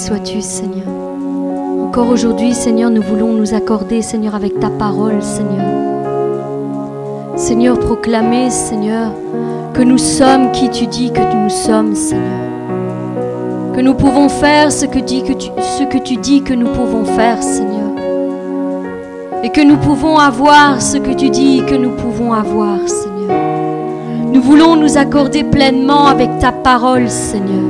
Sois-tu, Seigneur. Encore aujourd'hui, Seigneur, nous voulons nous accorder, Seigneur, avec ta parole, Seigneur. Seigneur, proclamer, Seigneur, que nous sommes qui tu dis que nous sommes, Seigneur. Que nous pouvons faire ce que, ce que tu dis que nous pouvons faire, Seigneur. Et que nous pouvons avoir ce que tu dis que nous pouvons avoir, Seigneur. Nous voulons nous accorder pleinement avec ta parole, Seigneur.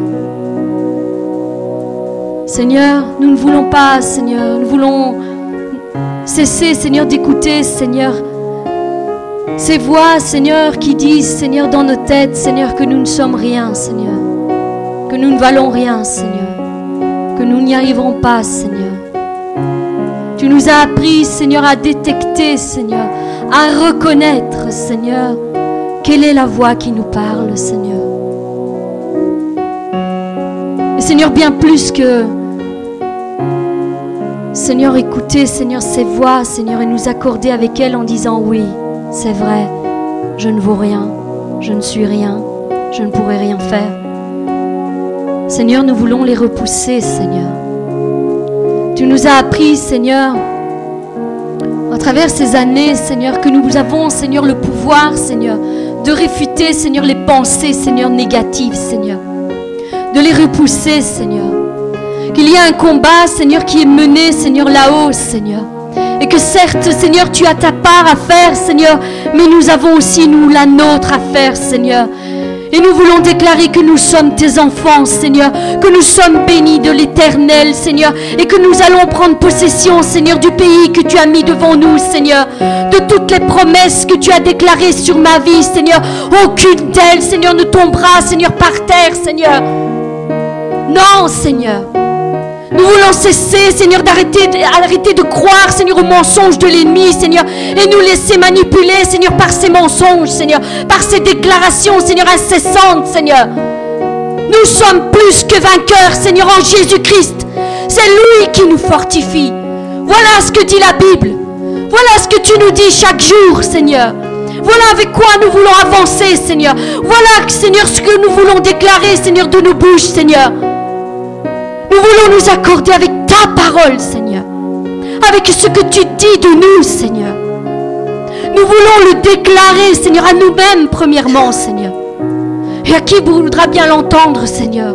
Seigneur, nous ne voulons pas, Seigneur, nous voulons cesser, Seigneur, d'écouter, Seigneur, ces voix, Seigneur, qui disent, Seigneur, dans nos têtes, Seigneur, que nous ne sommes rien, Seigneur, que nous ne valons rien, Seigneur, que nous n'y arriverons pas, Seigneur. Tu nous as appris, Seigneur, à détecter, Seigneur, à reconnaître, Seigneur, quelle est la voix qui nous parle, Seigneur. Et Seigneur, bien plus que Seigneur, écouter, Seigneur, ces voix, Seigneur, et nous accorder avec elles en disant oui, c'est vrai, je ne vaux rien, je ne suis rien, je ne pourrai rien faire. Seigneur, nous voulons les repousser, Seigneur. Tu nous as appris, Seigneur, à travers ces années, Seigneur, que nous avons, Seigneur, le pouvoir, Seigneur, de réfuter, Seigneur, les pensées, Seigneur, négatives, Seigneur. De les repousser, Seigneur qu'il y a un combat, Seigneur, qui est mené, Seigneur, là-haut, Seigneur. Et que certes, Seigneur, tu as ta part à faire, Seigneur, mais nous avons aussi, nous, la nôtre à faire, Seigneur. Et nous voulons déclarer que nous sommes tes enfants, Seigneur, que nous sommes bénis de l'éternel, Seigneur, et que nous allons prendre possession, Seigneur, du pays que tu as mis devant nous, Seigneur, de toutes les promesses que tu as déclarées sur ma vie, Seigneur. Aucune d'elles, Seigneur, ne tombera, Seigneur, par terre, Seigneur. Non, Seigneur. Nous voulons cesser, Seigneur, d'arrêter de croire, Seigneur, aux mensonges de l'ennemi, Seigneur, et nous laisser manipuler, Seigneur, par ces mensonges, Seigneur, par ces déclarations, Seigneur, incessantes, Seigneur. Nous sommes plus que vainqueurs, Seigneur, en Jésus-Christ. C'est lui qui nous fortifie. Voilà ce que dit la Bible. Voilà ce que tu nous dis chaque jour, Seigneur. Voilà avec quoi nous voulons avancer, Seigneur. Voilà, Seigneur, ce que nous voulons déclarer, Seigneur, de nos bouches, Seigneur. Nous voulons nous accorder avec ta parole, Seigneur. Avec ce que tu dis de nous, Seigneur. Nous voulons le déclarer, Seigneur, à nous-mêmes, premièrement, Seigneur. Et à qui voudra bien l'entendre, Seigneur?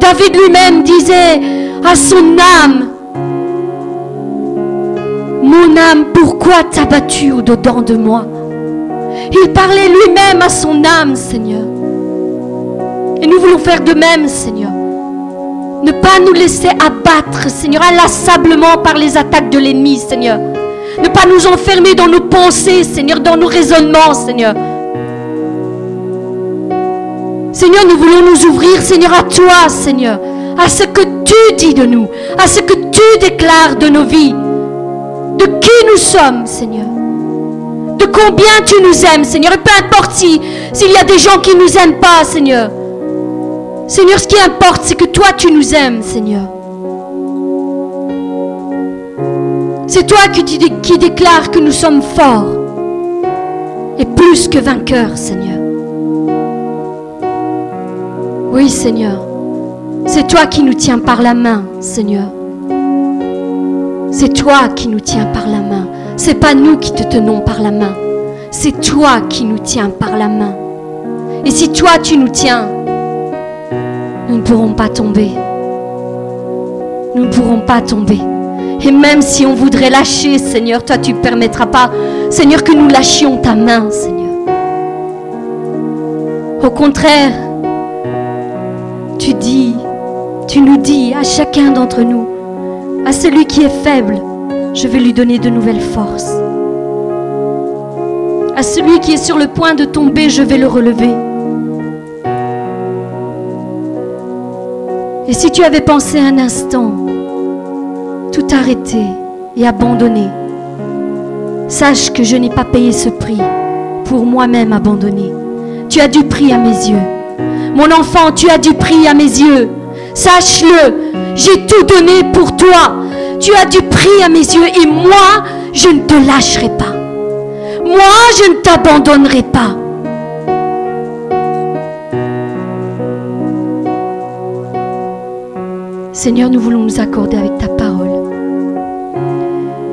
David lui-même disait à son âme, Mon âme, pourquoi t'as battu au-dedans de moi Il parlait lui-même à son âme, Seigneur. Et nous voulons faire de même, Seigneur. Ne pas nous laisser abattre, Seigneur, inlassablement par les attaques de l'ennemi, Seigneur. Ne pas nous enfermer dans nos pensées, Seigneur, dans nos raisonnements, Seigneur. Seigneur, nous voulons nous ouvrir, Seigneur, à toi, Seigneur, à ce que tu dis de nous, à ce que tu déclares de nos vies, de qui nous sommes, Seigneur? De combien tu nous aimes, Seigneur? Et peu importe s'il y a des gens qui ne nous aiment pas, Seigneur. Seigneur, ce qui importe, c'est que toi, tu nous aimes, Seigneur. C'est toi qui, déclares que nous sommes forts et plus que vainqueurs, Seigneur. Oui, Seigneur. C'est toi qui nous tiens par la main, Seigneur. C'est toi qui nous tiens par la main. C'est pas nous qui te tenons par la main. C'est toi qui nous tiens par la main. Et si toi tu nous tiens, nous ne pourrons pas tomber. Nous ne pourrons pas tomber. Et même si on voudrait lâcher, Seigneur, toi tu ne permettras pas, Seigneur, que nous lâchions ta main, Seigneur. Au contraire, tu dis, tu nous dis à chacun d'entre nous, à celui qui est faible, je vais lui donner de nouvelles forces. À celui qui est sur le point de tomber, je vais le relever. Et si tu avais pensé un instant tout arrêter et abandonner, sache que je n'ai pas payé ce prix pour moi-même abandonner. Tu as du prix à mes yeux. Mon enfant, tu as du prix à mes yeux. Sache-le, j'ai tout donné pour toi. Tu as du prix à mes yeux et moi, je ne te lâcherai pas. Moi, je ne t'abandonnerai pas. Seigneur, nous voulons nous accorder avec ta parole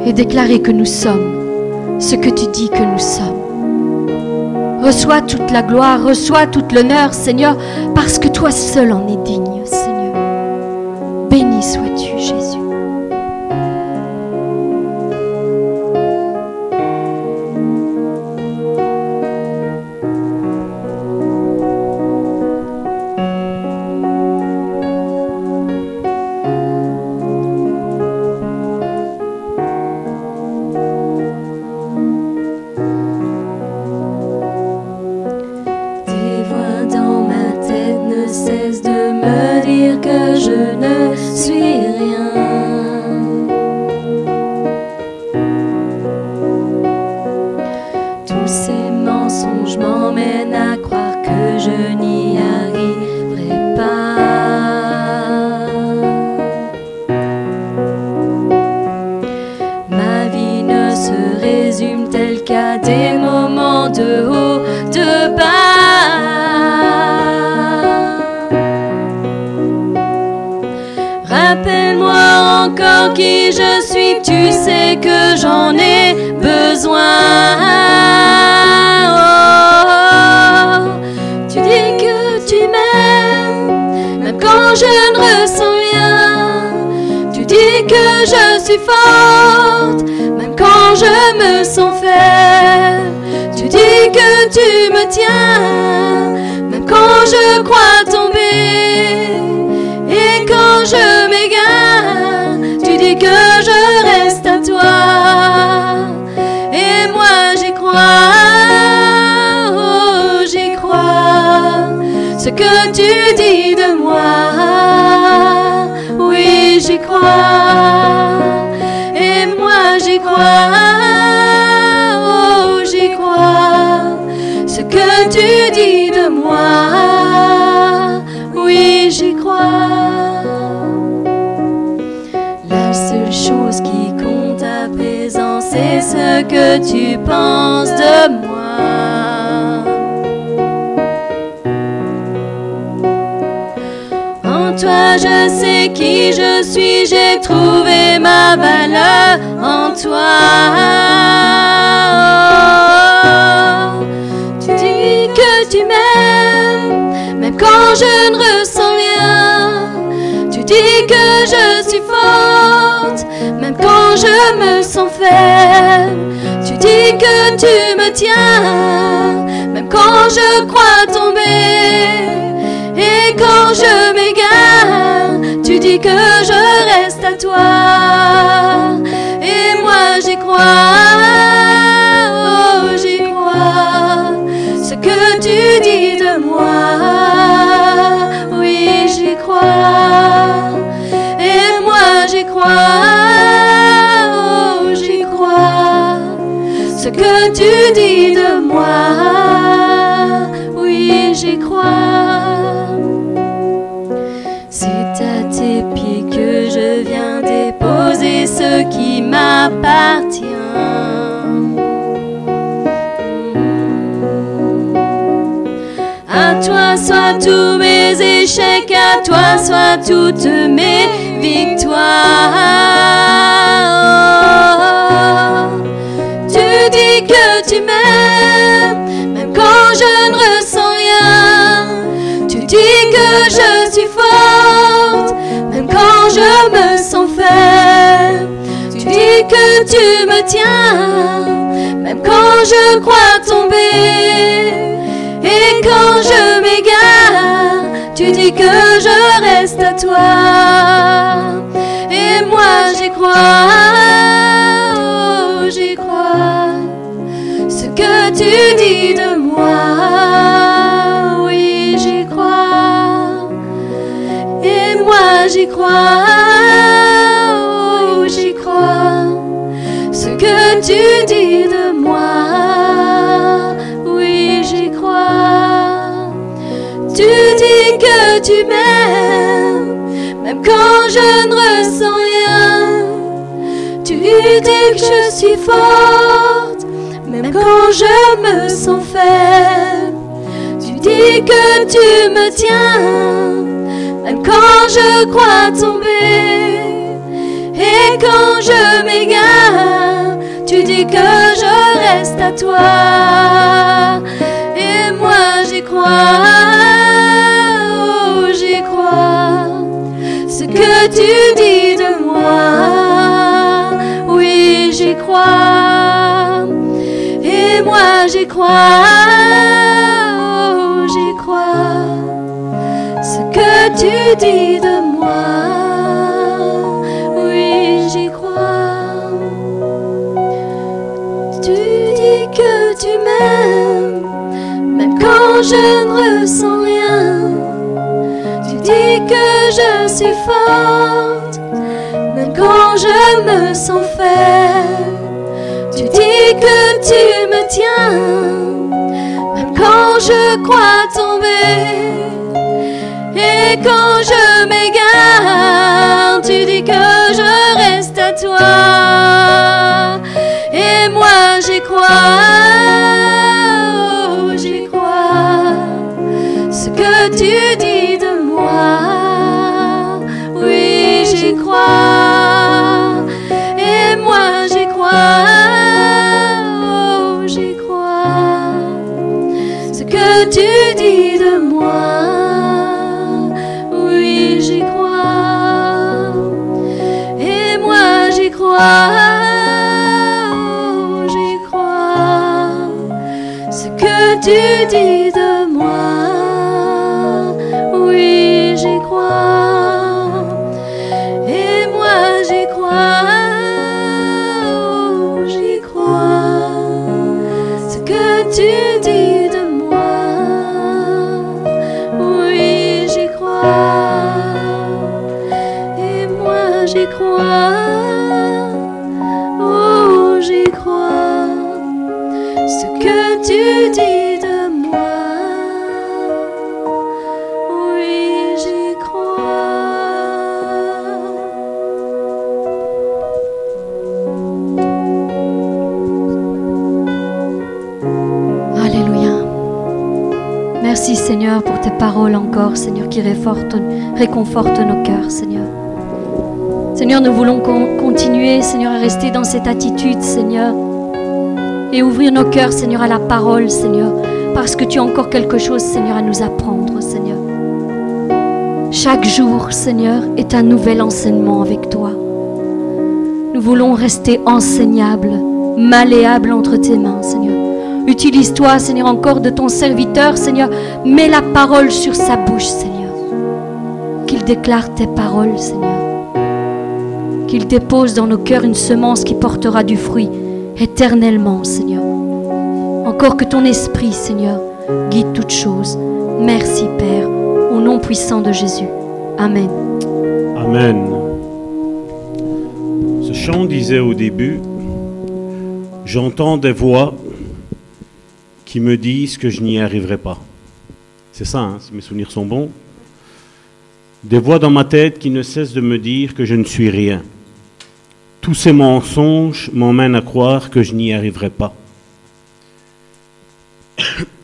et déclarer que nous sommes ce que tu dis que nous sommes. Reçois toute la gloire, reçois tout l'honneur, Seigneur, parce que toi seul en es digne, Seigneur. Béni sois-tu. tu me tiens, même quand je crois tomber. Et quand je m'égare, tu dis que je reste à toi. Et moi j'y crois, oh, j'y crois. Ce que tu quand je ne ressens rien. Tu dis que je suis forte, même quand je me sens faible. Tu dis que tu me tiens, même quand je crois tomber. Et quand je m'égare, tu dis que je reste à toi. Et moi j'y crois. Que tu dis de moi, oui j'y crois. Et moi j'y crois, oh j'y crois. Ce que tu dis de moi. je ne je suis forte, même quand je me sens faible. Tu dis que tu me tiens, même quand je crois tomber. Et quand je m'égare, tu dis que je reste à toi. J'y crois. Ce que tu dis parole encore, Seigneur, qui réconforte, réconforte nos cœurs, Seigneur. Seigneur, nous voulons continuer, Seigneur, à rester dans cette attitude, Seigneur, et ouvrir nos cœurs, Seigneur, à la parole, Seigneur, parce que tu as encore quelque chose, Seigneur, à nous apprendre, Seigneur. Chaque jour, Seigneur, est un nouvel enseignement avec toi. Nous voulons rester enseignables, malléables entre tes mains, Seigneur. Utilise-toi, Seigneur, encore de ton serviteur, Seigneur. Mets la parole sur sa bouche, Seigneur. Qu'il déclare tes paroles, Seigneur. Qu'il dépose dans nos cœurs une semence qui portera du fruit éternellement, Seigneur. Encore que ton esprit, Seigneur, guide toutes choses. Merci, Père, au nom puissant de Jésus. Amen. Amen. Ce chant disait au début, j'entends des voix qui me disent que je n'y arriverai pas. C'est ça, hein, si mes souvenirs sont bons. Des voix dans ma tête qui ne cessent de me dire que je ne suis rien. Tous ces mensonges m'emmènent à croire que je n'y arriverai pas.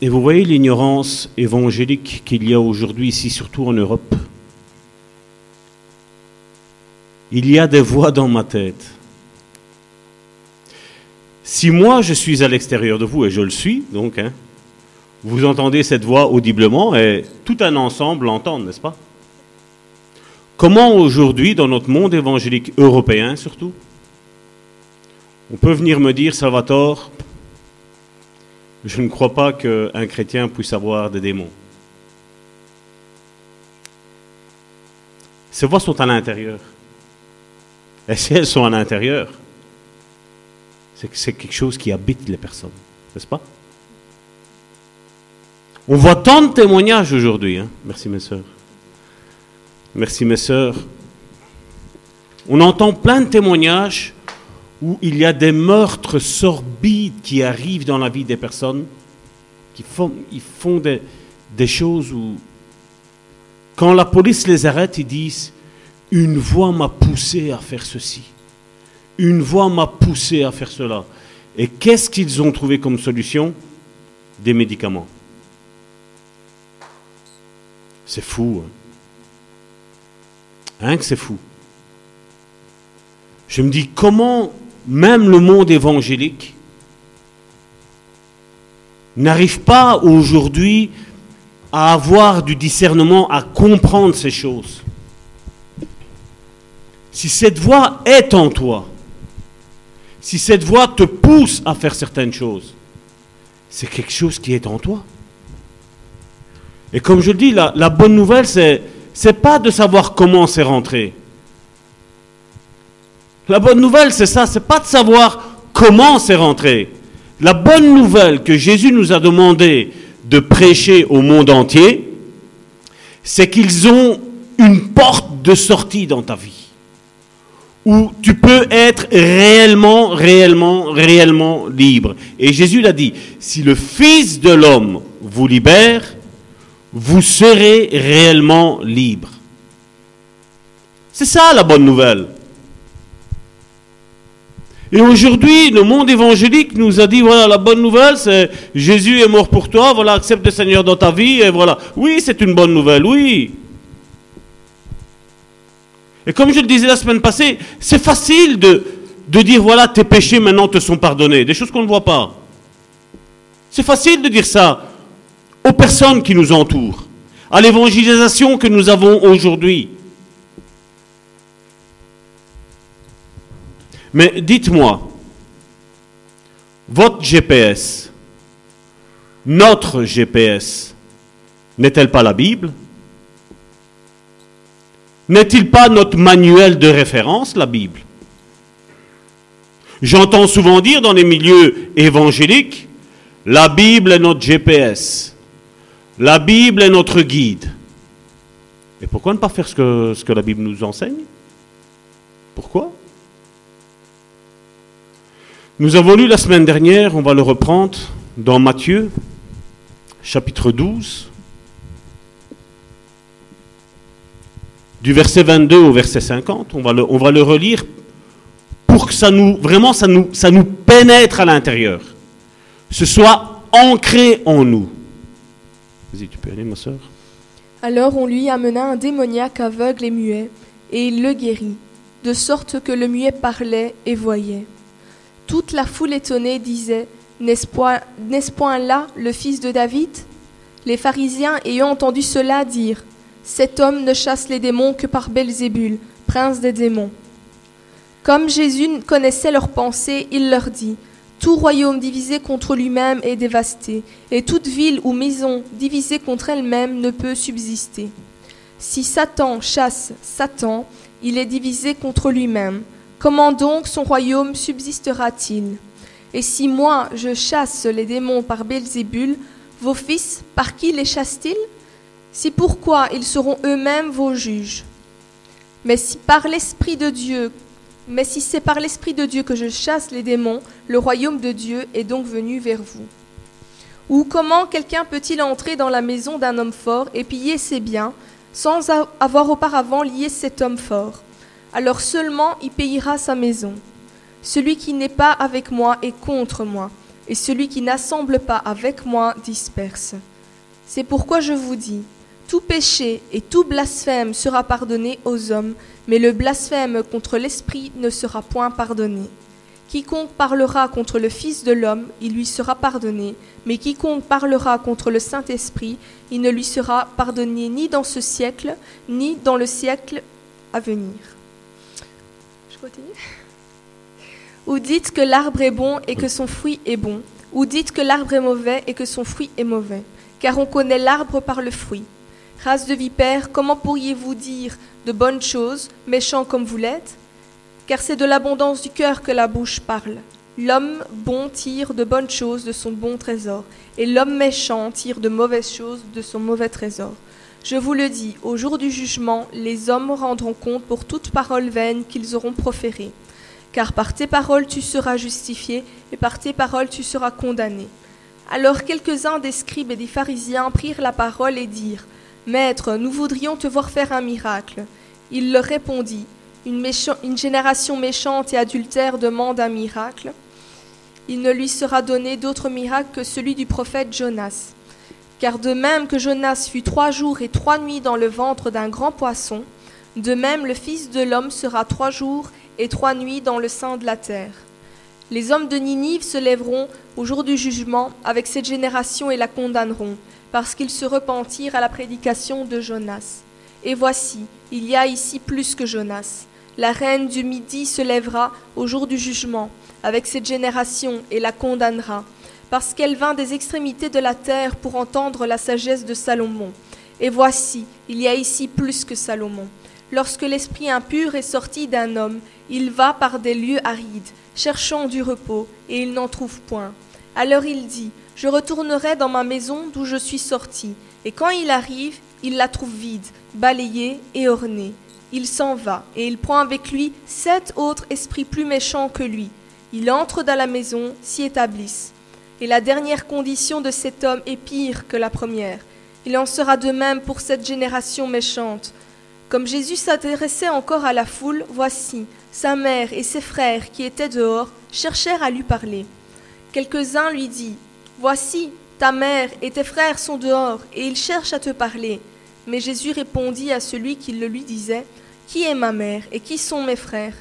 Et vous voyez l'ignorance évangélique qu'il y a aujourd'hui ici, surtout en Europe. Il y a des voix dans ma tête si moi je suis à l'extérieur de vous, et je le suis, donc, hein, vous entendez cette voix audiblement et tout un ensemble l'entend, n'est-ce pas? Comment aujourd'hui, dans notre monde évangélique européen surtout, on peut venir me dire, Salvatore, je ne crois pas qu'un chrétien puisse avoir des démons. Ces voix sont à l'intérieur. Et si elles sont à l'intérieur, c'est que c'est quelque chose qui habite les personnes, n'est-ce pas? On voit tant de témoignages aujourd'hui. Hein. Merci mes sœurs. Merci mes sœurs. On entend plein de témoignages où il y a des meurtres sorbides qui arrivent dans la vie des personnes, qui font, ils font des choses où, quand la police les arrête, ils disent, une voix m'a poussé à faire ceci. Une voix m'a poussé à faire cela. Et qu'est-ce qu'ils ont trouvé comme solution? Des médicaments. C'est fou. Hein. Que c'est fou. Je me dis comment même le monde évangélique n'arrive pas aujourd'hui à avoir du discernement, à comprendre ces choses? Si cette voix est en toi, si cette voix te pousse à faire certaines choses, c'est quelque chose qui est en toi. Et comme je le dis, la, bonne nouvelle, c'est c'est pas de savoir comment c'est rentré. La bonne nouvelle, c'est ça, c'est pas de savoir comment c'est rentré. La bonne nouvelle que Jésus nous a demandé de prêcher au monde entier, c'est qu'ils ont une porte de sortie dans ta vie où tu peux être réellement, réellement, réellement libre. Et Jésus l'a dit, si le Fils de l'homme vous libère, vous serez réellement libre. C'est ça la bonne nouvelle. Et aujourd'hui, le monde évangélique nous a dit, voilà, la bonne nouvelle, c'est Jésus est mort pour toi, voilà, accepte le Seigneur dans ta vie, et voilà. Oui, c'est une bonne nouvelle, oui. Et comme je le disais la semaine passée, c'est facile de, de dire, voilà, tes péchés maintenant te sont pardonnés, des choses qu'on ne voit pas. C'est facile de dire ça aux personnes qui nous entourent, à l'évangélisation que nous avons aujourd'hui. Mais dites-moi, votre GPS, notre GPS, n'est-elle pas la Bible? N'est-il pas notre manuel de référence, la Bible? J'entends souvent dire dans les milieux évangéliques, la Bible est notre GPS. La Bible est notre guide. Et pourquoi ne pas faire ce que, ce que la Bible nous enseigne? Pourquoi? Nous avons lu la semaine dernière, on va le reprendre, dans Matthieu, chapitre 12, du verset 22 au verset 50. On va le, relire pour que ça nous, vraiment, ça nous, pénètre à l'intérieur. Ce soit ancré en nous. Vas-y, tu peux aller, ma soeur. Alors on lui amena un démoniaque aveugle et muet, et il le guérit, de sorte que le muet parlait et voyait. Toute la foule étonnée disait N'est-ce point, n'est-ce point là le fils de David? Les pharisiens ayant entendu cela dire Cet homme ne chasse les démons que par Belzébul, prince des démons. Comme Jésus connaissait leurs pensées, il leur dit tout royaume divisé contre lui-même est dévasté, et toute ville ou maison divisée contre elle-même ne peut subsister. Si Satan chasse Satan, il est divisé contre lui-même. Comment donc son royaume subsistera-t-il? Et si moi je chasse les démons par Belzébul, vos fils, par qui les chassent-ils Si pourquoi ils seront eux-mêmes vos juges. Mais si par l'Esprit mais si c'est par l'Esprit de Dieu que je chasse les démons, le royaume de Dieu est donc venu vers vous. Ou comment quelqu'un peut-il entrer dans la maison d'un homme fort et piller ses biens sans avoir auparavant lié cet homme fort? Alors seulement il payera sa maison. Celui qui n'est pas avec moi est contre moi, et celui qui n'assemble pas avec moi disperse. C'est pourquoi je vous dis, tout péché et tout blasphème sera pardonné aux hommes, mais le blasphème contre l'Esprit ne sera point pardonné. Quiconque parlera contre le Fils de l'homme, il lui sera pardonné, mais quiconque parlera contre le Saint-Esprit, il ne lui sera pardonné ni dans ce siècle, ni dans le siècle à venir. Je continue. Ou dites que l'arbre est bon et que son fruit est bon, ou dites que l'arbre est mauvais et que son fruit est mauvais, car on connaît l'arbre par le fruit. Race de vipères, comment pourriez-vous dire de bonnes choses, méchants comme vous l'êtes? Car c'est de l'abondance du cœur que la bouche parle. L'homme bon tire de bonnes choses de son bon trésor, et l'homme méchant tire de mauvaises choses de son mauvais trésor. Je vous le dis, au jour du jugement, les hommes rendront compte pour toute parole vaine qu'ils auront proférée. Car par tes paroles tu seras justifié, et par tes paroles tu seras condamné. Alors quelques-uns des scribes et des pharisiens prirent la parole et dirent Maître, nous voudrions te voir faire un miracle. Il leur répondit, une, génération méchante et adultère demande un miracle. Il ne lui sera donné d'autre miracle que celui du prophète Jonas. Car de même que Jonas fut trois jours et trois nuits dans le ventre d'un grand poisson, De même, le Fils de l'homme sera trois jours et trois nuits dans le sein de la terre. Les hommes de Ninive se lèveront au jour du jugement avec cette génération et la condamneront, parce qu'ils se repentirent à la prédication de Jonas. Et voici, il y a ici plus que Jonas. La reine du Midi se lèvera au jour du jugement avec cette génération et la condamnera, parce qu'elle vint des extrémités de la terre pour entendre la sagesse de Salomon. Et voici, il y a ici plus que Salomon. Lorsque l'esprit impur est sorti d'un homme, il va par des lieux arides, cherchant du repos, et il n'en trouve point. Alors il dit, Je retournerai dans ma maison d'où je suis sorti. Et quand il arrive, il la trouve vide, balayée et ornée. Il s'en va, et il prend avec lui sept autres esprits plus méchants que lui. Il entre dans la maison, s'y établissent. Et la dernière condition de cet homme est pire que la première. Il en sera de même pour cette génération méchante. Comme Jésus s'adressait encore à la foule, voici, sa mère et ses frères qui étaient dehors cherchèrent à lui parler. Quelques-uns lui dirent, Voici, ta mère et tes frères sont dehors, et ils cherchent à te parler. Mais Jésus répondit à celui qui le lui disait, Qui est ma mère et qui sont mes frères?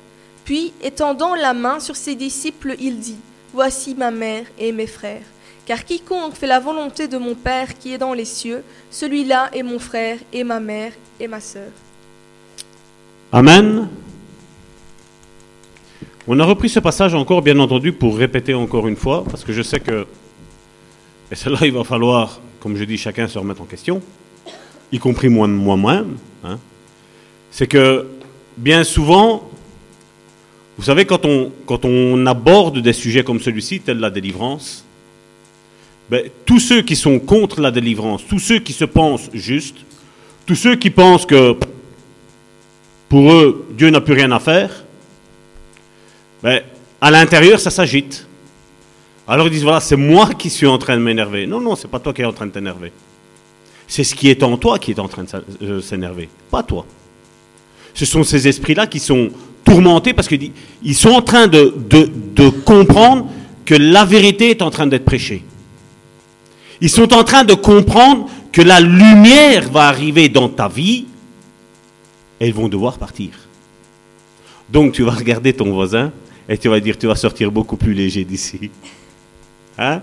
Puis, étendant la main sur ses disciples, il dit, Voici ma mère et mes frères. Car quiconque fait la volonté de mon Père qui est dans les cieux, celui-là est mon frère et ma mère et ma sœur. Amen. On a repris ce passage encore, bien entendu, pour répéter encore une fois, parce que je sais que, et cela, il va falloir, comme je dis, chacun se remettre en question, y compris moi-même. Hein. C'est que, bien souvent, vous savez, quand on, aborde des sujets comme celui-ci, tel la délivrance, ben, tous ceux qui sont contre la délivrance, tous ceux qui se pensent justes, tous ceux qui pensent que pour eux, Dieu n'a plus rien à faire, ben, à l'intérieur, ça s'agite. Alors ils disent, voilà, c'est moi qui suis en train de m'énerver. Non, non, c'est pas toi qui es en train de t'énerver. C'est ce qui est en toi qui est en train de euh, s'énerver, pas toi. Ce sont ces esprits-là qui sont tourmentés parce qu'ils sont en train de, de, de comprendre que la vérité est en train d'être prêchée. Ils sont en train de comprendre que la lumière va arriver dans ta vie et ils vont devoir partir. Donc tu vas regarder ton voisin et tu vas dire tu vas sortir beaucoup plus léger d'ici. Hein?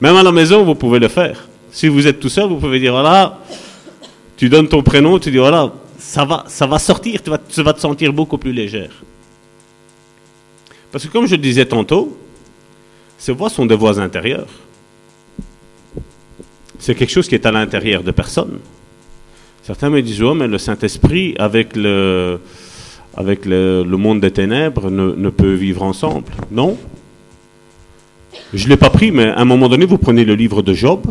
Même à la maison, vous pouvez le faire. Si vous êtes tout seul, vous pouvez dire voilà, tu donnes ton prénom, tu dis voilà, ça va, ça va sortir, tu vas, tu vas te sentir beaucoup plus légère. Parce que comme je disais tantôt, ces voix sont des voix intérieures. C'est quelque chose qui est à l'intérieur de personne. Certains me disent, oh, mais le Saint-Esprit, avec le, avec le, monde des ténèbres, ne, peut vivre ensemble. Non. Je ne l'ai pas pris, mais à un moment donné, vous prenez le livre de Job,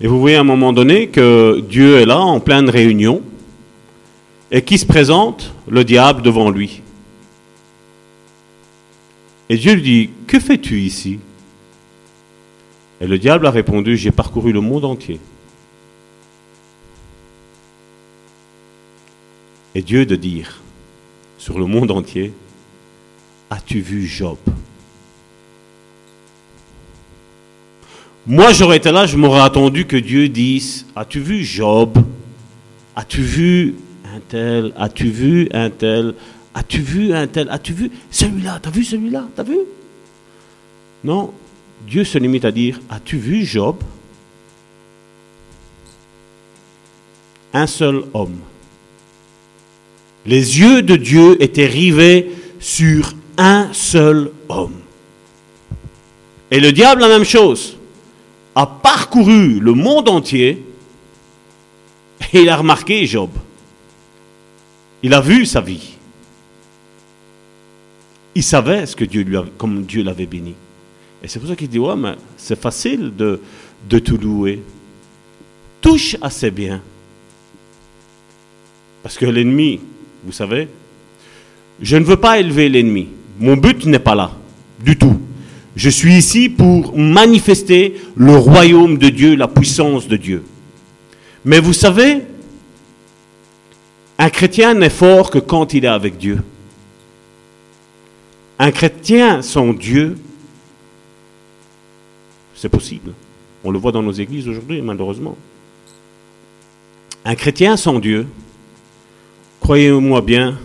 et vous voyez à un moment donné que Dieu est là, en pleine réunion, et qui se présente? Le diable devant lui. Et Dieu lui dit, que fais-tu ici? Et le diable a répondu, j'ai parcouru le monde entier. Et Dieu de dire sur le monde entier, as-tu vu Job? Moi, j'aurais été là, je m'aurais attendu que Dieu dise, as-tu vu Job? As-tu vu un tel? As-tu vu un tel? As-tu vu un tel? As-tu vu celui-là? T'as vu celui-là? T'as vu? Non, Dieu se limite à dire, as-tu vu Job? Un seul homme. Les yeux de Dieu étaient rivés sur un seul homme. Et le diable, la même chose, a parcouru le monde entier et il a remarqué Job. Il a vu sa vie. Il savait ce que Dieu lui comme Dieu l'avait béni. Et c'est pour ça qu'il dit, ouais, mais c'est facile de, de tout louer. Touche à ses biens. Parce que l'ennemi, vous savez. Je ne veux pas élever l'ennemi. Mon but n'est pas là, du tout. Je suis ici pour manifester le royaume de Dieu, la puissance de Dieu. Mais vous savez, un chrétien n'est fort que quand il est avec Dieu. Un chrétien sans Dieu, c'est possible. On le voit dans nos églises aujourd'hui, malheureusement. Un chrétien sans Dieu, croyez-moi bien,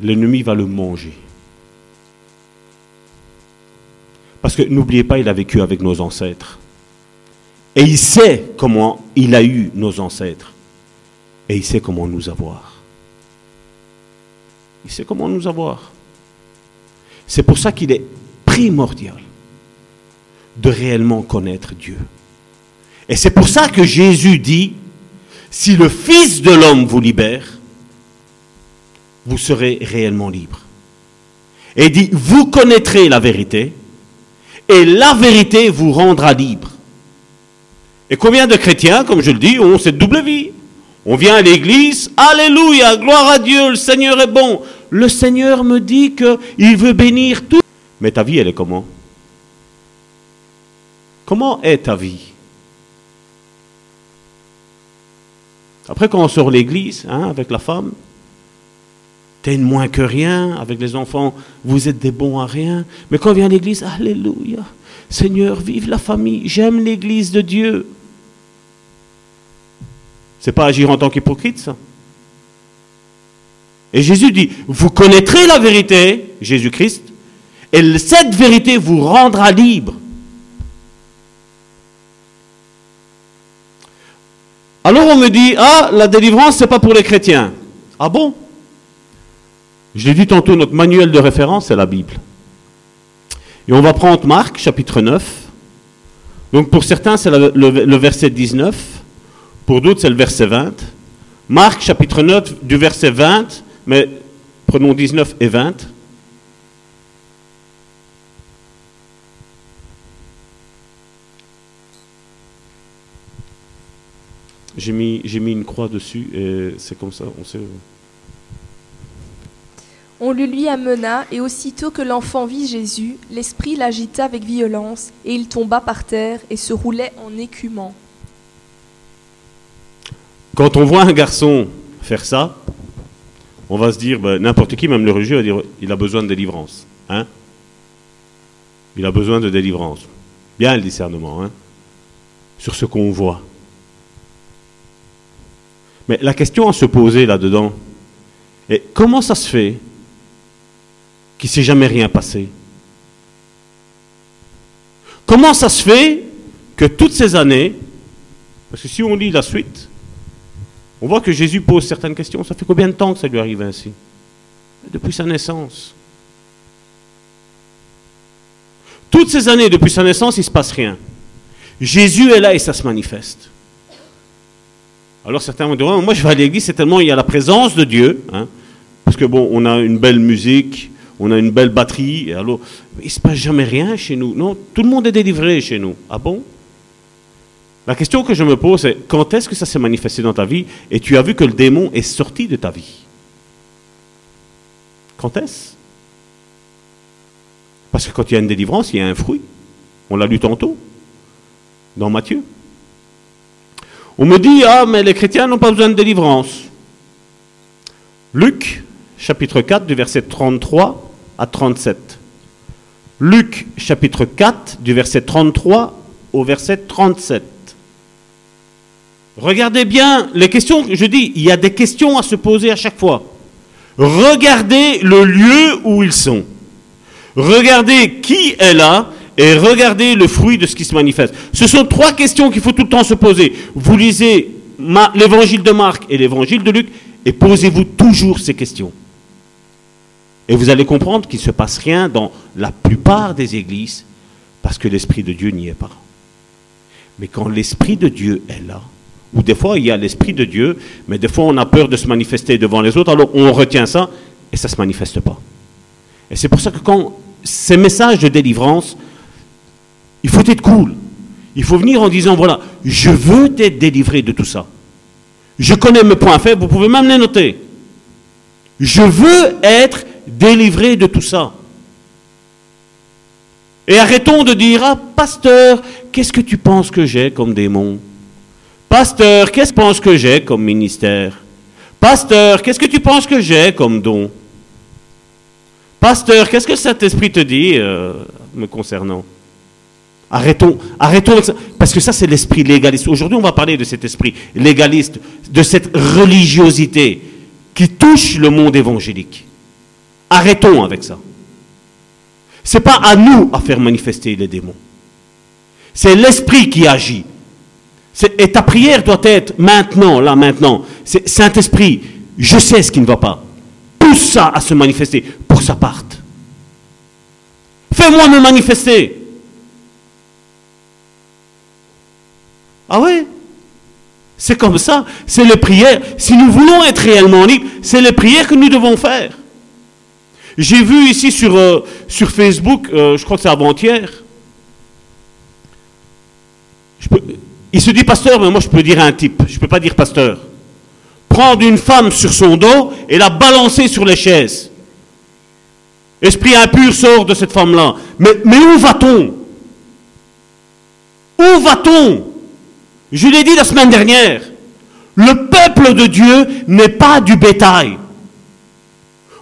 l'ennemi va le manger. Parce que n'oubliez pas, il a vécu avec nos ancêtres. Et il sait comment il a eu nos ancêtres. Et il sait comment nous avoir. Il sait comment nous avoir. C'est pour ça qu'il est primordial de réellement connaître Dieu. Et c'est pour ça que Jésus dit, si le Fils de l'homme vous libère, vous serez réellement libre. Et il dit, vous connaîtrez la vérité, et la vérité vous rendra libre. Et combien de chrétiens, comme je le dis, ont cette double vie? On vient à l'église, Alléluia, gloire à Dieu, le Seigneur est bon. Le Seigneur me dit qu'il veut bénir tout. Mais ta vie, elle est comment? Comment est ta vie? Après, quand on sort l'église, hein, avec la femme, t'es moins que rien, avec les enfants, vous êtes des bons à rien. Mais quand vient l'église, Alléluia, Seigneur, vive la famille, j'aime l'église de Dieu. C'est pas agir en tant qu'hypocrite, ça. Et Jésus dit, vous connaîtrez la vérité, Jésus-Christ, et cette vérité vous rendra libre. Alors on me dit, ah, la délivrance, c'est pas pour les chrétiens. Ah bon? Je l'ai dit tantôt, notre manuel de référence, c'est la Bible. Et on va prendre Marc, chapitre 9. Donc pour certains, c'est le, verset 19. Pour d'autres, c'est le verset 20. Marc, chapitre 9, du verset 20, mais prenons 19 et 20. J'ai mis, mis une croix dessus et c'est comme ça, on sait. On le lui amena, et aussitôt que l'enfant vit Jésus, l'esprit l'agita avec violence, et il tomba par terre et se roulait en écumant. Quand on voit un garçon faire ça, on va se dire, ben, n'importe qui, même le religieux, va dire, il a besoin de délivrance. Hein il a besoin de délivrance. Bien le discernement, hein sur ce qu'on voit. Mais la question à se poser là-dedans est comment ça se fait qu'il ne s'est jamais rien passé Comment ça se fait que toutes ces années, parce que si on lit la suite, on voit que Jésus pose certaines questions. Ça fait combien de temps que ça lui arrive ainsi? Depuis sa naissance. Toutes ces années, depuis sa naissance, il ne se passe rien. Jésus est là et ça se manifeste. Alors certains vont dire, moi je vais à l'église, c'est tellement il y a la présence de Dieu, hein, parce que bon, on a une belle musique, on a une belle batterie, et alors il ne se passe jamais rien chez nous. Non, tout le monde est délivré chez nous. Ah bon? La question que je me pose, c'est quand est-ce que ça s'est manifesté dans ta vie et tu as vu que le démon est sorti de ta vie? Quand est-ce? Parce que quand il y a une délivrance, il y a un fruit. On l'a lu tantôt, dans Matthieu. On me dit, ah, mais les chrétiens n'ont pas besoin de délivrance. Luc, chapitre 4, du verset 33 à 37. Luc, chapitre 4, du verset 33 au verset 37. Regardez bien les questions, je dis, il y a des questions à se poser à chaque fois. Regardez le lieu où ils sont. Regardez qui est là et regardez le fruit de ce qui se manifeste. Ce sont trois questions qu'il faut tout le temps se poser. Vous lisez l'évangile de Marc et l'évangile de Luc et posez-vous toujours ces questions. Et vous allez comprendre qu'il ne se passe rien dans la plupart des églises parce que l'Esprit de Dieu n'y est pas. Mais quand l'Esprit de Dieu est là, ou des fois il y a l'Esprit de Dieu, mais des fois on a peur de se manifester devant les autres, alors on retient ça et ça ne se manifeste pas. Et c'est pour ça que quand ces messages de délivrance, il faut être cool. Il faut venir en disant, voilà, je veux être délivré de tout ça. Je connais mes points faibles, vous pouvez même les noter. Je veux être délivré de tout ça. Et arrêtons de dire, ah, pasteur, qu'est-ce que tu penses que j'ai comme démon? Pasteur, qu'est-ce que tu penses que j'ai comme ministère? Pasteur, qu'est-ce que tu penses que j'ai comme don? Pasteur, qu'est-ce que cet esprit te dit euh, me concernant? Arrêtons, arrêtons avec ça. Parce que ça, c'est l'esprit légaliste. Aujourd'hui, on va parler de cet esprit légaliste, de cette religiosité. qui touchent le monde évangélique. Arrêtons avec ça. Ce n'est pas à nous à faire manifester les démons. C'est l'esprit qui agit. Et ta prière doit être maintenant, là, maintenant. C'est Saint-Esprit, je sais ce qui ne va pas. Pousse ça à se manifester pour que ça parte. Fais-moi me manifester. Ah oui C'est comme ça. C'est les prières. Si nous voulons être réellement libres, c'est les prières que nous devons faire. J'ai vu ici sur, euh, sur Facebook, euh, je crois que c'est avant-hier, il se dit pasteur, mais moi je peux dire un type, je ne peux pas dire pasteur. Prendre une femme sur son dos et la balancer sur les chaises. Esprit impur sort de cette femme-là. Mais, mais où va-t-on? Où va-t-on? Je l'ai dit la semaine dernière. Le peuple de Dieu n'est pas du bétail.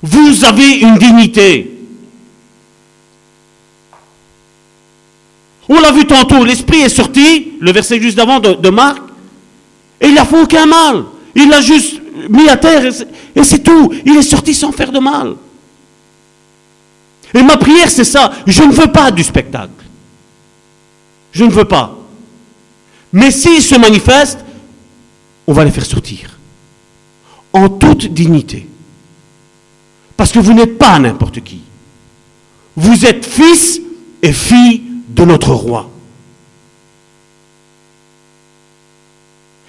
Vous avez une dignité. On l'a vu tantôt, l'esprit est sorti, le verset juste d'avant de, Marc, et il n'a fait aucun mal. Il l'a juste mis à terre et c'est tout. Il est sorti sans faire de mal. Et ma prière, c'est ça. Je ne veux pas du spectacle. Je ne veux pas. Mais s'il se manifeste, on va les faire sortir. En toute dignité. Parce que vous n'êtes pas n'importe qui. Vous êtes fils et fille de notre roi.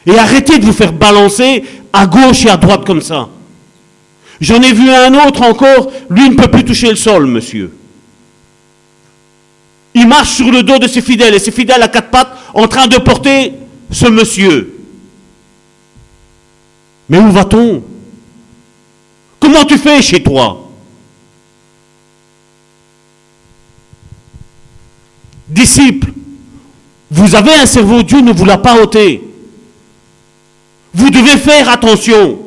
Et arrêtez de vous faire balancer à gauche et à droite comme ça. J'en ai vu un autre encore, lui ne peut plus toucher le sol, monsieur. Il marche sur le dos de ses fidèles et ses fidèles à quatre pattes en train de porter ce monsieur. Mais où va-t-on? Comment tu fais chez toi? Disciples, vous avez un cerveau, Dieu ne vous l'a pas ôté. Vous devez faire attention.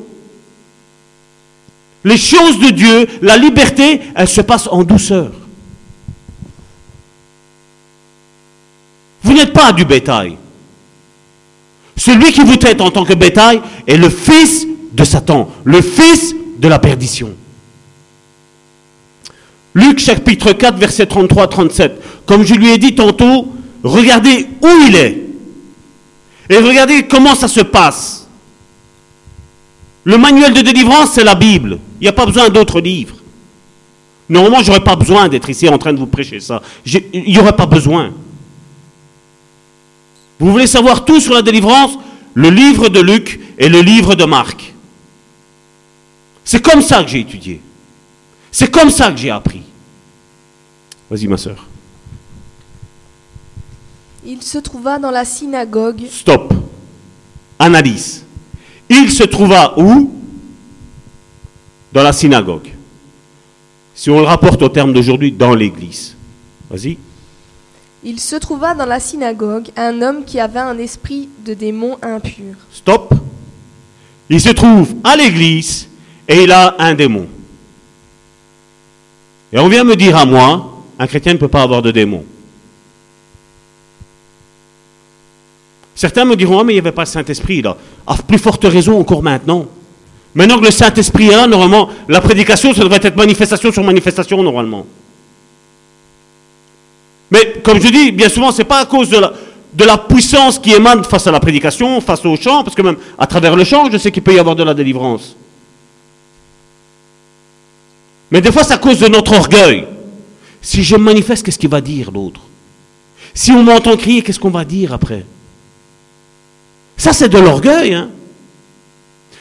Les choses de Dieu, la liberté, elle se passe en douceur. Vous n'êtes pas du bétail. Celui qui vous traite en tant que bétail est le fils de Satan, le fils de la perdition. Luc chapitre 4, verset 33-37. Comme je lui ai dit tantôt, regardez où il est. Et regardez comment ça se passe. Le manuel de délivrance, c'est la Bible. Il n'y a pas besoin d'autres livres. Normalement, je n'aurais pas besoin d'être ici en train de vous prêcher ça. Il n'y aurait pas besoin. Vous voulez savoir tout sur la délivrance? Le livre de Luc et le livre de Marc. C'est comme ça que j'ai étudié. C'est comme ça que j'ai appris. Vas-y, ma soeur. Il se trouva dans la synagogue. Stop. Analyse. Il se trouva où? Dans la synagogue. Si on le rapporte au terme d'aujourd'hui, dans l'église. Vas-y. Il se trouva dans la synagogue un homme qui avait un esprit de démon impur. Stop. Il se trouve à l'église et il a un démon. Et on vient me dire à moi, un chrétien ne peut pas avoir de démon. Certains me diront, ah, mais il n'y avait pas le Saint-Esprit là. À plus forte raison encore maintenant. Maintenant que le Saint-Esprit est là, normalement, la prédication, ça devrait être manifestation sur manifestation normalement. Mais comme je dis, bien souvent, ce n'est pas à cause de la puissance qui émane face à la prédication, face au chant, parce que même à travers le chant, je sais qu'il peut y avoir de la délivrance. Mais des fois, c'est à cause de notre orgueil. Si je manifeste, qu'est-ce qu'il va dire l'autre? Si on m'entend crier, qu'est-ce qu'on va dire après? Ça, c'est de l'orgueil. Hein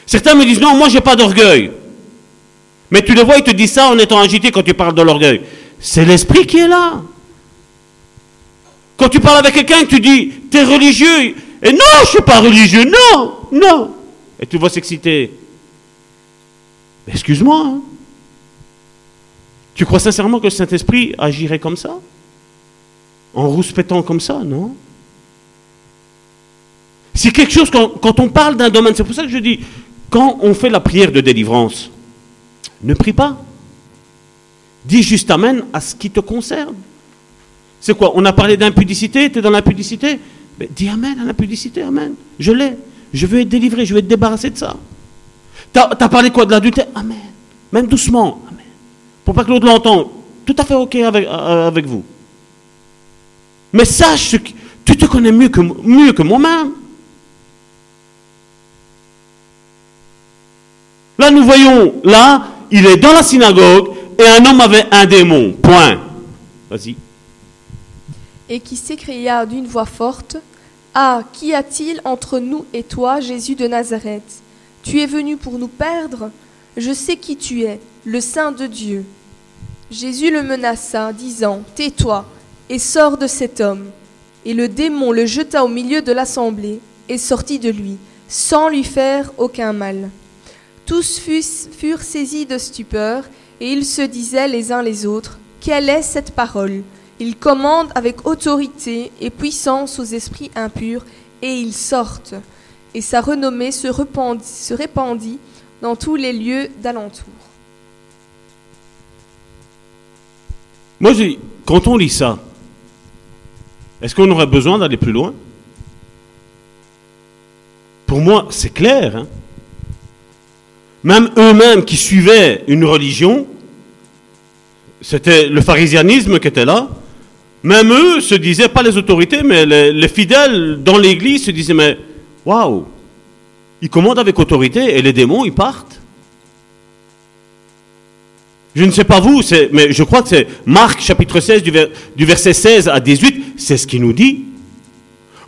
Certains me disent, non, moi, j'ai pas d'orgueil. Mais tu le vois, ils te disent ça en étant agité quand tu parles de l'orgueil. C'est l'esprit qui est là. Quand tu parles avec quelqu'un, tu dis, tu es religieux. Et non, je ne suis pas religieux. Non, non. Et tu vas s'exciter. Excuse-moi. Hein. Tu crois sincèrement que le Saint-Esprit agirait comme ça? En rouspétant comme ça, non? C'est quelque chose, quand, on parle d'un domaine, c'est pour ça que je dis, quand on fait la prière de délivrance, ne prie pas. Dis juste Amen à ce qui te concerne. C'est quoi? On a parlé d'impudicité, tu es dans l'impudicité? Dis Amen à l'impudicité, Amen. Je l'ai. Je veux être délivré, je veux être débarrassé de ça. T'as as parlé quoi? De l'adultère? Amen. Même doucement. Pour pas que l'autre l'entende. Tout à fait OK avec, euh, avec vous. Mais sache tu te connais mieux que, mieux que moi-même. Là, nous voyons, là, il est dans la synagogue et un homme avait un démon. Point. Vas-y. Et qui s'écria d'une voix forte Ah, qu'y a-t-il entre nous et toi, Jésus de Nazareth? Tu es venu pour nous perdre? Je sais qui tu es, le Saint de Dieu. Jésus le menaça, disant Tais-toi et sors de cet homme. Et le démon le jeta au milieu de l'assemblée et sortit de lui, sans lui faire aucun mal. Tous furent saisis de stupeur, et ils se disaient les uns les autres, Quelle est cette parole? Il commande avec autorité et puissance aux esprits impurs, et ils sortent. Et sa renommée se répandit, dans tous les lieux d'alentour. Moi, quand on lit ça, est-ce qu'on aurait besoin d'aller plus loin? Pour moi, c'est clair. Hein. Même eux-mêmes qui suivaient une religion, c'était le pharisianisme qui était là. Même eux se disaient, pas les autorités, mais les, fidèles dans l'église se disaient, mais waouh, ils commandent avec autorité et les démons, ils partent. Je ne sais pas vous, mais je crois que c'est Marc chapitre 16 du, verset 16 à 18, c'est ce qu'il nous dit.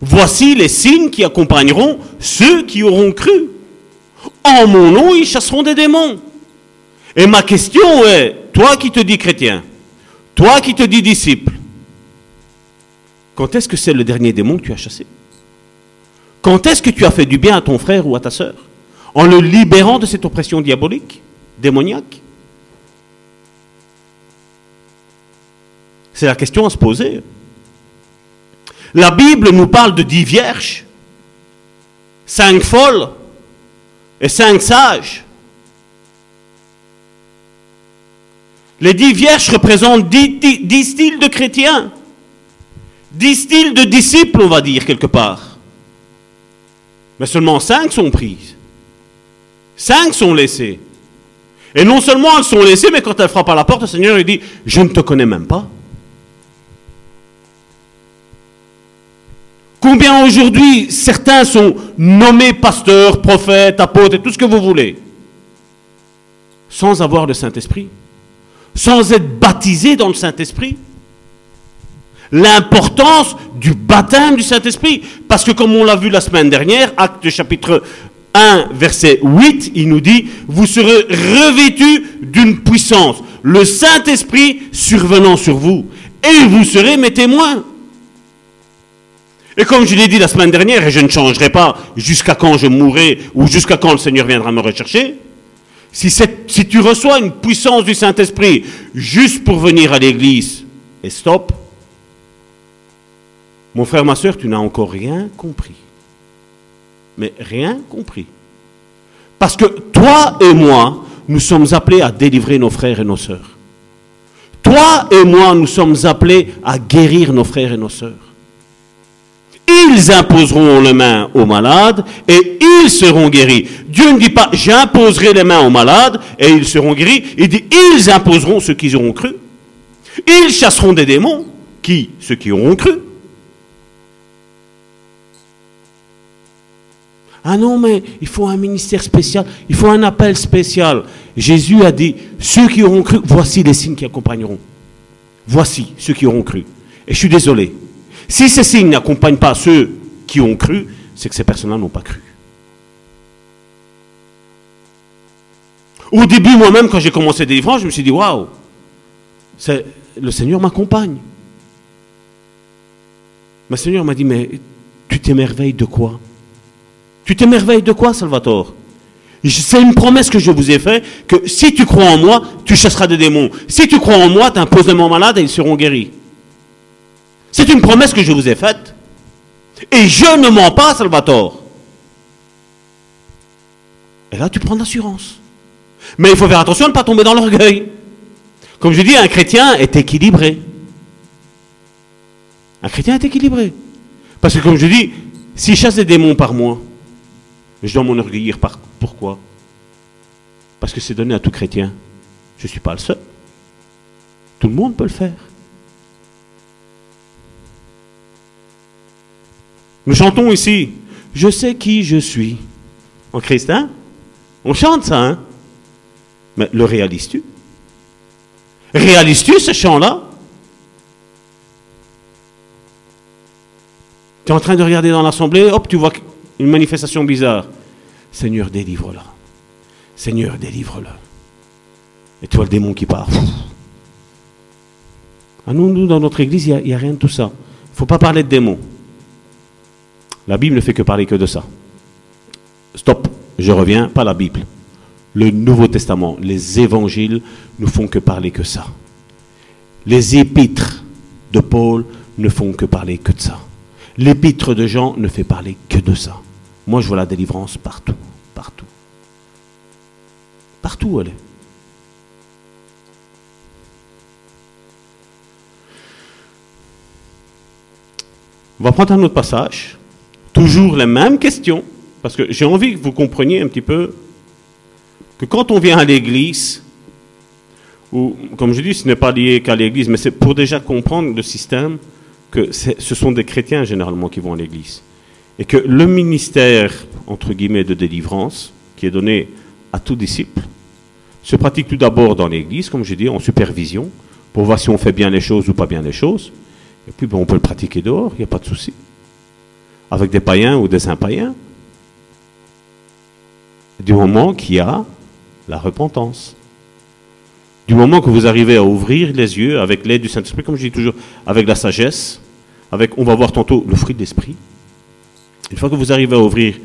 Voici les signes qui accompagneront ceux qui auront cru. En mon nom, ils chasseront des démons. Et ma question est, toi qui te dis chrétien, toi qui te dis disciple, quand est-ce que c'est le dernier démon que tu as chassé? Quand est-ce que tu as fait du bien à ton frère ou à ta sœur En le libérant de cette oppression diabolique, démoniaque? C'est la question à se poser. La Bible nous parle de dix vierges, cinq folles et cinq sages. Les dix vierges représentent dix, styles de chrétiens, dix styles de disciples, on va dire, quelque part. Mais seulement cinq sont prises. Cinq sont laissées. Et non seulement elles sont laissées, mais quand elles frappent à la porte, le Seigneur lui dit, je ne te connais même pas. Combien aujourd'hui certains sont nommés pasteurs, prophètes, apôtres tout ce que vous voulez, sans avoir le Saint-Esprit, sans être baptisés dans le Saint-Esprit L'importance du baptême du Saint-Esprit. Parce que comme on l'a vu la semaine dernière, acte chapitre 1, verset 8, il nous dit, vous serez revêtus d'une puissance, le Saint-Esprit survenant sur vous, et vous serez mes témoins. Et comme je l'ai dit la semaine dernière, et je ne changerai pas jusqu'à quand je mourrai ou jusqu'à quand le Seigneur viendra me rechercher, si, tu reçois une puissance du Saint-Esprit juste pour venir à l'église, et stop, mon frère, ma soeur, tu n'as encore rien compris. Mais rien compris. Parce que toi et moi, nous sommes appelés à délivrer nos frères et nos sœurs. Toi et moi, nous sommes appelés à guérir nos frères et nos sœurs. Ils imposeront les mains aux malades et ils seront guéris. Dieu ne dit pas j'imposerai les mains aux malades et ils seront guéris. Il dit ils imposeront ceux qui auront cru. Ils chasseront des démons. Qui? Ceux qui auront cru. Ah non, mais il faut un ministère spécial, il faut un appel spécial. Jésus a dit, ceux qui auront cru, voici les signes qui accompagneront. Voici ceux qui auront cru. Et je suis désolé, si ces signes n'accompagnent pas ceux qui ont cru, c'est que ces personnes-là n'ont pas cru. Au début, moi-même, quand j'ai commencé des livres, je me suis dit, waouh, le Seigneur m'accompagne. Le Seigneur m'a dit, mais tu t'émerveilles de quoi? Tu t'émerveilles de quoi, Salvatore? C'est une promesse que je vous ai faite, que si tu crois en moi, tu chasseras des démons. Si tu crois en moi, tu imposes des malades et ils seront guéris. C'est une promesse que je vous ai faite. Et je ne mens pas, Salvatore. Et là, tu prends l'assurance. Mais il faut faire attention à ne pas tomber dans l'orgueil. Comme je dis, un chrétien est équilibré. Un chrétien est équilibré. Parce que comme je dis, si je chasse des démons par moi, je dois m'enorgueillir par pourquoi? Parce que c'est donné à tout chrétien. Je ne suis pas le seul. Tout le monde peut le faire. Nous chantons ici, je sais qui je suis en Christ. Hein? On chante ça, hein? Mais le réalises-tu? Réalises-tu ce chant-là? Tu es en train de regarder dans l'assemblée, hop, tu vois une manifestation bizarre. Seigneur, délivre-le. Seigneur, délivre-le. Et tu vois le démon qui part. À nous, nous, dans notre église, il n'y a, a, rien de tout ça. Il ne faut pas parler de démons. La Bible ne fait que parler que de ça. Stop, je reviens, pas la Bible. Le Nouveau Testament, les évangiles ne font que parler que ça. Les épîtres de Paul ne font que parler que de ça. L'épître de Jean ne fait parler que de ça. Moi, je vois la délivrance partout, partout. Partout elle est. On va prendre un autre passage. Toujours les mêmes questions. Parce que j'ai envie que vous compreniez un petit peu que quand on vient à l'église, ou comme je dis, ce n'est pas lié qu'à l'église, mais c'est pour déjà comprendre le système que ce sont des chrétiens généralement qui vont à l'église. Et que le ministère, entre guillemets, de délivrance, qui est donné à tout disciple, se pratique tout d'abord dans l'église, comme je dis, en supervision, pour voir si on fait bien les choses ou pas bien les choses. Et puis, on peut le pratiquer dehors, il n'y a pas de souci. Avec des païens ou des impaïens. Du moment qu'il y a la repentance. Du moment que vous arrivez à ouvrir les yeux avec l'aide du Saint-Esprit, comme je dis toujours, avec la sagesse, avec, on va voir tantôt le fruit de l'esprit. Une fois que vous arrivez à ouvrir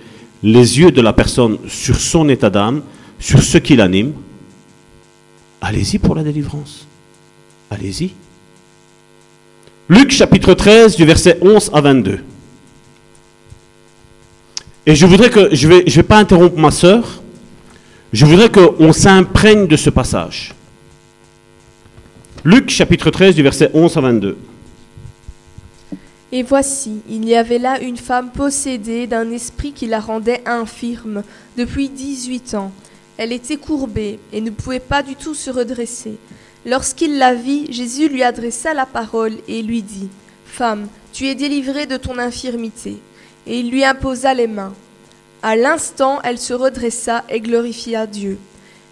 les yeux de la personne sur son état d'âme, sur ce qui l'anime, allez-y pour la délivrance. Allez-y. Luc chapitre 13 du verset 11 à 22. Et je voudrais que, je ne vais, je vais pas interrompre ma sœur, je voudrais qu'on s'imprègne de ce passage. Luc chapitre 13 du verset 11 à 22. Et voici, il y avait là une femme possédée d'un esprit qui la rendait infirme depuis 18 ans. Elle était courbée et ne pouvait pas du tout se redresser. Lorsqu'il la vit, Jésus lui adressa la parole et lui dit, Femme, tu es délivrée de ton infirmité. Et il lui imposa les mains. À l'instant, elle se redressa et glorifia Dieu.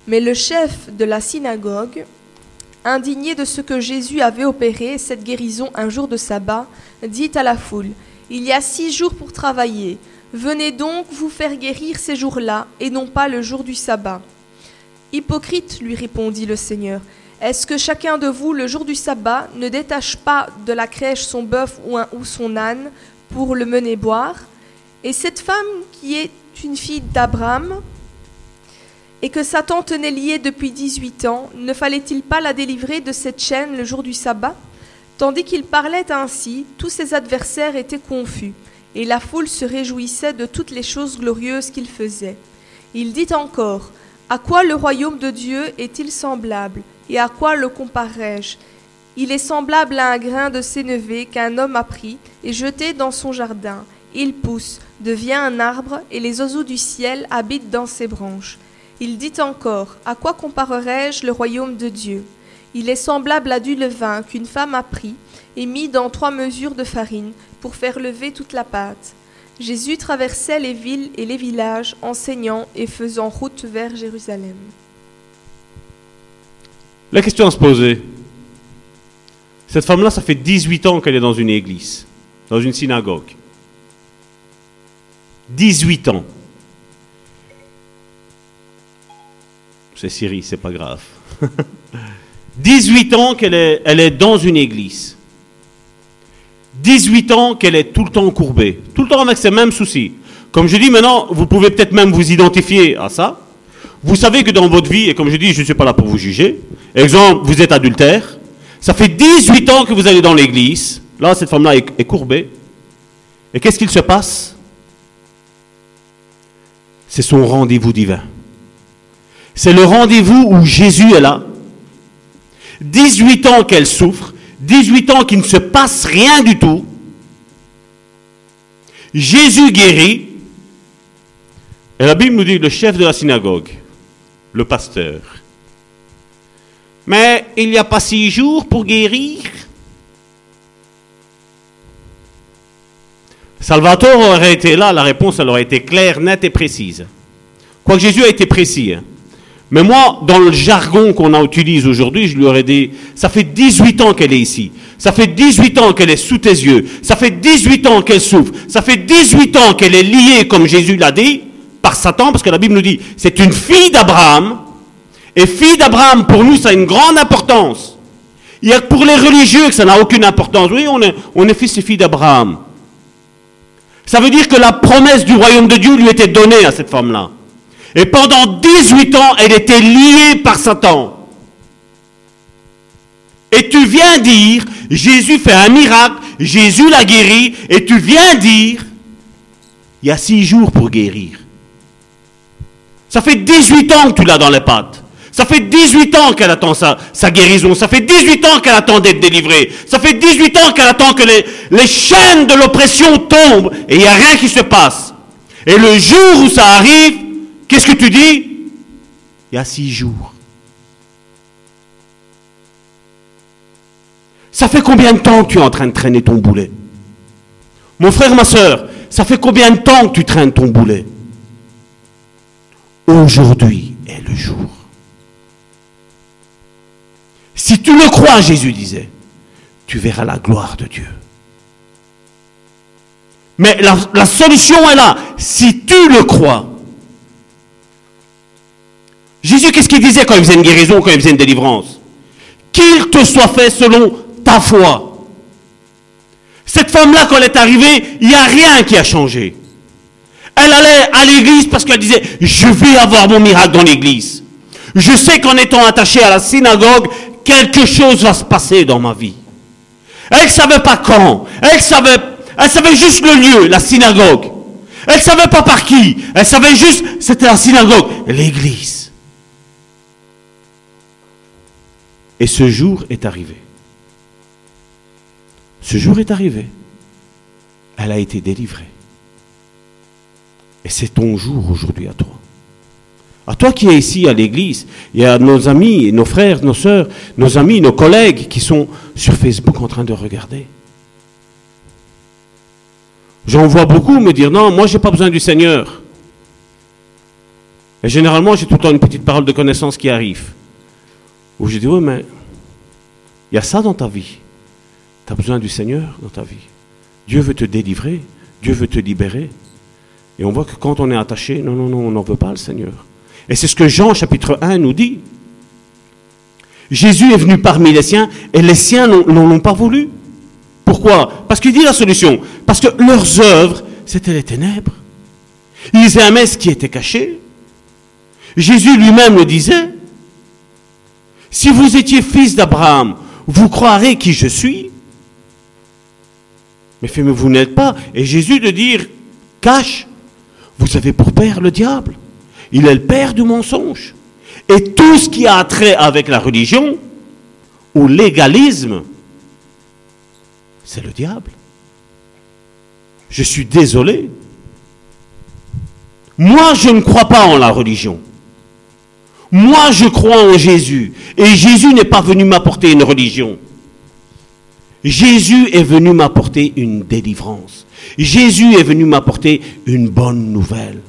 Mais le chef de la synagogue, indigné de ce que Jésus avait opéré, cette guérison un jour de sabbat, dit à la foule, Il y a six jours pour travailler. Venez donc vous faire guérir ces jours-là, et non pas le jour du sabbat. Hypocrite, lui répondit le Seigneur, est-ce que chacun de vous, le jour du sabbat, ne détache pas de la crèche son bœuf ou, ou son âne pour le mener boire. Et cette femme qui est une fille d'Abraham, et que Satan tenait liée depuis 18 ans, ne fallait-il pas la délivrer de cette chaîne le jour du sabbat? Tandis qu'il parlait ainsi, tous ses adversaires étaient confus, et la foule se réjouissait de toutes les choses glorieuses qu'il faisait. Il dit encore, À quoi le royaume de Dieu est-il semblable, et à quoi le comparerai-je Il est semblable à un grain de sénévé qu'un homme a pris et jeté dans son jardin. Il pousse, devient un arbre, et les oiseaux du ciel habitent dans ses branches. Il dit encore, À quoi comparerai-je le royaume de Dieu? Il est semblable à du levain qu'une femme a pris et mis dans trois mesures de farine pour faire lever toute la pâte. Jésus traversait les villes et les villages, enseignant et faisant route vers Jérusalem. La question à se poser, cette femme-là, ça fait 18 ans qu'elle est dans une église, dans une synagogue. 18 ans. C'est Syrie, c'est pas grave. 18 ans qu'elle est, dans une église. 18 ans qu'elle est tout le temps courbée. Tout le temps avec ces mêmes soucis. Comme je dis maintenant, vous pouvez peut-être même vous identifier à ça. Vous savez que dans votre vie, et comme je dis, je ne suis pas là pour vous juger. Exemple, vous êtes adultère. Ça fait 18 ans que vous allez dans l'église. Là, cette femme-là est, courbée. Et qu'est-ce qu'il se passe? C'est son rendez-vous divin. C'est le rendez-vous où Jésus est là. 18 ans qu'elle souffre, 18 ans qu'il ne se passe rien du tout. Jésus guérit. Et la Bible nous dit le chef de la synagogue, le pasteur. Mais il n'y a pas six jours pour guérir. Salvatore aurait été là, la réponse elle aurait été claire, nette et précise. Quoique Jésus a été précis. Hein. Mais moi, dans le jargon qu'on utilise aujourd'hui, je lui aurais dit, ça fait 18 ans qu'elle est ici. Ça fait 18 ans qu'elle est sous tes yeux. Ça fait 18 ans qu'elle souffre. Ça fait 18 ans qu'elle est liée, comme Jésus l'a dit, par Satan, parce que la Bible nous dit, c'est une fille d'Abraham. Et fille d'Abraham, pour nous, ça a une grande importance. Il y a que pour les religieux que ça n'a aucune importance. Oui, on est, fils et fille d'Abraham. Ça veut dire que la promesse du royaume de Dieu lui était donnée à cette femme-là. Et pendant 18 ans, elle était liée par Satan. Et tu viens dire, Jésus fait un miracle, Jésus l'a guéri, et tu viens dire, il y a six jours pour guérir. Ça fait 18 ans que tu l'as dans les pattes. Ça fait 18 ans qu'elle attend sa, guérison. Ça fait 18 ans qu'elle attend d'être délivrée. Ça fait 18 ans qu'elle attend que les, les chaînes de l'oppression tombent et il n'y a rien qui se passe. Et le jour où ça arrive, Qu'est-ce que tu dis? Il y a six jours. Ça fait combien de temps que tu es en train de traîner ton boulet? Mon frère, ma soeur, ça fait combien de temps que tu traînes ton boulet? Aujourd'hui est le jour. Si tu le crois, Jésus disait, tu verras la gloire de Dieu. Mais la, solution est là. Si tu le crois, Jésus, qu'est-ce qu'il disait quand il faisait une guérison, quand il faisait une délivrance? Qu'il te soit fait selon ta foi. Cette femme-là, quand elle est arrivée, il n'y a rien qui a changé. Elle allait à l'église parce qu'elle disait, je vais avoir mon miracle dans l'église. Je sais qu'en étant attachée à la synagogue, quelque chose va se passer dans ma vie. Elle ne savait pas quand. Elle savait, elle savait juste le lieu, la synagogue. Elle ne savait pas par qui. Elle savait juste, c'était la synagogue, l'église. Et ce jour est arrivé. Ce jour est arrivé. Elle a été délivrée. Et c'est ton jour aujourd'hui à toi. À toi qui es ici à l'église, y a nos amis, nos frères, nos sœurs, nos amis, nos collègues qui sont sur Facebook en train de regarder. J'en vois beaucoup me dire non, moi j'ai pas besoin du Seigneur. Et généralement, j'ai tout le temps une petite parole de connaissance qui arrive. Où je dis, oui, mais il y a ça dans ta vie. Tu as besoin du Seigneur dans ta vie. Dieu veut te délivrer, Dieu veut te libérer. Et on voit que quand on est attaché, non, non, non, on n'en veut pas le Seigneur. Et c'est ce que Jean chapitre 1 nous dit. Jésus est venu parmi les siens et les siens n'en ont pas voulu. Pourquoi? Parce qu'il dit la solution. Parce que leurs œuvres, c'était les ténèbres. Ils aimaient ce qui était caché. Jésus lui-même le disait. Si vous étiez fils d'Abraham, vous croirez qui je suis. Mais, vous n'êtes pas. Et Jésus de dire, cache, vous avez pour père le diable. Il est le père du mensonge. Et tout ce qui a trait avec la religion ou légalisme, c'est le diable. Je suis désolé. Moi, je ne crois pas en la religion. Moi, je crois en Jésus. Et Jésus n'est pas venu m'apporter une religion. Jésus est venu m'apporter une délivrance. Jésus est venu m'apporter une bonne nouvelle.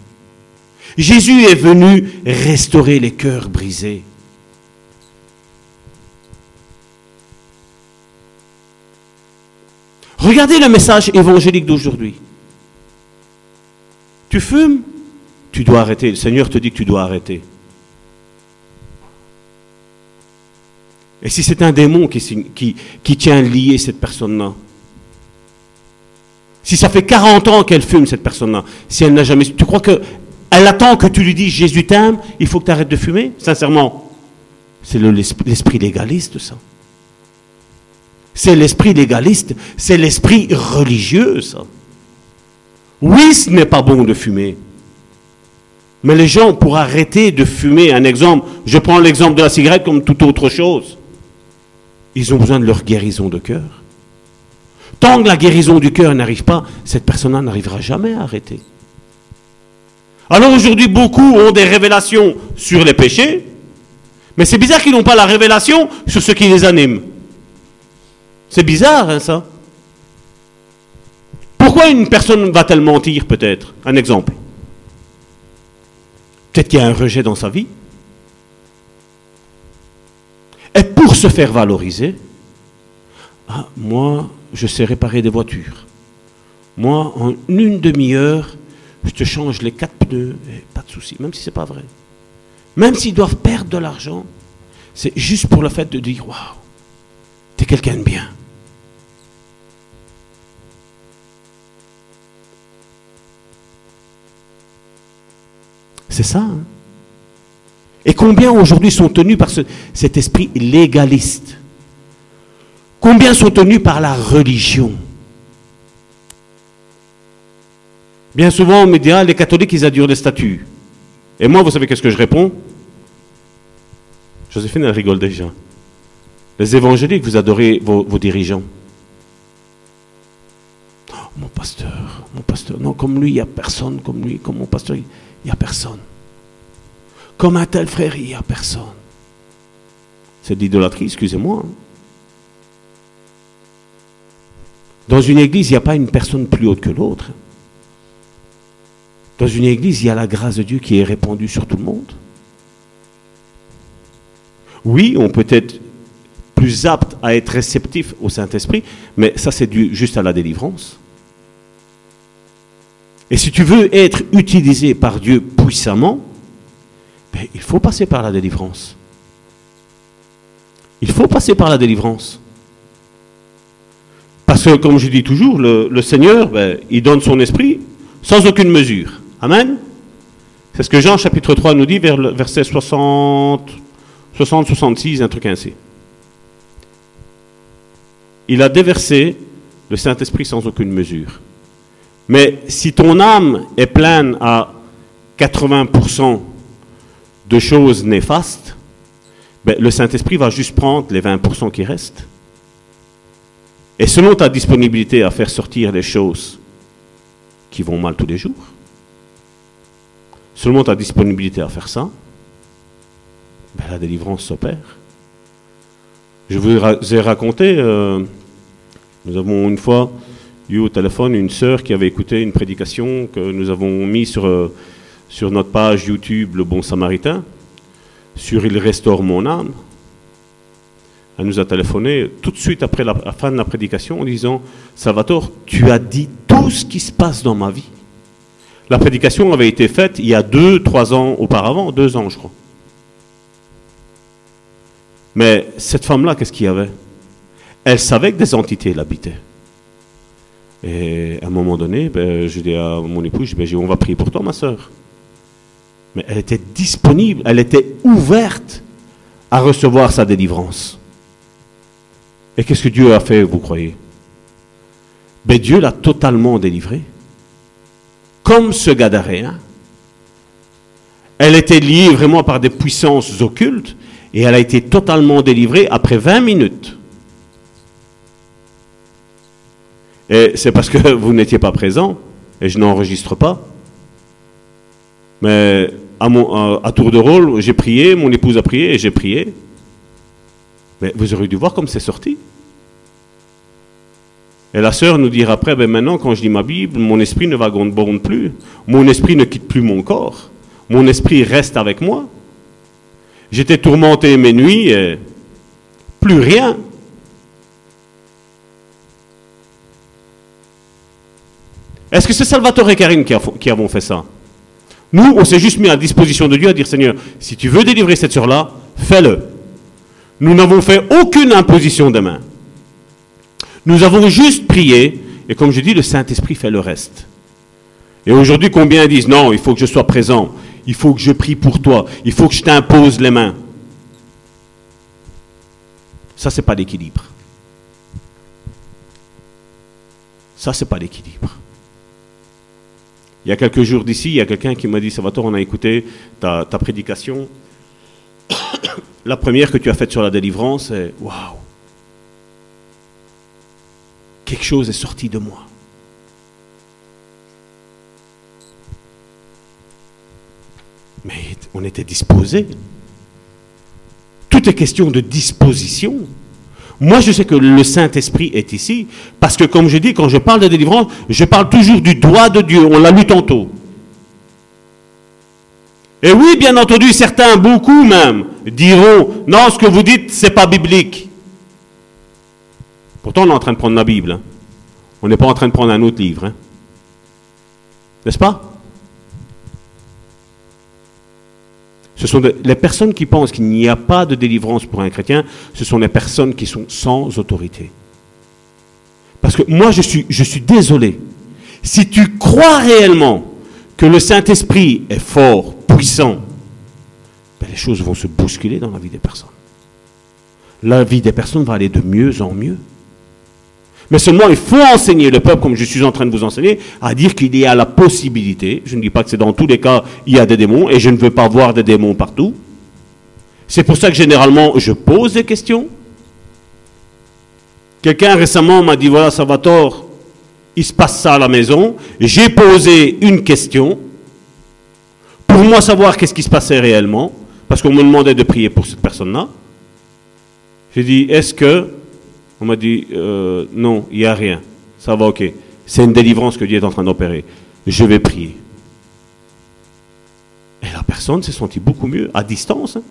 Jésus est venu restaurer les cœurs brisés. Regardez le message évangélique d'aujourd'hui. Tu fumes, tu dois arrêter. Le Seigneur te dit que tu dois arrêter. Et si c'est un démon qui, tient lié cette personne-là Si ça fait 40 ans qu'elle fume, cette personne-là, si elle n'a jamais... Tu crois qu'elle attend que tu lui dises Jésus t'aime, il faut que tu arrêtes de fumer Sincèrement, c'est l'esprit légaliste, ça. C'est l'esprit légaliste, c'est l'esprit religieux, ça. Oui, ce n'est pas bon de fumer. Mais les gens, pour arrêter de fumer, un exemple, je prends l'exemple de la cigarette comme toute autre chose. Ils ont besoin de leur guérison de cœur. Tant que la guérison du cœur n'arrive pas, cette personne-là n'arrivera jamais à arrêter. Alors aujourd'hui, beaucoup ont des révélations sur les péchés, mais c'est bizarre qu'ils n'ont pas la révélation sur ce qui les anime. C'est bizarre, hein, ça. Pourquoi une personne va-t-elle mentir, peut-être? Un exemple. Peut-être qu'il y a un rejet dans sa vie. Et pour se faire valoriser, ah, moi, je sais réparer des voitures. Moi, en une demi-heure, je te change les quatre pneus, et pas de souci, même si ce n'est pas vrai. Même s'ils doivent perdre de l'argent, c'est juste pour le fait de dire Waouh, es quelqu'un de bien. C'est ça. Hein. Et combien aujourd'hui sont tenus par cet esprit légaliste? Combien sont tenus par la religion? Bien souvent, aux médias, les catholiques, ils adorent les statues. Et moi, vous savez qu'est-ce que je réponds? Joséphine, elle rigole déjà. Les évangéliques, vous adorez vos, dirigeants. Oh, mon pasteur, mon pasteur. Non, comme lui, il n'y a personne comme lui. Comme mon pasteur, il n'y a personne. Comme un tel frère, il n'y a personne. C'est de l'idolâtrie, excusez-moi. Dans une église, il n'y a pas une personne plus haute que l'autre. Dans une église, il y a la grâce de Dieu qui est répandue sur tout le monde. Oui, on peut être plus apte à être réceptif au Saint-Esprit, mais ça c'est dû juste à la délivrance. Et si tu veux être utilisé par Dieu puissamment, ben, il faut passer par la délivrance. Il faut passer par la délivrance. Parce que, comme je dis toujours, le, Seigneur, ben, il donne son esprit sans aucune mesure. Amen. C'est ce que Jean chapitre 3 nous dit vers verset 60, 60, 66, un truc ainsi. Il a déversé le Saint-Esprit sans aucune mesure. Mais si ton âme est pleine à 80% de choses néfastes, ben, le Saint-Esprit va juste prendre les 20% qui restent. Et selon ta disponibilité à faire sortir les choses qui vont mal tous les jours, selon ta disponibilité à faire ça, ben, la délivrance s'opère. Je vous ai raconté, euh, nous avons une fois eu au téléphone une sœur qui avait écouté une prédication que nous avons mis sur, euh, sur notre page YouTube Le Bon Samaritain, sur Il restaure mon âme. Elle nous a téléphoné tout de suite après la, la fin de la prédication en disant Salvatore, tu as dit tout ce qui se passe dans ma vie. La prédication avait été faite il y a deux, trois ans auparavant, deux ans je crois. Mais cette femme-là, qu'est-ce qu'il y avait? Elle savait que des entités l'habitaient. Et à un moment donné, ben, je dis à mon épouse, ben, on va prier pour toi, ma soeur. Mais elle était disponible, elle était ouverte à recevoir sa délivrance. Et qu'est-ce que Dieu a fait, vous croyez? Ben, Dieu l'a totalement délivrée. Comme ce Gadaréen. Elle était liée vraiment par des puissances occultes et elle a été totalement délivrée après 20 minutes. Et c'est parce que vous n'étiez pas présent, et je n'enregistre pas. Mais à, tour de rôle, j'ai prié, mon épouse a prié, et j'ai prié. Mais vous auriez dû voir comme c'est sorti. Et la sœur nous dira après, ben maintenant, quand je lis ma Bible, mon esprit ne vagabonde plus. Mon esprit ne quitte plus mon corps. Mon esprit reste avec moi. J'étais tourmenté mes nuits et plus rien. Est-ce que c'est Salvatore et Karine qui, avons fait ça? Nous, on s'est juste mis à disposition de Dieu à dire Seigneur, si tu veux délivrer cette sœur-là, fais-le. Nous n'avons fait aucune imposition de main. Nous avons juste prié, et comme je dis, le Saint-Esprit fait le reste. Et aujourd'hui, combien disent non, il faut que je sois présent, il faut que je prie pour toi. Il faut que je t'impose les mains. Ça, c'est pas l'équilibre. Ça, c'est pas l'équilibre. Il y a quelques jours d'ici, il y a quelqu'un qui m'a dit, Salvatore, on a écouté ta, ta prédication. la première que tu as faite sur la délivrance, et waouh, quelque chose est sorti de moi. on était disposé. Tout est question de disposition. Moi, je sais que le Saint-Esprit est ici, parce que, comme je dis, quand je parle de délivrance, je parle toujours du doigt de Dieu. On l'a lu tantôt. Et oui, bien entendu, certains, beaucoup même, diront, non, ce que vous dites, c'est pas biblique. Pourtant, on est en train de prendre la Bible. Hein. On n'est pas en train de prendre un autre livre. Hein. N'est-ce pas? Ce sont les personnes qui pensent qu'il n'y a pas de délivrance pour un chrétien, ce sont les personnes qui sont sans autorité. Parce que moi, je suis, je suis désolé. Si tu crois réellement que le Saint-Esprit est fort, puissant, ben, les choses vont se bousculer dans la vie des personnes. La vie des personnes va aller de mieux en mieux. Mais seulement, il faut enseigner le peuple, comme je suis en train de vous enseigner, à dire qu'il y a la possibilité, je ne dis pas que c'est dans tous les cas, il y a des démons, et je ne veux pas voir des démons partout. C'est pour ça que généralement, je pose des questions. Quelqu'un récemment m'a dit, voilà, Salvatore, il se passe ça à la maison. J'ai posé une question pour moi savoir qu'est-ce qui se passait réellement, parce qu'on me demandait de prier pour cette personne-là. J'ai dit, est-ce que on m'a dit, euh, non, il n'y a rien. Ça va, ok. C'est une délivrance que Dieu est en train d'opérer. Je vais prier. Et la personne s'est sentie beaucoup mieux, à distance. Hein.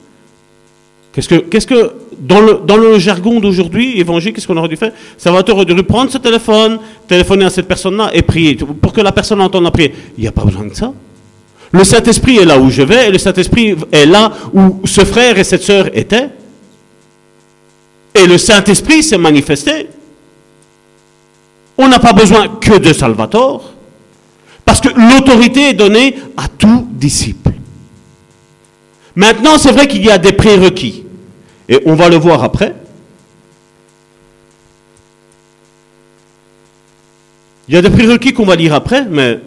Qu'est-ce que, qu'est-ce que dans, le, dans le jargon d'aujourd'hui, évangile, qu'est-ce qu'on aurait dû faire? Va aurait dû prendre ce téléphone, téléphoner à cette personne-là et prier, pour que la personne entende la prière. Il n'y a pas besoin de ça. Le Saint-Esprit est là où je vais, et le Saint-Esprit est là où ce frère et cette sœur étaient. Et le Saint-Esprit s'est manifesté. On n'a pas besoin que de Salvatore, parce que l'autorité est donnée à tout disciple. Maintenant, c'est vrai qu'il y a des prérequis, et on va le voir après. Il y a des prérequis qu'on va lire après, mais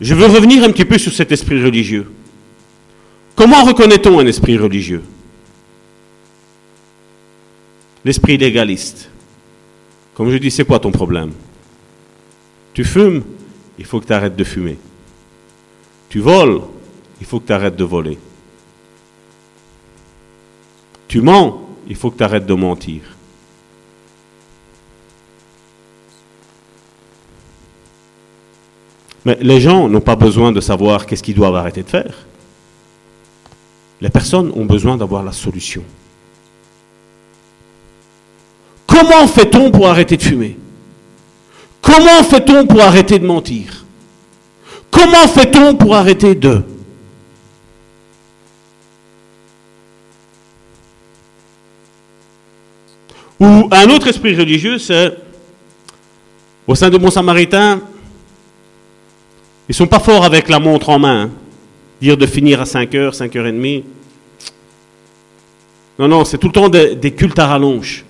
je veux revenir un petit peu sur cet esprit religieux. Comment reconnaît-on un esprit religieux? L'esprit légaliste. Comme je dis, c'est quoi ton problème? Tu fumes, il faut que tu arrêtes de fumer. Tu voles, il faut que tu arrêtes de voler. Tu mens, il faut que tu arrêtes de mentir. Mais les gens n'ont pas besoin de savoir qu'est-ce qu'ils doivent arrêter de faire. Les personnes ont besoin d'avoir la solution. Comment fait-on pour arrêter de fumer? Comment fait-on pour arrêter de mentir? Comment fait-on pour arrêter de? Ou un autre esprit religieux, c'est au sein de Bon Samaritain, ils sont pas forts avec la montre en main. Hein. Dire de finir à 5h, 5h30. Non, non, c'est tout le temps des cultes à rallonge.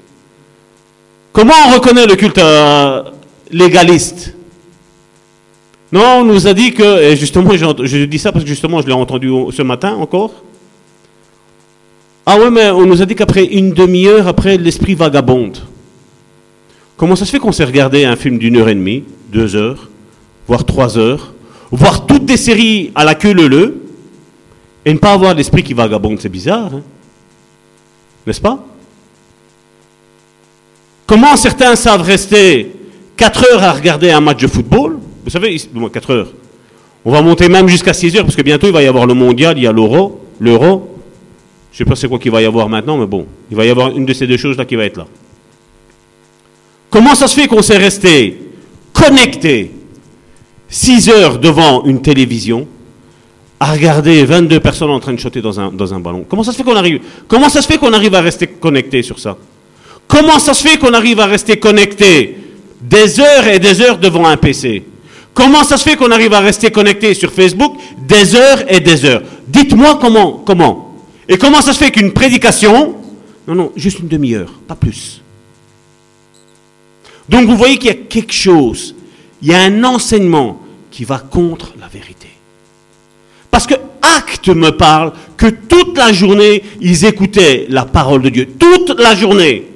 Comment on reconnaît le culte légaliste? Non, on nous a dit que, et justement, je dis ça parce que justement, je l'ai entendu ce matin encore. Ah ouais, mais on nous a dit qu'après une demi-heure, après, l'esprit vagabonde. Comment ça se fait qu'on s'est regardé un film d'une heure et demie, deux heures, voire trois heures, voir toutes des séries à la queue leu et ne pas avoir l'esprit qui vagabonde? C'est bizarre, hein? N'est-ce pas? Comment certains savent rester 4 heures à regarder un match de football? Vous savez, 4 heures. On va monter même jusqu'à 6 heures, parce que bientôt il va y avoir le mondial, il y a l'euro, l'euro. Je ne sais pas c'est quoi qu'il va y avoir maintenant, mais bon, il va y avoir une de ces deux choses-là qui va être là. Comment ça se fait qu'on s'est resté connecté 6 heures devant une télévision à regarder 22 personnes en train de choter dans un, ballon? Comment ça se fait qu'on arrive à rester connecté sur ça? Comment ça se fait qu'on arrive à rester connecté des heures et des heures devant un PC Comment ça se fait qu'on arrive à rester connecté sur Facebook des heures et des heures? Dites-moi comment, comment Et comment ça se fait qu'une prédication, non, non, juste une demi-heure, pas plus. Donc vous voyez qu'il y a quelque chose, il y a un enseignement qui va contre la vérité. Parce que Acte me parle que toute la journée, ils écoutaient la parole de Dieu. Toute la journée.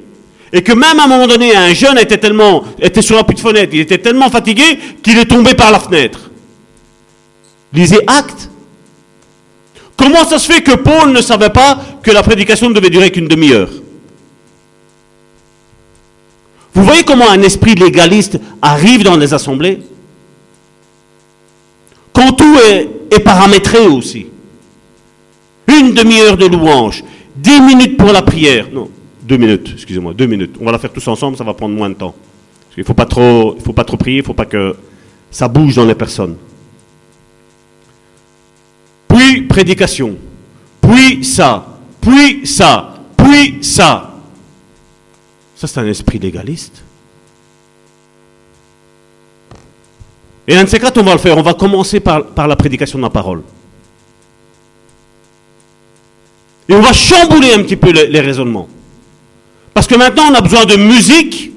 Et que même à un moment donné, un jeune était tellement, était sur la petite fenêtre, il était tellement fatigué qu'il est tombé par la fenêtre. Lisez Acte. Comment ça se fait que Paul ne savait pas que la prédication ne devait durer qu'une demi-heure? Vous voyez comment un esprit légaliste arrive dans les assemblées? Quand tout est, est paramétré aussi. Une demi-heure de louange, dix minutes pour la prière. Non, deux minutes, excusez-moi, deux minutes. On va la faire tous ensemble, ça va prendre moins de temps. Il ne faut pas trop, faut pas trop prier, il ne faut pas que ça bouge dans les personnes. Puis prédication, puis ça, puis ça, puis ça. Ça, c'est un esprit légaliste. Et un de ces on va le faire. On va commencer par, la prédication de la parole. Et on va chambouler un petit peu les raisonnements. Parce que maintenant, on a besoin de musique,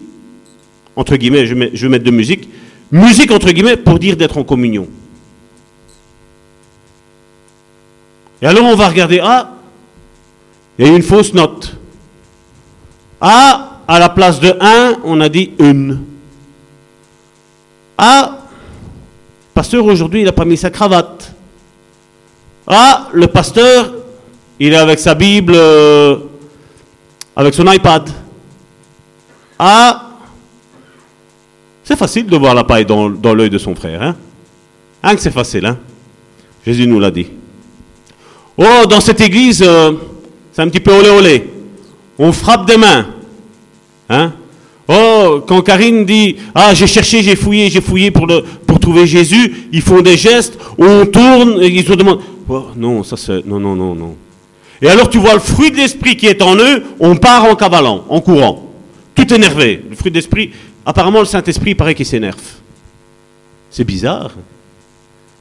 entre guillemets, je je vais mettre de musique, musique entre guillemets pour dire d'être en communion. Et alors on va regarder, ah, il y a une fausse note. Ah, à la place de 1, on a dit une. Ah, pasteur aujourd'hui, il n'a pas mis sa cravate. Ah, le pasteur, il est avec sa Bible, euh, avec son iPad. Ah, c'est facile de voir la paille dans, l'œil de son frère. Hein, hein que c'est facile, hein Jésus nous l'a dit. Oh, dans cette église, euh, c'est un petit peu olé olé. On frappe des mains. Hein Oh, quand Karine dit Ah, j'ai cherché, j'ai fouillé, j'ai fouillé pour trouver Jésus, ils font des gestes, on tourne, et ils se demandent oh, Non, ça c'est. Non, non, non, non. Et alors tu vois le fruit de l'esprit qui est en eux, on part en cavalant, en courant. Tout énervé. Le fruit de l'esprit, apparemment le Saint-Esprit, paraît qu'il s'énerve. C'est bizarre.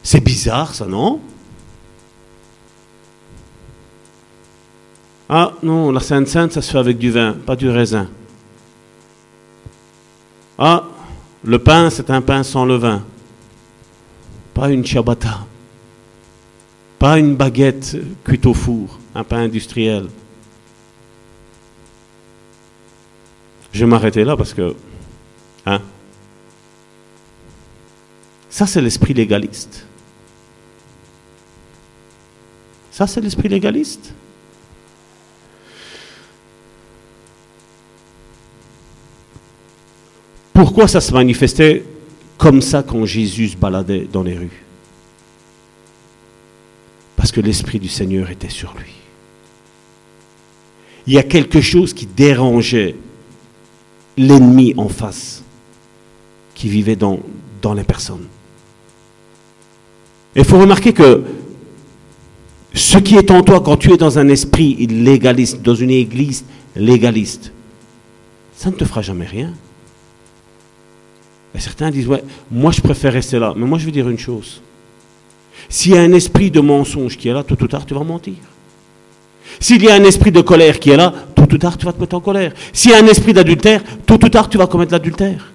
C'est bizarre, ça, non? Ah non, la Sainte Sainte, ça se fait avec du vin, pas du raisin. Ah, le pain, c'est un pain sans levain. Pas une ciabatta. Pas une baguette cuite au four, un pain industriel. Je vais m'arrêter là parce que. Hein? Ça, c'est l'esprit légaliste. Ça, c'est l'esprit légaliste? Pourquoi ça se manifestait comme ça quand Jésus se baladait dans les rues? Parce que l'Esprit du Seigneur était sur lui. Il y a quelque chose qui dérangeait l'ennemi en face, qui vivait dans, dans les personnes. Il faut remarquer que ce qui est en toi quand tu es dans un esprit légaliste, dans une église légaliste, ça ne te fera jamais rien. Et certains disent, ouais, moi je préfère rester là. Mais moi je veux dire une chose. S'il y a un esprit de mensonge qui est là, tôt ou tard tu vas mentir. S'il y a un esprit de colère qui est là, tôt ou tard tu vas te mettre en colère. S'il y a un esprit d'adultère, tôt ou tard tu vas commettre l'adultère.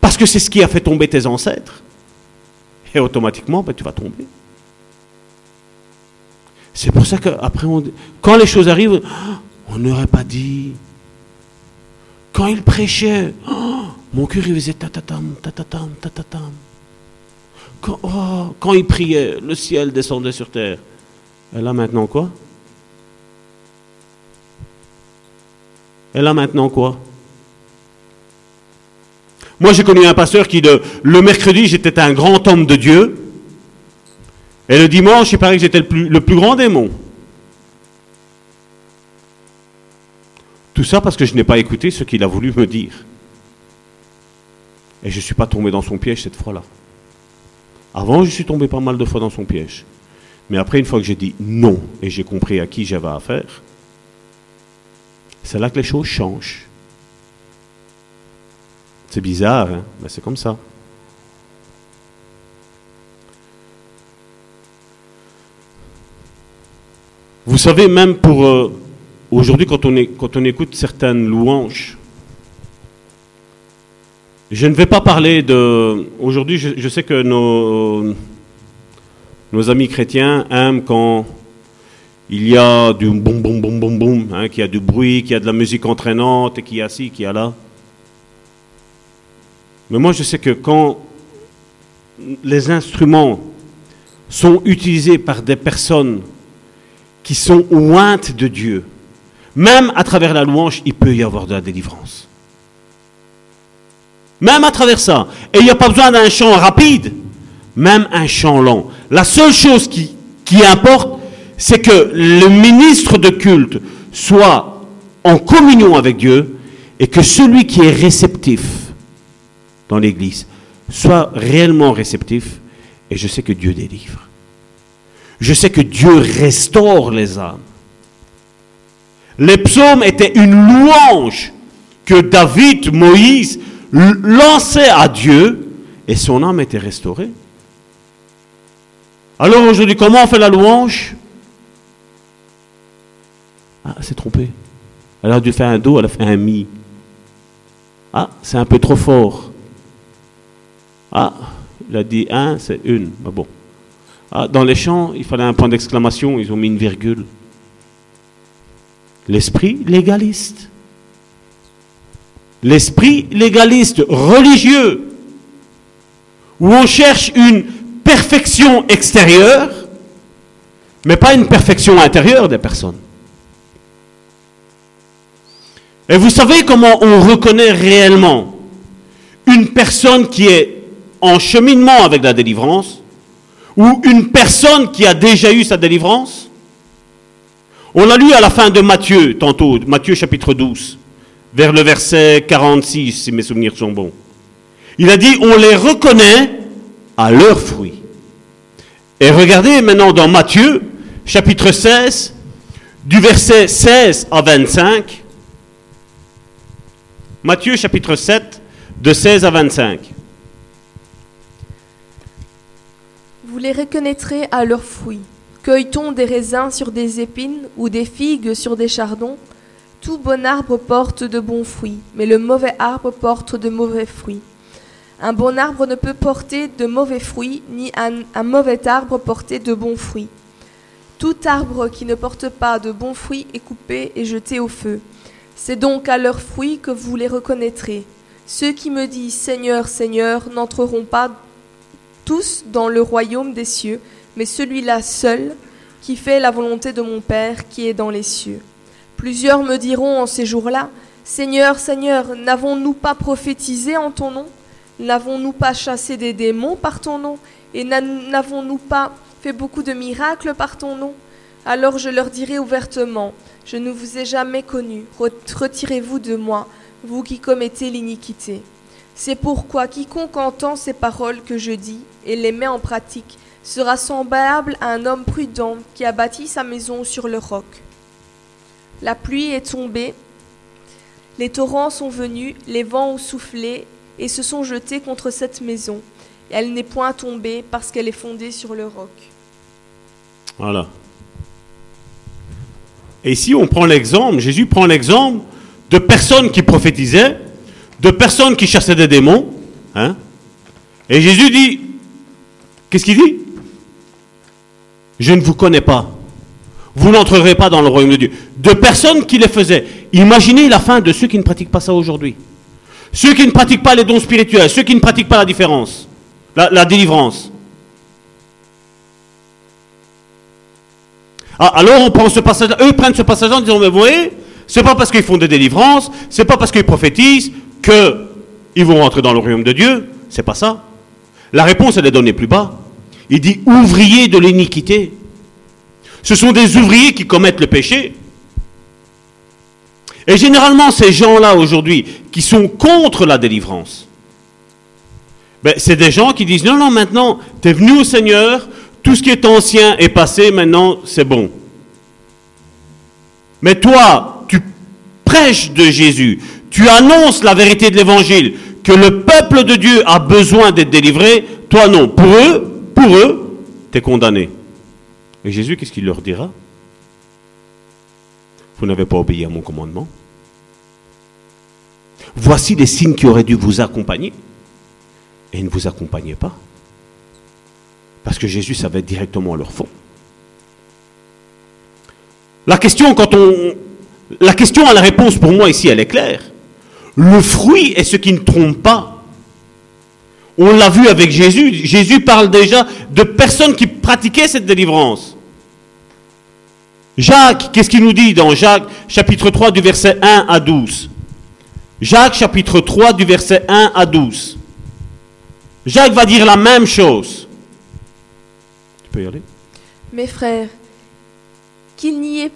Parce que c'est ce qui a fait tomber tes ancêtres. Et automatiquement, ben, tu vas tomber. C'est pour ça qu'après, quand les choses arrivent, on n'aurait pas dit. Quand il prêchait, mon cœur, il faisait tatatam, tatatam, tatatam. Quand, oh, quand il priait, le ciel descendait sur terre. Et là maintenant quoi? Et là maintenant quoi? Moi j'ai connu un pasteur qui, le mercredi, j'étais un grand homme de Dieu. Et le dimanche, il paraît que j'étais le plus, le plus grand démon. Tout ça parce que je n'ai pas écouté ce qu'il a voulu me dire. Et je ne suis pas tombé dans son piège cette fois-là. Avant, je suis tombé pas mal de fois dans son piège. Mais après, une fois que j'ai dit non et j'ai compris à qui j'avais affaire, c'est là que les choses changent. C'est bizarre, hein mais c'est comme ça. Vous savez, même pour euh, aujourd'hui, quand, on est, quand on écoute certaines louanges, je ne vais pas parler de... Aujourd'hui, je, sais que nos, amis chrétiens aiment quand il y a du boum boum boum boum boum, hein, qu'il y a du bruit, qu'il y a de la musique entraînante, qu'il y a ci, qu'il y a là. Mais moi, je sais que quand les instruments sont utilisés par des personnes qui sont ointes de Dieu, même à travers la louange, il peut y avoir de la délivrance. Même à travers ça. Et il n'y a pas besoin d'un chant rapide, même un chant lent. La seule chose qui, qui importe, c'est que le ministre de culte soit en communion avec Dieu et que celui qui est réceptif dans l'Église soit réellement réceptif. Et je sais que Dieu délivre. Je sais que Dieu restaure les âmes. Les psaumes étaient une louange que David, Moïse lançaient à Dieu et son âme était restaurée. Alors aujourd'hui, comment on fait la louange? Ah, c'est trompé. Elle a dû faire un do, elle a fait un mi. Ah, c'est un peu trop fort. Ah, il a dit un, c'est une. Mais bon. Ah, dans les chants, il fallait un point d'exclamation, ils ont mis une virgule. L'esprit légaliste. L'esprit légaliste, religieux, où on cherche une perfection extérieure, mais pas une perfection intérieure des personnes. Et vous savez comment on reconnaît réellement une personne qui est en cheminement avec la délivrance ou une personne qui a déjà eu sa délivrance? On l'a lu à la fin de Matthieu, tantôt, Matthieu chapitre 12, vers le verset 46, si mes souvenirs sont bons. Il a dit, on les reconnaît à leurs fruits. Et regardez maintenant dans Matthieu, chapitre 16, du verset 16 à 25. Matthieu, chapitre 7, de 16 à 25. Vous les reconnaîtrez à leurs fruits. Cueille-t-on des raisins sur des épines ou des figues sur des chardons? Tout bon arbre porte de bons fruits, mais le mauvais arbre porte de mauvais fruits. Un bon arbre ne peut porter de mauvais fruits, ni un, mauvais arbre porter de bons fruits. Tout arbre qui ne porte pas de bons fruits est coupé et jeté au feu. C'est donc à leurs fruits que vous les reconnaîtrez. Ceux qui me disent Seigneur, Seigneur n'entreront pas tous dans le royaume des cieux, mais celui-là seul qui fait la volonté de mon Père qui est dans les cieux. Plusieurs me diront en ces jours-là, Seigneur, Seigneur, n'avons-nous pas prophétisé en ton nom? N'avons-nous pas chassé des démons par ton nom? Et n'avons-nous pas fait beaucoup de miracles par ton nom? Alors je leur dirai ouvertement, je ne vous ai jamais connu, retirez-vous de moi, vous qui commettez l'iniquité. C'est pourquoi quiconque entend ces paroles que je dis et les met en pratique sera semblable à un homme prudent qui a bâti sa maison sur le roc. La pluie est tombée, les torrents sont venus, les vents ont soufflé et se sont jetés contre cette maison. Elle n'est point tombée parce qu'elle est fondée sur le roc. Voilà. Et ici, on prend l'exemple, Jésus prend l'exemple de personnes qui prophétisaient, de personnes qui chassaient des démons. Hein? Et Jésus dit, qu'est-ce qu'il dit? Je ne vous connais pas. Vous n'entrerez pas dans le royaume de Dieu. De personnes qui les faisaient. Imaginez la fin de ceux qui ne pratiquent pas ça aujourd'hui. Ceux qui ne pratiquent pas les dons spirituels, ceux qui ne pratiquent pas la différence, la, délivrance. Ah, alors on prend ce passage, eux prennent ce passage en disant, mais vous voyez, c'est pas parce qu'ils font des délivrances, c'est pas parce qu'ils prophétisent que ils vont rentrer dans le royaume de Dieu. C'est pas ça. La réponse, elle est donnée plus bas. Il dit ouvriers de l'iniquité. Ce sont des ouvriers qui commettent le péché. Et généralement, ces gens-là aujourd'hui, qui sont contre la délivrance, ben, c'est des gens qui disent, non, non, maintenant, tu es venu au Seigneur, tout ce qui est ancien est passé, maintenant, c'est bon. Mais toi, tu prêches de Jésus, tu annonces la vérité de l'Évangile, que le peuple de Dieu a besoin d'être délivré, toi non. Pour eux, pour eux, tu es condamné. Et Jésus, qu'est-ce qu'il leur dira? Vous n'avez pas obéi à mon commandement. Voici les signes qui auraient dû vous accompagner. Et ne vous accompagnaient pas. Parce que Jésus savait directement leur fond. La question, quand on, la question à la réponse pour moi ici, elle est claire. Le fruit est ce qui ne trompe pas. On l'a vu avec Jésus. Jésus parle déjà de personnes qui pratiquaient cette délivrance. Jacques, qu'est-ce qu'il nous dit dans Jacques chapitre 3 du verset 1 à 12 Jacques chapitre 3 du verset 1 à 12. Jacques va dire la même chose. Tu peux y aller? Mes frères, qu'il n'y ait,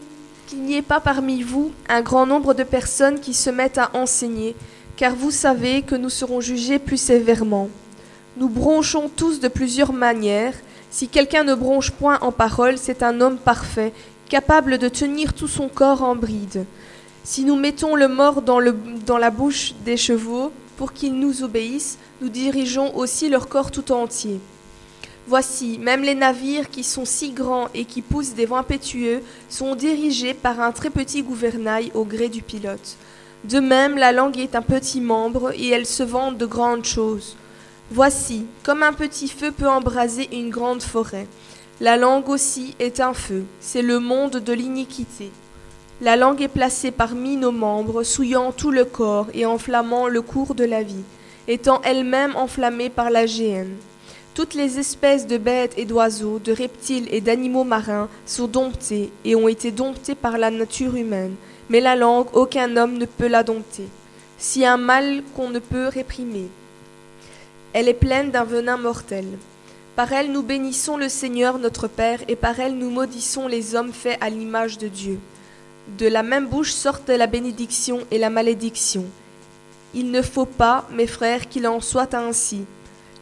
ait pas parmi vous un grand nombre de personnes qui se mettent à enseigner, car vous savez que nous serons jugés plus sévèrement. Nous bronchons tous de plusieurs manières. Si quelqu'un ne bronche point en parole, c'est un homme parfait, capable de tenir tout son corps en bride. Si nous mettons le mort dans, la bouche des chevaux pour qu'ils nous obéissent, nous dirigeons aussi leur corps tout entier. Voici, même les navires qui sont si grands et qui poussent des vents impétueux sont dirigés par un très petit gouvernail au gré du pilote. De même, la langue est un petit membre et elle se vante de grandes choses. Voici, comme un petit feu peut embraser une grande forêt. La langue aussi est un feu, c'est le monde de l'iniquité. La langue est placée parmi nos membres, souillant tout le corps et enflammant le cours de la vie, étant elle-même enflammée par la géhenne. Toutes les espèces de bêtes et d'oiseaux, de reptiles et d'animaux marins sont domptées et ont été domptées par la nature humaine, mais la langue, aucun homme ne peut la dompter. Si un mal qu'on ne peut réprimer. Elle est pleine d'un venin mortel. Par elle nous bénissons le Seigneur notre Père, et par elle nous maudissons les hommes faits à l'image de Dieu. De la même bouche sortent la bénédiction et la malédiction. Il ne faut pas, mes frères, qu'il en soit ainsi.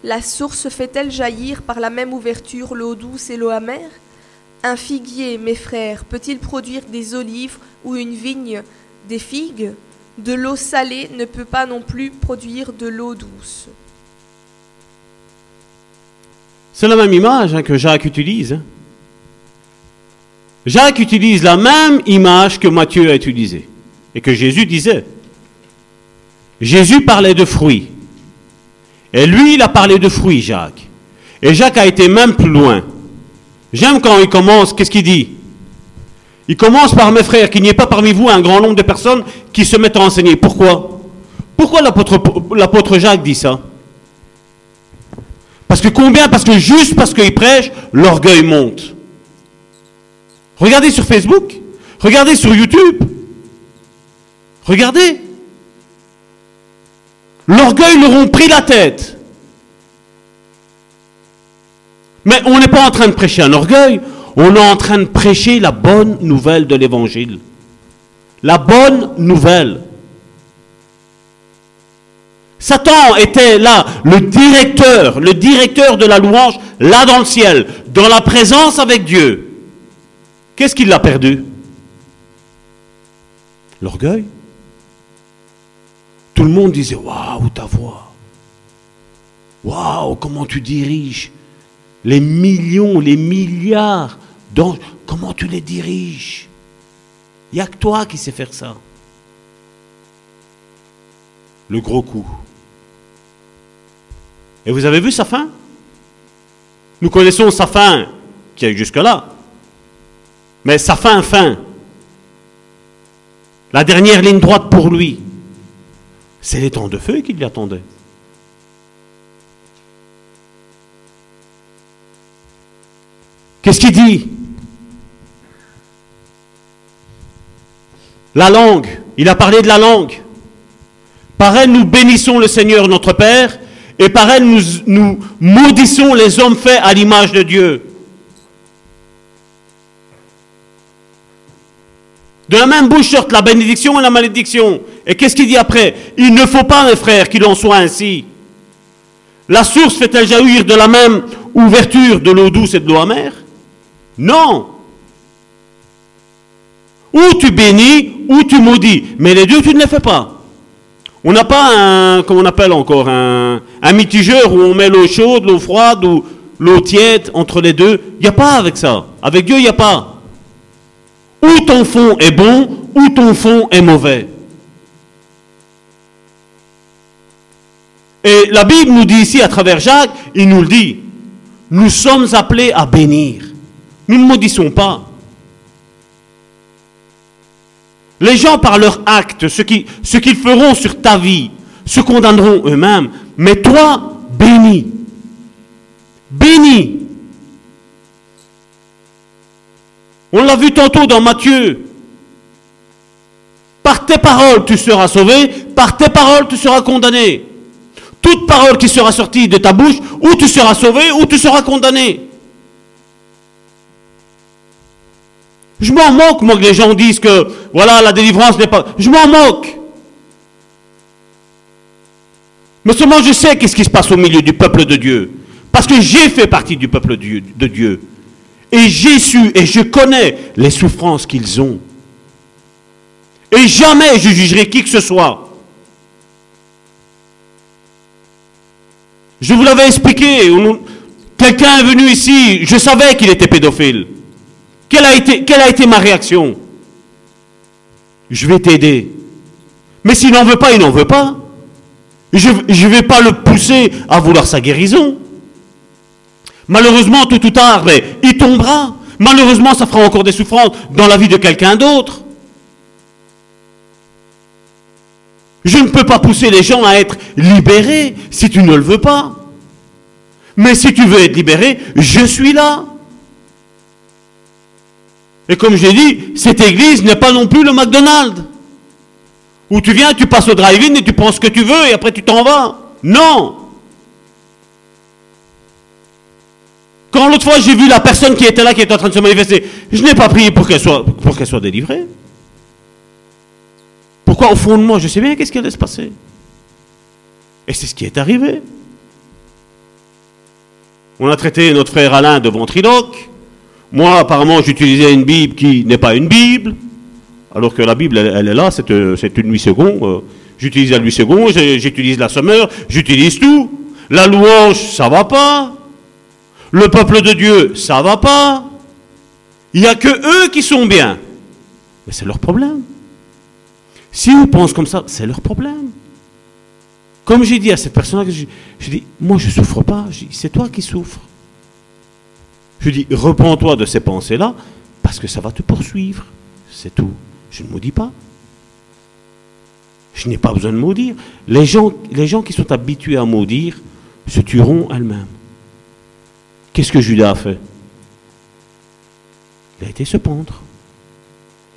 La source fait-elle jaillir par la même ouverture l'eau douce et l'eau amère? Un figuier, mes frères, peut-il produire des olives ou une vigne? Des figues? De l'eau salée ne peut pas non plus produire de l'eau douce. C'est la même image hein, que Jacques utilise. hein. Jacques utilise la même image que Matthieu a utilisée et que Jésus disait. Jésus parlait de fruits. Et lui, il a parlé de fruits, Jacques. Et Jacques a été même plus loin. J'aime quand il commence, qu'est-ce qu'il dit? Il commence par mes frères, qu'il n'y ait pas parmi vous un grand nombre de personnes qui se mettent à enseigner. Pourquoi? Pourquoi l'apôtre l'apôtre Jacques dit ça? Parce que combien? Parce que juste parce qu'il prêche, l'orgueil monte. Regardez sur Facebook, regardez sur YouTube, regardez. L'orgueil leur ont pris la tête. Mais on n'est pas en train de prêcher un orgueil, on est en train de prêcher la bonne nouvelle de l'évangile. La bonne nouvelle. Satan était là, le directeur, le directeur de la louange, là dans le ciel, dans la présence avec Dieu. Qu'est-ce qu'il a perdu? L'orgueil. Tout le monde disait Waouh, ta voix. Waouh, comment tu diriges les millions, les milliards d'anges. Comment tu les diriges Il n'y a que toi qui sais faire ça. Le gros coup. Et vous avez vu sa fin Nous connaissons sa fin qui est jusque-là. Mais sa fin, fin. La dernière ligne droite pour lui. C'est les temps de feu qui l'y attendaient. Qu'est-ce qu'il dit? La langue. Il a parlé de la langue. Par elle, nous bénissons le Seigneur notre Père, et par elle, nous, maudissons les hommes faits à l'image de Dieu. De la même bouche sortent la bénédiction et la malédiction. Et qu'est-ce qu'il dit après? Il ne faut pas, mes frères, qu'il en soit ainsi. La source fait-elle jaillir de la même ouverture de l'eau douce et de l'eau amère? Non. Ou tu bénis, ou tu maudis. Mais les deux, tu ne les fais pas. On n'a pas un, comment on appelle encore, un, un mitigeur où on met l'eau chaude, l'eau froide ou l'eau tiède entre les deux. Il n'y a pas avec ça. Avec Dieu, il n'y a pas. Ou ton fond est bon, ou ton fond est mauvais. Et la Bible nous dit ici, à travers Jacques, il nous le dit, nous sommes appelés à bénir. Nous ne maudissons pas. Les gens, par leurs actes, ce qu'ils feront sur ta vie, se condamneront eux-mêmes. Mais toi, bénis. Bénis. On l'a vu tantôt dans Matthieu. Par tes paroles, tu seras sauvé. Par tes paroles, tu seras condamné. Toute parole qui sera sortie de ta bouche, ou tu seras sauvé, ou tu seras condamné. Je m'en moque, moi, que les gens disent que, voilà, la délivrance n'est pas... Je m'en moque. Mais seulement je sais qu'est-ce qui se passe au milieu du peuple de Dieu. Parce que j'ai fait partie du peuple de Dieu. Et j'ai su et je connais les souffrances qu'ils ont. Et jamais je jugerai qui que ce soit. Je vous l'avais expliqué. Quelqu'un est venu ici, je savais qu'il était pédophile. Quelle a été, ma réaction? Je vais t'aider. Mais s'il n'en veut pas, il n'en veut pas. Je ne vais pas le pousser à vouloir sa guérison. Malheureusement, tout ou tard, il tombera. Malheureusement, ça fera encore des souffrances dans la vie de quelqu'un d'autre. Je ne peux pas pousser les gens à être libérés si tu ne le veux pas. Mais si tu veux être libéré, je suis là. Et comme je l'ai dit, cette église n'est pas non plus le McDonald's. Où tu viens, tu passes au drive-in et tu prends ce que tu veux et après tu t'en vas. Non. Quand l'autre fois j'ai vu la personne qui était là, qui était en train de se manifester, je n'ai pas prié pour qu'elle soit, pour qu'elle soit délivrée. Pourquoi au fond de moi, je sais bien qu'est-ce qui allait se passer. Et c'est ce qui est arrivé. On a traité notre frère Alain de ventriloque. Moi, apparemment, j'utilisais une Bible qui n'est pas une Bible, alors que la Bible, elle, est là, c'est euh, une nuit seconde. Euh, j'utilise la nuit seconde, j'utilise la sommeur, j'utilise tout. La louange, ça va pas. Le peuple de Dieu, ça va pas. Il n'y a que eux qui sont bien. Mais c'est leur problème. Si ils pensent comme ça, c'est leur problème. Comme j'ai dit à cette personne-là, je dis, moi je souffre pas, c'est toi qui souffres. Je dis, repends-toi de ces pensées-là, parce que ça va te poursuivre. C'est tout. Je ne maudis pas. Je n'ai pas besoin de maudire. Les gens, les gens qui sont habitués à maudire se tueront elles-mêmes. Qu'est-ce que Judas a fait? Il a été se pendre.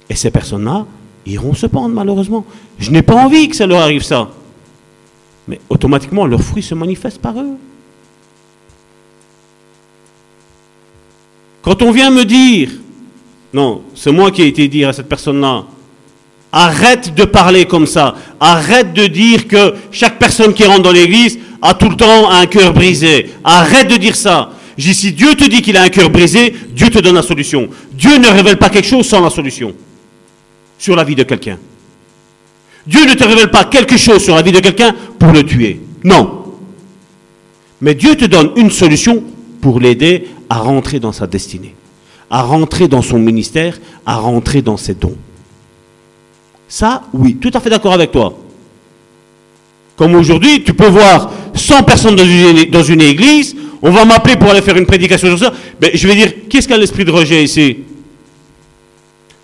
Et ces personnes-là iront se pendre, malheureusement. Je n'ai pas envie que ça leur arrive ça. Mais automatiquement, leurs fruits se manifestent par eux. Quand on vient me dire, non, c'est moi qui ai été dire à cette personne-là, arrête de parler comme ça, arrête de dire que chaque personne qui rentre dans l'église a tout le temps un cœur brisé, arrête de dire ça. J'ai si Dieu te dit qu'il a un cœur brisé, Dieu te donne la solution. Dieu ne révèle pas quelque chose sans la solution sur la vie de quelqu'un. Dieu ne te révèle pas quelque chose sur la vie de quelqu'un pour le tuer. Non. Mais Dieu te donne une solution pour l'aider à rentrer dans sa destinée, à rentrer dans son ministère, à rentrer dans ses dons. Ça, oui, tout à fait d'accord avec toi. Comme aujourd'hui, tu peux voir 100 personnes dans une, église, on va m'appeler pour aller faire une prédication sur ça, mais je vais dire, qu'est-ce qu'a l'esprit de rejet ici?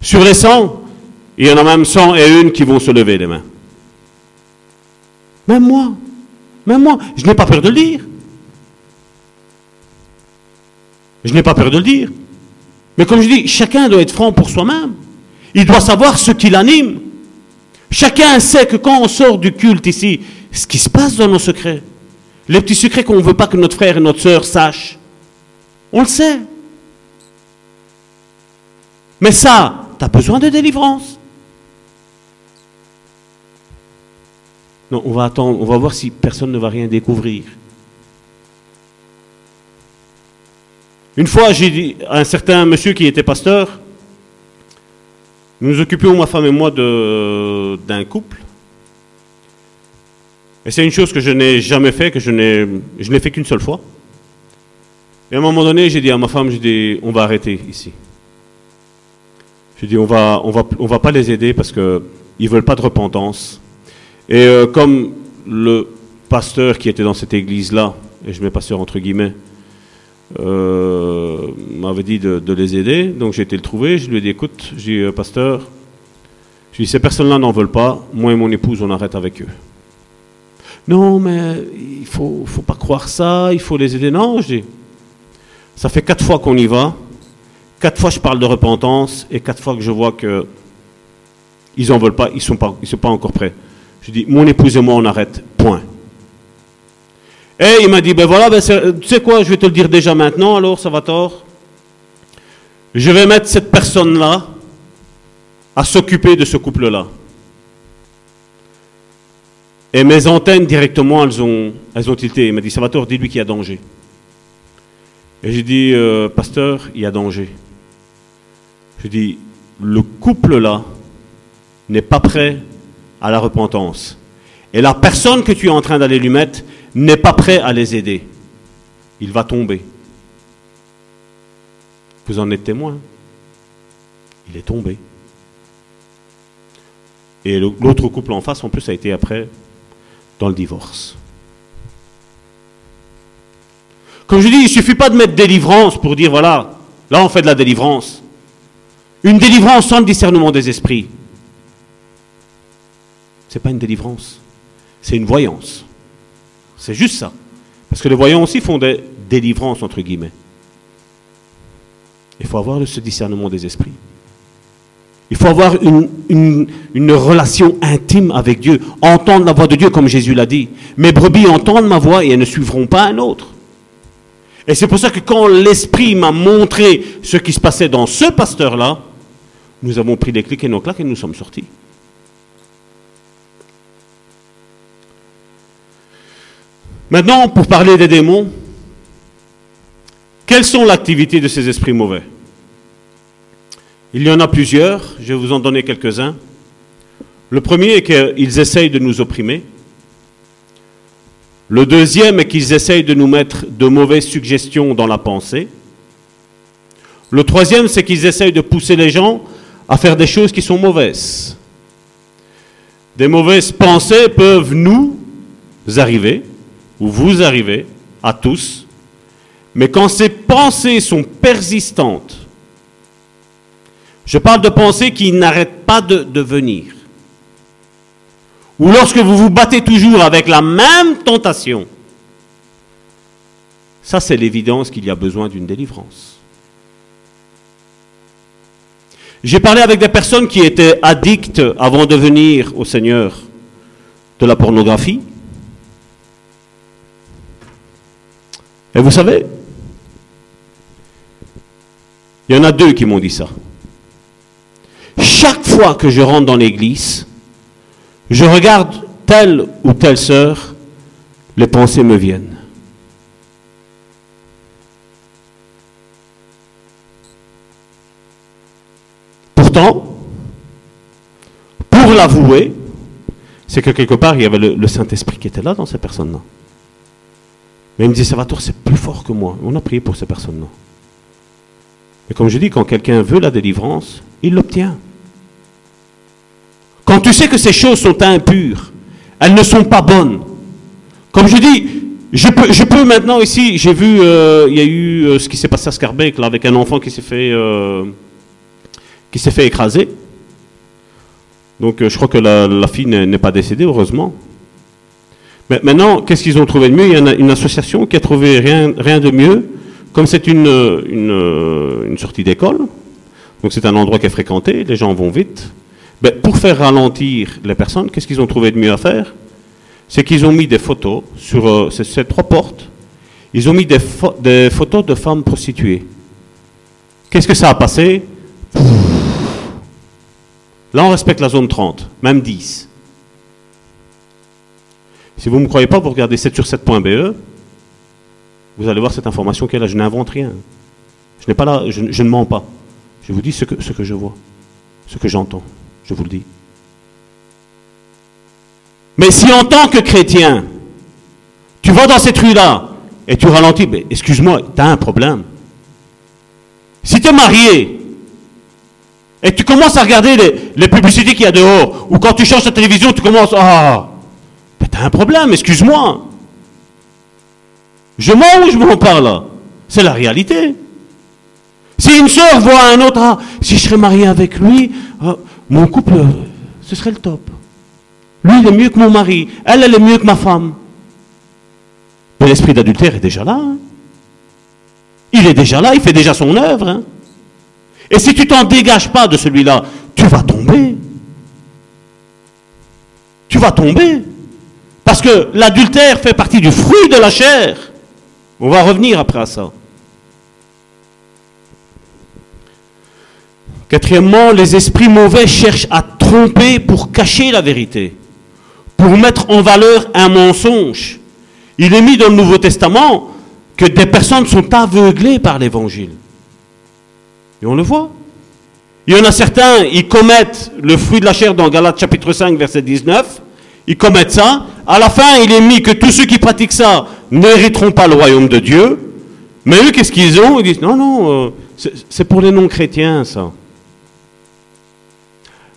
Sur les 100, il y en a même 100 et une qui vont se lever les mains. Même moi, même moi, je n'ai pas peur de le dire. Je n'ai pas peur de le dire. Mais comme je dis, chacun doit être franc pour soi-même. Il doit savoir ce qui l'anime. Chacun sait que quand on sort du culte ici, ce qui se passe dans nos secrets, les petits secrets qu'on ne veut pas que notre frère et notre soeur sachent, on le sait. Mais ça, tu as besoin de délivrance. Non, on va attendre, on va voir si personne ne va rien découvrir. Une fois, j'ai dit à un certain monsieur qui était pasteur, nous nous occupions, ma femme et moi, d'un couple. Et c'est une chose que je n'ai jamais fait, que je n'ai, fait qu'une seule fois. Et à un moment donné, j'ai dit à ma femme, j'ai dit, on va arrêter ici. J'ai dit, on va, on va, on va pas les aider parce qu'ils ne veulent pas de repentance. Et euh, comme le pasteur qui était dans cette église-là, et je mets pasteur entre guillemets, euh, m'avait dit de, les aider. Donc j'ai été le trouver. Je lui ai dit écoute, j'ai dit euh, pasteur, je dis ces personnes-là n'en veulent pas. Moi et mon épouse, on arrête avec eux. Non, mais il faut, faut pas croire ça. Il faut les aider. Non, je dis ça fait quatre fois qu'on y va. quatre fois je parle de repentance et quatre fois que je vois que ils en veulent pas, ils sont pas, ils sont pas encore prêts. Je dis, mon épouse et moi, on arrête. Point. Et il m'a dit, ben voilà, ben tu sais quoi, je vais te le dire déjà maintenant, alors, ça va tort. Je vais mettre cette personne-là à s'occuper de ce couple-là. Et mes antennes directement, elles ont, elles ont tilté. Il m'a dit, Salvatore, dis-lui qu'il y a danger. Et j'ai dit, euh, pasteur, il y a danger. Je dis, le couple-là n'est pas prêt à la repentance. Et la personne que tu es en train d'aller lui mettre n'est pas prêt à les aider. Il va tomber. Vous en êtes témoin. Il est tombé. Et l'autre couple en face, en plus, a été après dans le divorce. Comme je dis, il ne suffit pas de mettre délivrance pour dire, voilà, là on fait de la délivrance. Une délivrance sans le discernement des esprits. Ce n'est pas une délivrance, c'est une voyance. C'est juste ça. Parce que les voyants aussi font des délivrances, entre guillemets. Il faut avoir ce discernement des esprits. Il faut avoir une, relation intime avec Dieu, entendre la voix de Dieu comme Jésus l'a dit. Mes brebis entendent ma voix et elles ne suivront pas un autre. Et c'est pour ça que quand l'Esprit m'a montré ce qui se passait dans ce pasteur-là, nous avons pris des clics et nos claques et nous sommes sortis. Maintenant, pour parler des démons, quelles sont l'activité de ces esprits mauvais? Il y en a plusieurs, je vais vous en donner quelques-uns. Le premier est qu'ils essayent de nous opprimer. Le deuxième est qu'ils essayent de nous mettre de mauvaises suggestions dans la pensée. Le troisième, c'est qu'ils essayent de pousser les gens à faire des choses qui sont mauvaises. Des mauvaises pensées peuvent nous arriver, ou vous arriver, à tous, mais quand ces pensées sont persistantes, je parle de pensées qui n'arrêtent pas de, venir. Ou lorsque vous vous battez toujours avec la même tentation. Ça, c'est l'évidence qu'il y a besoin d'une délivrance. J'ai parlé avec des personnes qui étaient addictes avant de venir au Seigneur de la pornographie. Et vous savez, il y en a deux qui m'ont dit ça. Chaque fois que je rentre dans l'église, je regarde telle ou telle sœur, les pensées me viennent. Pourtant, pour l'avouer, c'est que quelque part, il y avait le, Saint-Esprit qui était là dans ces personnes-là. Mais il me dit, Salvatore, c'est plus fort que moi. On a prié pour ces personnes-là. Et comme je dis, quand quelqu'un veut la délivrance, il l'obtient. Quand tu sais que ces choses sont impures, elles ne sont pas bonnes. Comme je dis, je peux, maintenant ici, j'ai vu, euh, il y a eu euh, ce qui s'est passé à Scarbeck, là, avec un enfant qui s'est fait, euh, qui s'est fait écraser. Donc je crois que la, fille n'est pas décédée, heureusement. Maintenant, qu'est-ce qu'ils ont trouvé de mieux? Il y a une, association qui a trouvé rien, de mieux. Comme c'est une sortie d'école, donc c'est un endroit qui est fréquenté, les gens vont vite. Ben, pour faire ralentir les personnes, qu'est-ce qu'ils ont trouvé de mieux à faire? C'est qu'ils ont mis des photos sur euh, ces, trois portes. Ils ont mis des, des photos de femmes prostituées. Qu'est-ce que ça a passé? Là, on respecte la zone 30, même 10. Si vous ne me croyez pas, vous regardez 7 sur 7.be, vous allez voir cette information est là. Je n'invente rien. Je, n'ai pas là, je, ne mens pas. Je vous dis ce que, ce que je vois, ce que j'entends. Je vous le dis. Mais si en tant que chrétien, tu vas dans cette rue-là et tu ralentis, ben, excuse-moi, tu as un problème. Si tu es marié et tu commences à regarder les, publicités qu'il y a dehors, ou quand tu changes ta télévision, tu commences, ah, ben, tu as un problème, excuse-moi. Je mens ou je mens pas là? C'est la réalité. Si une soeur voit un autre, ah, si je serais marié avec lui, ah, mon couple, ce serait le top. Lui, il est mieux que mon mari. Elle, elle est mieux que ma femme. Mais l'esprit d'adultère est déjà là. Hein. Il est déjà là, il fait déjà son œuvre. Hein. Et si tu t'en dégages pas de celui-là, tu vas tomber. Tu vas tomber. Parce que l'adultère fait partie du fruit de la chair. On va revenir après à ça. Quatrièmement, les esprits mauvais cherchent à tromper pour cacher la vérité, pour mettre en valeur un mensonge. Il est mis dans le Nouveau Testament que des personnes sont aveuglées par l'évangile. Et on le voit. Il y en a certains, ils commettent le fruit de la chair dans Galates chapitre 5, verset 19. Ils commettent ça. À la fin, il est mis que tous ceux qui pratiquent ça n'hériteront pas le royaume de Dieu. Mais eux, qu'est-ce qu'ils ont? Ils disent, non, non, euh, c'est pour les non-chrétiens, ça.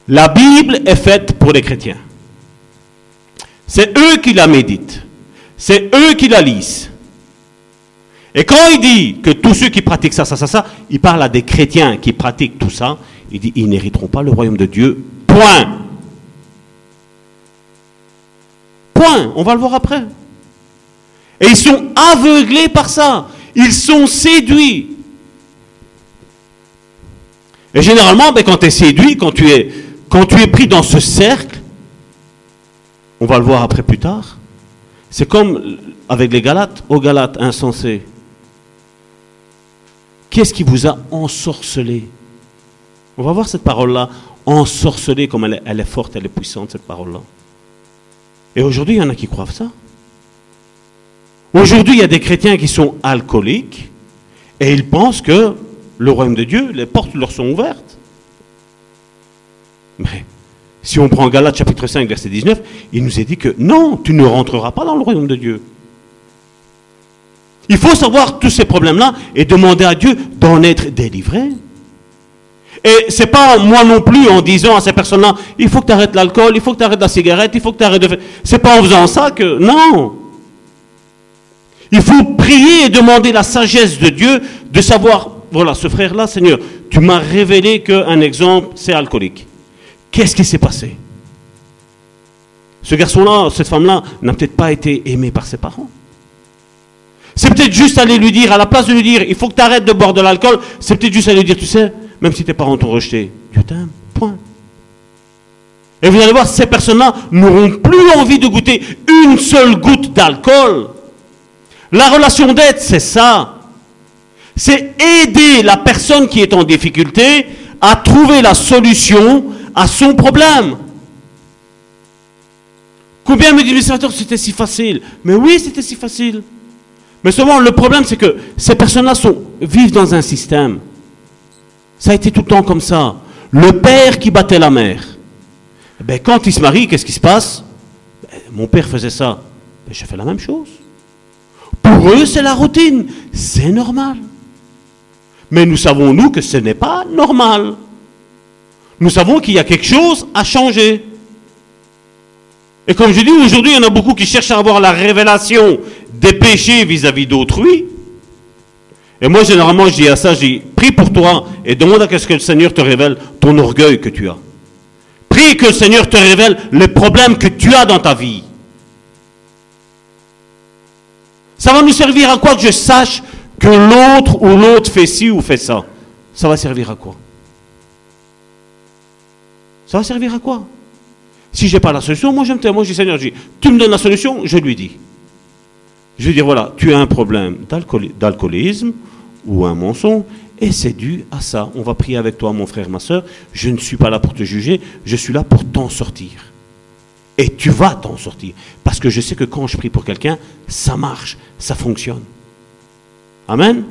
La Bible est faite pour les chrétiens. C'est eux qui la méditent. C'est eux qui la lisent. Et quand il dit que tous ceux qui pratiquent ça, ça, ça, ça, il parle à des chrétiens qui pratiquent tout ça, il dit, ils n'hériteront pas le royaume de Dieu. Point. On va le voir après. Et ils sont aveuglés par ça. Ils sont séduits. Et généralement, ben, quand tu es séduit, quand tu es, quand tu es pris dans ce cercle, on va le voir après plus tard, c'est comme avec les Galates, aux Galates insensés. Qu'est-ce qui vous a ensorcelé? On va voir cette parole-là, ensorcelé, comme elle est, elle est, forte, elle est puissante, cette parole-là. Et aujourd'hui, il y en a qui croient ça. Aujourd'hui, il y a des chrétiens qui sont alcooliques et ils pensent que le royaume de Dieu, les portes leur sont ouvertes. Mais si on prend Galates chapitre 5, verset 19, il nous est dit que non, tu ne rentreras pas dans le royaume de Dieu. Il faut savoir tous ces problèmes-là et demander à Dieu d'en être délivré. Et c'est pas moi non plus en disant à ces personnes-là, il faut que tu arrêtes l'alcool, il faut que tu arrêtes la cigarette, il faut que tu arrêtes de. C'est pas en faisant ça que. Non! Il faut prier et demander la sagesse de Dieu de savoir, voilà, ce frère-là, Seigneur, tu m'as révélé qu'un exemple, c'est alcoolique. Qu'est-ce qui s'est passé? Ce garçon-là, cette femme-là, n'a peut-être pas été aimé par ses parents. C'est peut-être juste aller lui dire, à la place de lui dire, il faut que tu arrêtes de boire de l'alcool, c'est peut-être juste aller lui dire, tu sais, même si tes parents t'ont rejeté, Dieu t'aime, point. Et vous allez voir, ces personnes-là n'auront plus envie de goûter une seule goutte d'alcool. La relation d'aide, c'est ça. C'est aider la personne qui est en difficulté à trouver la solution à son problème. Combien me le c'était si facile Mais oui, c'était si facile. Mais souvent, le problème, c'est que ces personnes-là vivent dans un système. Ça a été tout le temps comme ça. Le père qui battait la mère. Ben, quand il se marie, qu'est-ce qui se passe? Ben, Mon père faisait ça. Ben, je fais la même chose. Pour eux, c'est la routine. C'est normal. Mais nous savons, nous, que ce n'est pas normal. Nous savons qu'il y a quelque chose à changer. Et comme je dis, aujourd'hui, il y en a beaucoup qui cherchent à avoir la révélation des péchés vis-à-vis d'autrui. Et moi, généralement, je dis à ça, je dis, prie pour toi et demande à ce que le Seigneur te révèle ton orgueil que tu as. Prie que le Seigneur te révèle les problèmes que tu as dans ta vie. Ça va nous servir à quoi que je sache que l'autre ou l'autre fait ci ou fait ça? Ça va servir à quoi? Ça va servir à quoi? Si je n'ai pas la solution, moi je me moi je dis Seigneur, je dis, tu me donnes la solution, je lui dis. Je vais dire, voilà, tu as un problème d'alcoolisme ou un mensonge, et c'est dû à ça. On va prier avec toi, mon frère, ma soeur. Je ne suis pas là pour te juger, je suis là pour t'en sortir. Et tu vas t'en sortir. Parce que je sais que quand je prie pour quelqu'un, ça marche, ça fonctionne. Amen.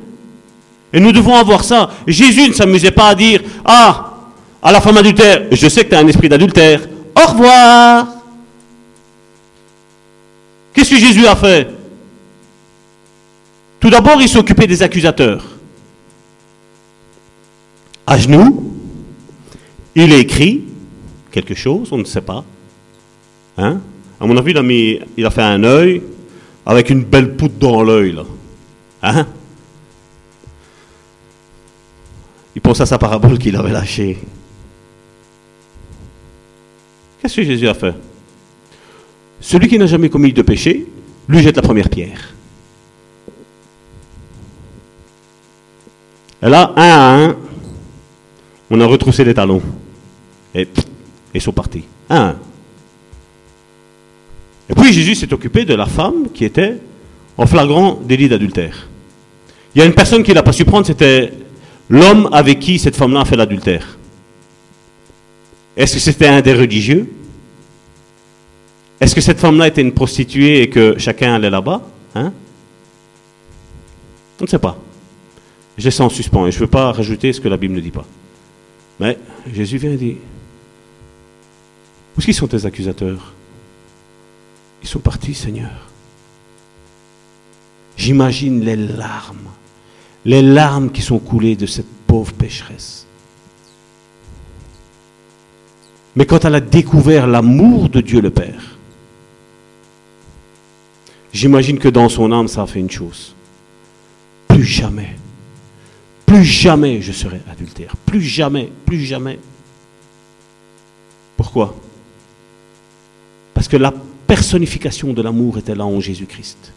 Et nous devons avoir ça. Jésus ne s'amusait pas à dire, ah, à la femme adultère, je sais que tu as un esprit d'adultère. Au revoir. Qu'est-ce que Jésus a fait? Tout d'abord, il s'occupait des accusateurs. À genoux, il écrit quelque chose, on ne sait pas. Hein? À mon avis, il a, fait un œil avec une belle poutre dans l'œil. Hein? Il pense à sa parabole qu'il avait lâchée. Qu'est-ce que Jésus a fait? Celui qui n'a jamais commis de péché, lui jette la première pierre. Et là, un à un, On a retroussé les talons. Et ils sont partis. Un. Et puis Jésus s'est occupé de la femme qui était en flagrant délit d'adultère. Il y a une personne qui n'a pas su prendre, c'était l'homme avec qui cette femme-là a fait l'adultère. Est-ce que c'était un des religieux? Est-ce que cette femme-là était une prostituée et que chacun allait là-bas hein? On ne sait pas. Je laisse en suspens et je ne veux pas rajouter ce que la Bible ne dit pas. Mais Jésus vient et dit, où sont tes accusateurs? Ils sont partis, Seigneur. J'imagine les larmes, les larmes qui sont coulées de cette pauvre pécheresse. Mais quand elle a découvert l'amour de Dieu le Père, j'imagine que dans son âme, ça a fait une chose. Plus jamais, plus jamais je serai adultère. Plus jamais, plus jamais. Pourquoi? Parce que la personnification de l'amour était là en Jésus-Christ.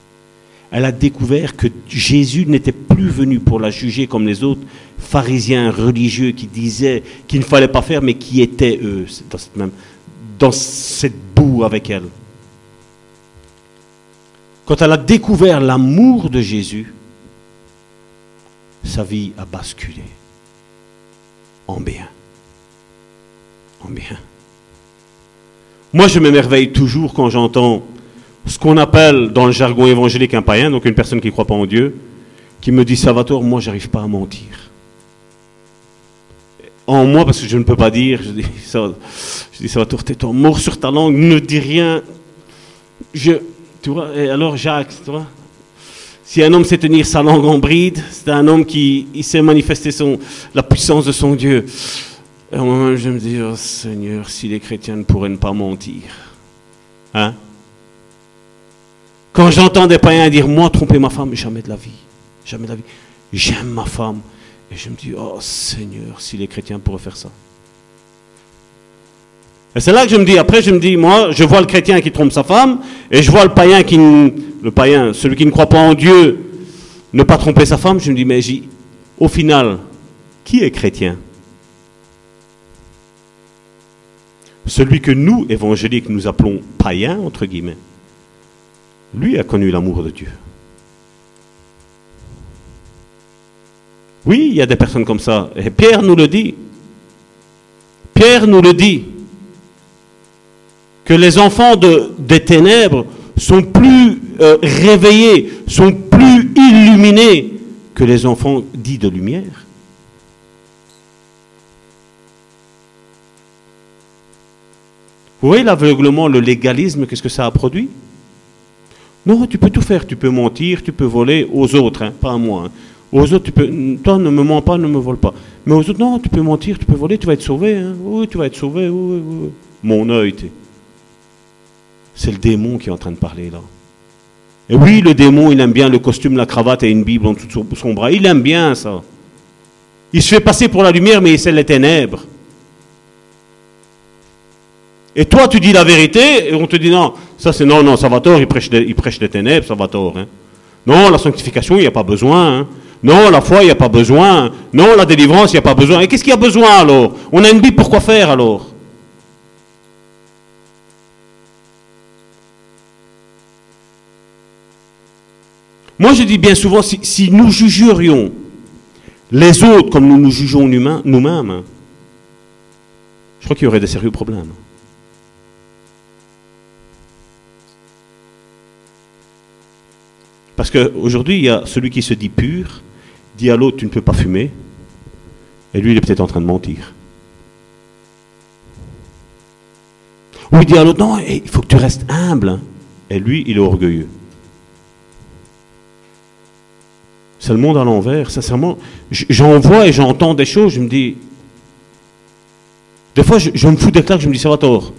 Elle a découvert que Jésus n'était plus venu pour la juger comme les autres pharisiens religieux qui disaient qu'il ne fallait pas faire, mais qui étaient eux dans cette, même, dans cette boue avec elle. Quand elle a découvert l'amour de Jésus, sa vie a basculé en bien. En bien. Moi, je m'émerveille toujours quand j'entends ce qu'on appelle dans le jargon évangélique un païen, donc une personne qui ne croit pas en Dieu, qui me dit Salvatore, moi, j'arrive pas à mentir. En moi, parce que je ne peux pas dire, je dis, je dis Salvatore, t'es ton mort sur ta langue, ne dis rien. Je, tu vois, et alors Jacques, tu vois, si un homme sait tenir sa langue en bride, c'est un homme qui sait manifester la puissance de son Dieu. Et moi je me dis, oh Seigneur, si les chrétiens ne pourraient pas mentir. Hein? Quand j'entends des païens dire, moi, tromper ma femme, jamais de la vie. Jamais de la vie. J'aime ma femme. Et je me dis, oh Seigneur, si les chrétiens pourraient faire ça. Et c'est là que je me dis, après je me dis, moi, je vois le chrétien qui trompe sa femme, et je vois le païen qui, le païen, celui qui ne croit pas en Dieu, ne pas tromper sa femme, je me dis, mais au final, qui est chrétien? Celui que nous, évangéliques, nous appelons païen, entre guillemets, lui a connu l'amour de Dieu. Oui, il y a des personnes comme ça. Et Pierre nous le dit. Pierre nous le dit que les enfants de, des ténèbres sont plus euh, réveillés, sont plus illuminés que les enfants dits de lumière. Vous voyez l'aveuglement, le légalisme, qu'est-ce que ça a produit? Non, tu peux tout faire, tu peux mentir, tu peux voler aux autres, hein, pas à moi. Hein. Aux autres, tu peux, toi ne me mens pas, ne me vole pas. Mais aux autres, non, tu peux mentir, tu peux voler, tu vas être sauvé. Hein. Oui, tu vas être sauvé. Mon œil, c'est le démon qui est en train de parler là. Oui, le démon, il aime bien le costume, la cravate et une Bible en de son bras. Il aime bien ça. Il se fait passer pour la lumière, mais c'est les ténèbres. Et toi, tu dis la vérité, et on te dit non, ça c'est non, non, Salvatore, il prêche, il prêche les ténèbres, Salvatore. Hein. Non, la sanctification, il n'y a pas besoin. Hein. Non, la foi, il n'y a pas besoin. Non, la délivrance, il n'y a pas besoin. Et qu'est-ce qu'il y a besoin alors? On a une Bible pour quoi faire alors? Moi, je dis bien souvent, si, nous jugerions les autres comme nous nous jugeons nous-mêmes, je crois qu'il y aurait des sérieux problèmes. Parce qu'aujourd'hui, il y a celui qui se dit pur, dit à l'autre, tu ne peux pas fumer, et lui, il est peut-être en train de mentir. Ou il dit à l'autre, non, il faut que tu restes humble, et lui, il est orgueilleux. C'est le monde à l'envers. Sincèrement, j'en vois et j'entends des choses, je me dis. Des fois, je, me fous des claques, je me dis, ça va tort.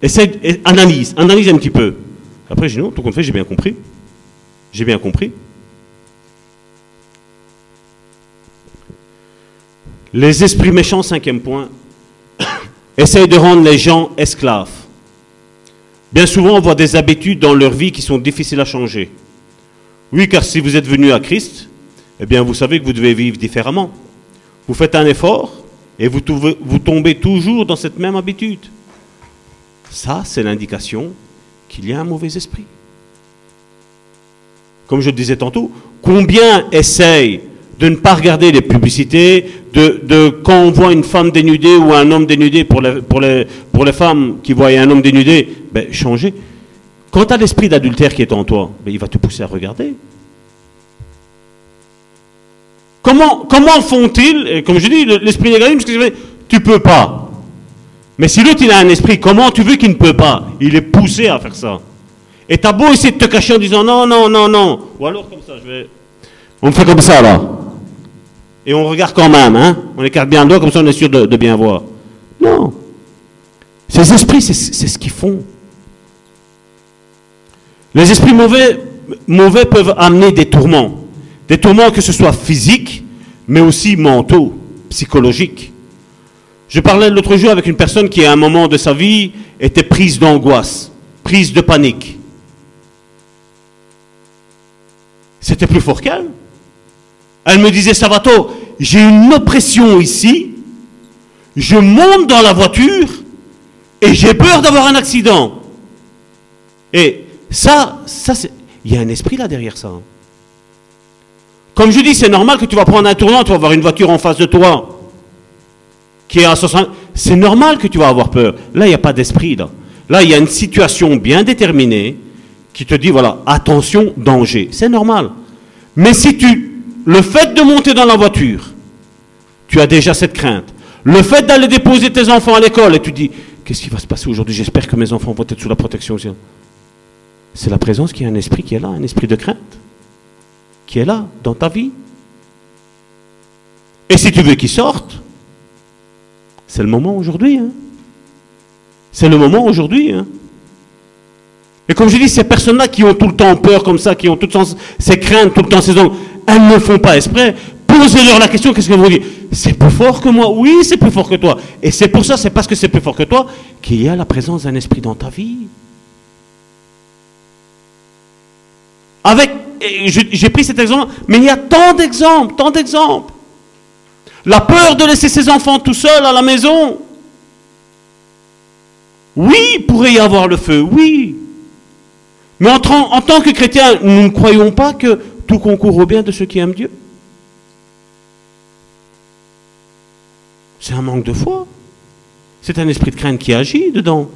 Essaye, analyse, analyse un petit peu. Après, je dis, non, tout compte fait, j'ai bien compris. J'ai bien compris. Les esprits méchants, cinquième point, essayent de rendre les gens esclaves. Bien souvent, on voit des habitudes dans leur vie qui sont difficiles à changer. Oui, car si vous êtes venu à Christ, eh bien vous savez que vous devez vivre différemment. Vous faites un effort, et vous, tombez toujours dans cette même habitude. Ça, c'est l'indication qu'il y a un mauvais esprit. Comme je le disais tantôt, combien essayent de ne pas regarder les publicités, de, quand on voit une femme dénudée ou un homme dénudé, pour les femmes qui voient un homme dénudé, ben, changer. Quand tu as l'esprit d'adultère qui est en toi, ben, il va te pousser à regarder. Comment, font-ils Comme je dis, l'esprit négatif, tu peux pas. Mais si l'autre il a un esprit, comment tu veux qu'il ne peut pas? Il est poussé à faire ça. Et t'as beau essayer de te cacher en disant non, non, non, non. Ou alors comme ça, je vais. On fait comme ça là. Et on regarde quand même, hein On écarte bien le doigt, comme ça on est sûr de, de bien voir. Non. Ces esprits, c'est ce qu'ils font. Les esprits mauvais, peuvent amener des tourments. Des tourments que ce soit physiques, mais aussi mentaux, psychologiques. Je parlais l'autre jour avec une personne qui, à un moment de sa vie, était prise d'angoisse, prise de panique. C'était plus fort qu'elle. Elle me disait, Savato, j'ai une oppression ici, je monte dans la voiture et j'ai peur d'avoir un accident. Et ça, ça il y a un esprit là derrière ça. Comme je dis, c'est normal que tu vas prendre un tournant, tu vas avoir une voiture en face de toi qui est à 60. C'est normal que tu vas avoir peur. Là, il n'y a pas d'esprit. Là. là, il y a une situation bien déterminée qui te dit voilà, attention, danger. C'est normal. Mais si tu. Le fait de monter dans la voiture, tu as déjà cette crainte. Le fait d'aller déposer tes enfants à l'école et tu dis qu'est-ce qui va se passer aujourd'hui? J'espère que mes enfants vont être sous la protection. C'est la présence qui a un esprit qui est là, un esprit de crainte qui est là dans ta vie. Et si tu veux qu'il sorte, c'est le moment aujourd'hui. Hein. C'est le moment aujourd'hui. Hein. Et comme je dis, ces personnes-là qui ont tout le temps peur comme ça, qui ont tout ces craintes, tout le temps ces ongles, elles ne font pas exprès. Posez-leur la question, qu'est-ce que vous dites C'est plus fort que moi Oui, c'est plus fort que toi. Et c'est pour ça, c'est parce que c'est plus fort que toi, qu'il y a la présence d'un esprit dans ta vie. Avec j'ai pris cet exemple, mais il y a tant d'exemples, tant d'exemples. La peur de laisser ses enfants tout seuls à la maison. Oui, il pourrait y avoir le feu, oui. Mais en, en tant que chrétiens, nous ne croyons pas que tout concourt au bien de ceux qui aiment Dieu. C'est un manque de foi. C'est un esprit de crainte qui agit dedans.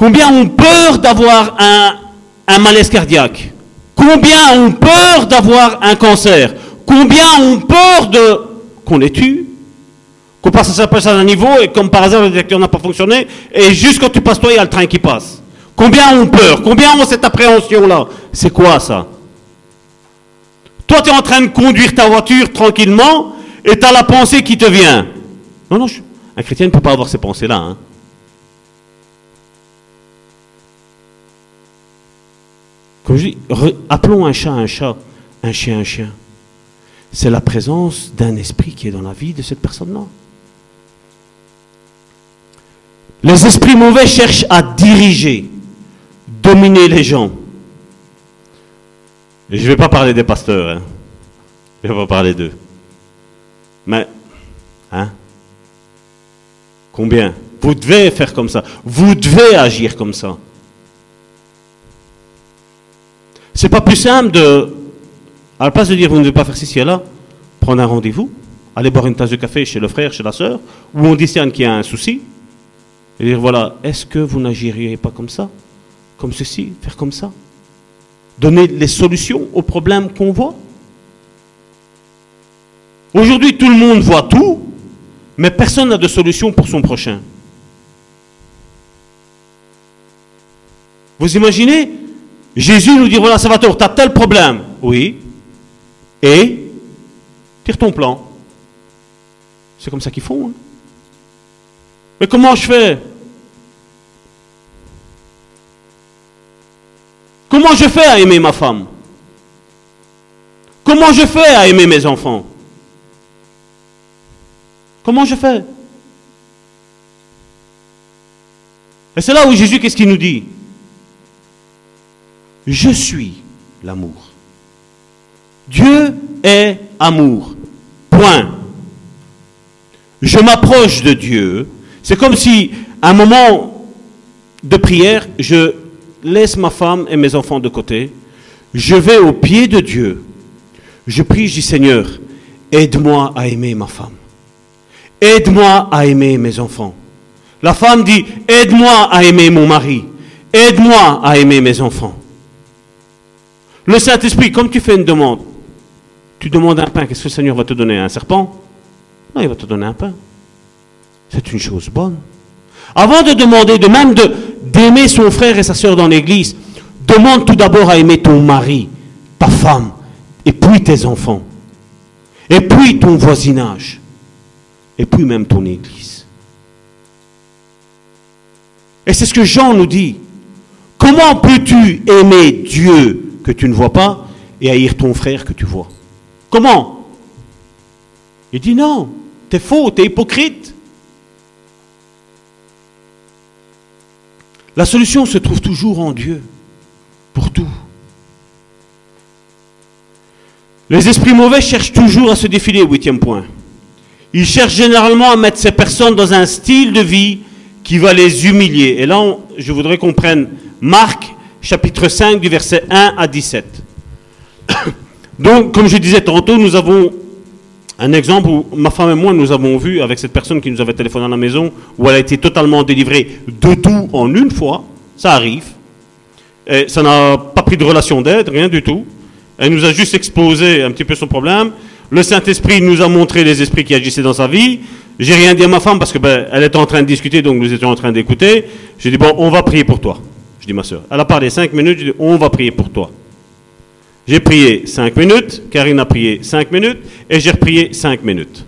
Combien ont peur d'avoir un, malaise cardiaque? Combien ont peur d'avoir un cancer? Combien ont peur de qu'on les tue? Qu'on passe à un niveau et comme par hasard le détecteur n'a pas fonctionné et juste quand tu passes toi il y a le train qui passe. Combien ont peur? Combien ont cette appréhension-là? C'est quoi ça? Toi tu es en train de conduire ta voiture tranquillement et tu as la pensée qui te vient. Non, non, un chrétien ne peut pas avoir ces pensées-là. Hein. Appelons un chat un chat, un chien un chien. C'est la présence d'un esprit qui est dans la vie de cette personne-là. Les esprits mauvais cherchent à diriger, dominer les gens. je ne vais pas parler des pasteurs, hein. je ne vais pas parler d'eux. Mais, hein Combien? Vous devez faire comme ça. Vous devez agir comme ça. C'est pas plus simple de, à la place de dire vous ne devez pas faire ceci et là, prendre un rendez-vous, aller boire une tasse de café chez le frère, chez la sœur, où on discerne qu'il y a un souci, et dire voilà, est-ce que vous n'agiriez pas comme ça, comme ceci, faire comme ça? Donner les solutions aux problèmes qu'on voit? Aujourd'hui, tout le monde voit tout, mais personne n'a de solution pour son prochain. Vous imaginez? Jésus nous dit, voilà, va tu as tel problème. Oui. Et tire ton plan. C'est comme ça qu'ils font. Hein. Mais comment je fais? Comment je fais à aimer ma femme? Comment je fais à aimer mes enfants? Comment je fais? Et c'est là où Jésus, qu'est-ce qu'il nous dit? Je suis l'amour. Dieu est amour. Point. Je m'approche de Dieu. C'est comme si, à un moment de prière, je laisse ma femme et mes enfants de côté. Je vais au pied de Dieu. Je prie, je dis Seigneur, aide-moi à aimer ma femme. Aide-moi à aimer mes enfants. La femme dit, aide-moi à aimer mon mari. Aide-moi à aimer mes enfants. Le Saint-Esprit, comme tu fais une demande, tu demandes un pain, qu'est-ce que le Seigneur va te donner? Un serpent? Non, il va te donner un pain. C'est une chose bonne. Avant de demander, de même d'aimer son frère et sa soeur dans l'église, demande tout d'abord à aimer ton mari, ta femme, et puis tes enfants, et puis ton voisinage, et puis même ton église. Et c'est ce que Jean nous dit. Comment peux-tu aimer Dieu que tu ne vois pas et haïr ton frère que tu vois Comment? Il dit non, t'es faux, t'es hypocrite. La solution se trouve toujours en Dieu, pour tout. Les esprits mauvais cherchent toujours à se défiler, huitième point. Ils cherchent généralement à mettre ces personnes dans un style de vie qui va les humilier. Et là, je voudrais qu'on prenne Marc, chapitre 5, du verset 1 à 17. Donc, comme je disais tantôt, nous avons un exemple où ma femme et moi, nous avons vu avec cette personne qui nous avait téléphoné à la maison, où elle a été totalement délivrée de tout en une fois. Ça arrive. Ça n'a pas pris de relation d'aide, rien du tout. Elle nous a juste exposé un petit peu son problème. Le Saint-Esprit nous a montré les esprits qui agissaient dans sa vie. J'ai rien dit à ma femme parce que ben, elle était en train de discuter, donc nous étions en train d'écouter. J'ai dit bon, on va prier pour toi. Ma soeur. Elle a parlé cinq minutes. On va prier pour toi. J'ai prié cinq minutes. Karine a prié cinq minutes et j'ai reprié cinq minutes.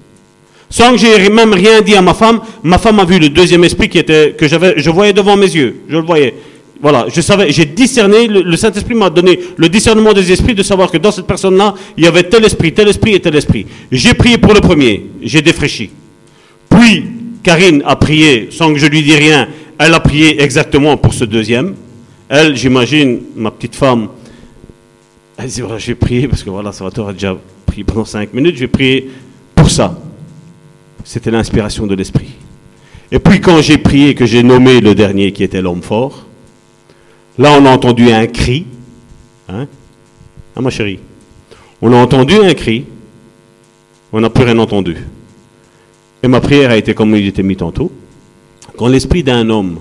Sans que j'ai même rien dit à ma femme, ma femme a vu le deuxième esprit qui était que j'avais, je voyais devant mes yeux. Je le voyais voilà, je savais, j'ai discerné, le, Saint-Esprit m'a donné le discernement des esprits de savoir que dans cette personne-là, il y avait tel esprit, tel esprit et tel esprit. J'ai prié pour le premier, j'ai défraîchi. Puis, Karine a prié sans que je lui dise rien, elle a prié exactement pour ce deuxième. Elle, j'imagine, ma petite femme, elle dit, voilà, j'ai prié parce que voilà, Salvatore a déjà prié pendant cinq minutes, j'ai prié pour ça. C'était l'inspiration de l'esprit. Et puis quand j'ai prié, que j'ai nommé le dernier qui était l'homme fort, Là, on a entendu un cri. Hein, hein ma chérie On a entendu un cri. On n'a plus rien entendu. Et ma prière a été comme il était mis tantôt. Quand l'esprit d'un homme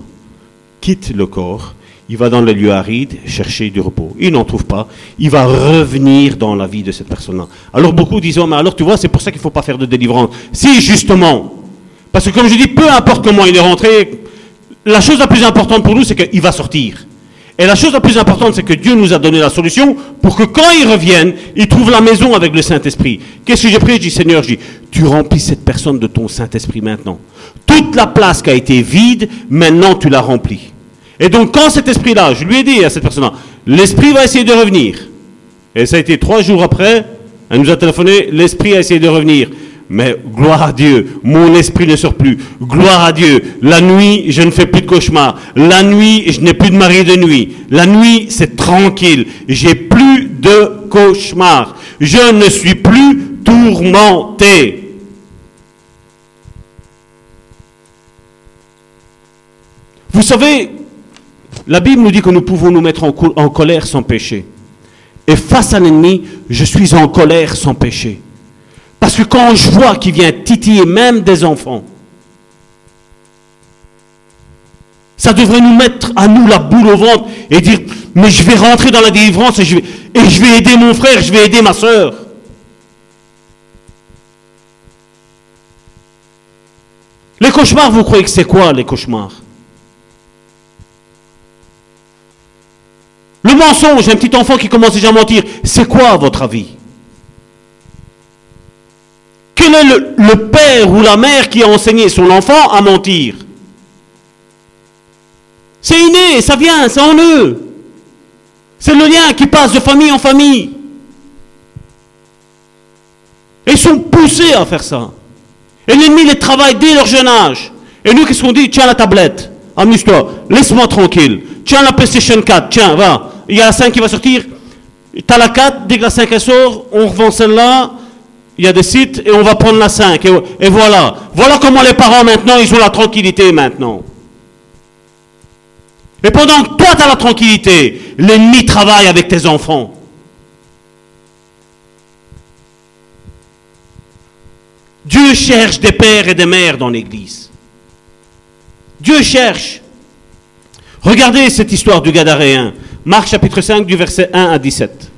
quitte le corps, il va dans le lieu aride chercher du repos. Il n'en trouve pas. Il va revenir dans la vie de cette personne-là. Alors beaucoup disent, oh, mais alors tu vois, c'est pour ça qu'il ne faut pas faire de délivrance. Si, justement. Parce que comme je dis, peu importe comment il est rentré, la chose la plus importante pour nous, c'est qu'il va sortir. Et la chose la plus importante, c'est que Dieu nous a donné la solution pour que quand ils reviennent, ils trouvent la maison avec le Saint-Esprit. Qu'est-ce que j'ai pris? Je dis, Seigneur, je tu remplis cette personne de ton Saint-Esprit maintenant. Toute la place qui a été vide, maintenant tu la remplis. Et donc quand cet esprit-là, je lui ai dit à cette personne-là, l'esprit va essayer de revenir. Et ça a été trois jours après, elle nous a téléphoné, l'esprit a essayé de revenir. Mais gloire à Dieu, mon esprit ne sort plus. Gloire à Dieu, la nuit, je ne fais plus de cauchemars. La nuit, je n'ai plus de mari de nuit. La nuit, c'est tranquille. J'ai plus de cauchemars. Je ne suis plus tourmenté. Vous savez, la Bible nous dit que nous pouvons nous mettre en, colère sans péché. Et face à l'ennemi, je suis en colère sans péché. Parce que quand je vois qu'il vient titiller même des enfants, ça devrait nous mettre à nous la boule au ventre et dire, mais je vais rentrer dans la délivrance et je vais, et je vais aider mon frère, je vais aider ma soeur. Les cauchemars, vous croyez que c'est quoi les cauchemars? Le mensonge, un petit enfant qui commence déjà à mentir, c'est quoi votre avis? Quel est le, père ou la mère qui a enseigné son enfant à mentir? C'est inné, ça vient, c'est en eux. C'est le lien qui passe de famille en famille. Ils sont poussés à faire ça. Et l'ennemi les travaille dès leur jeune âge. Et nous, qu'est-ce qu'on dit Tiens la tablette, amuse-toi, laisse-moi tranquille. Tiens la PlayStation 4, tiens, va. Il y a la 5 qui va sortir. Tu as la 4, dès que la 5 sort, on revend celle-là, il y a des sites et on va prendre la 5. Et, et voilà. Voilà comment les parents maintenant, ils ont la tranquillité maintenant. Et pendant que toi, tu as la tranquillité, l'ennemi travaille avec tes enfants. Dieu cherche des pères et des mères dans l'Église. Dieu cherche. Regardez cette histoire du Gadaréen. Marc chapitre 5 du verset 1 à 17.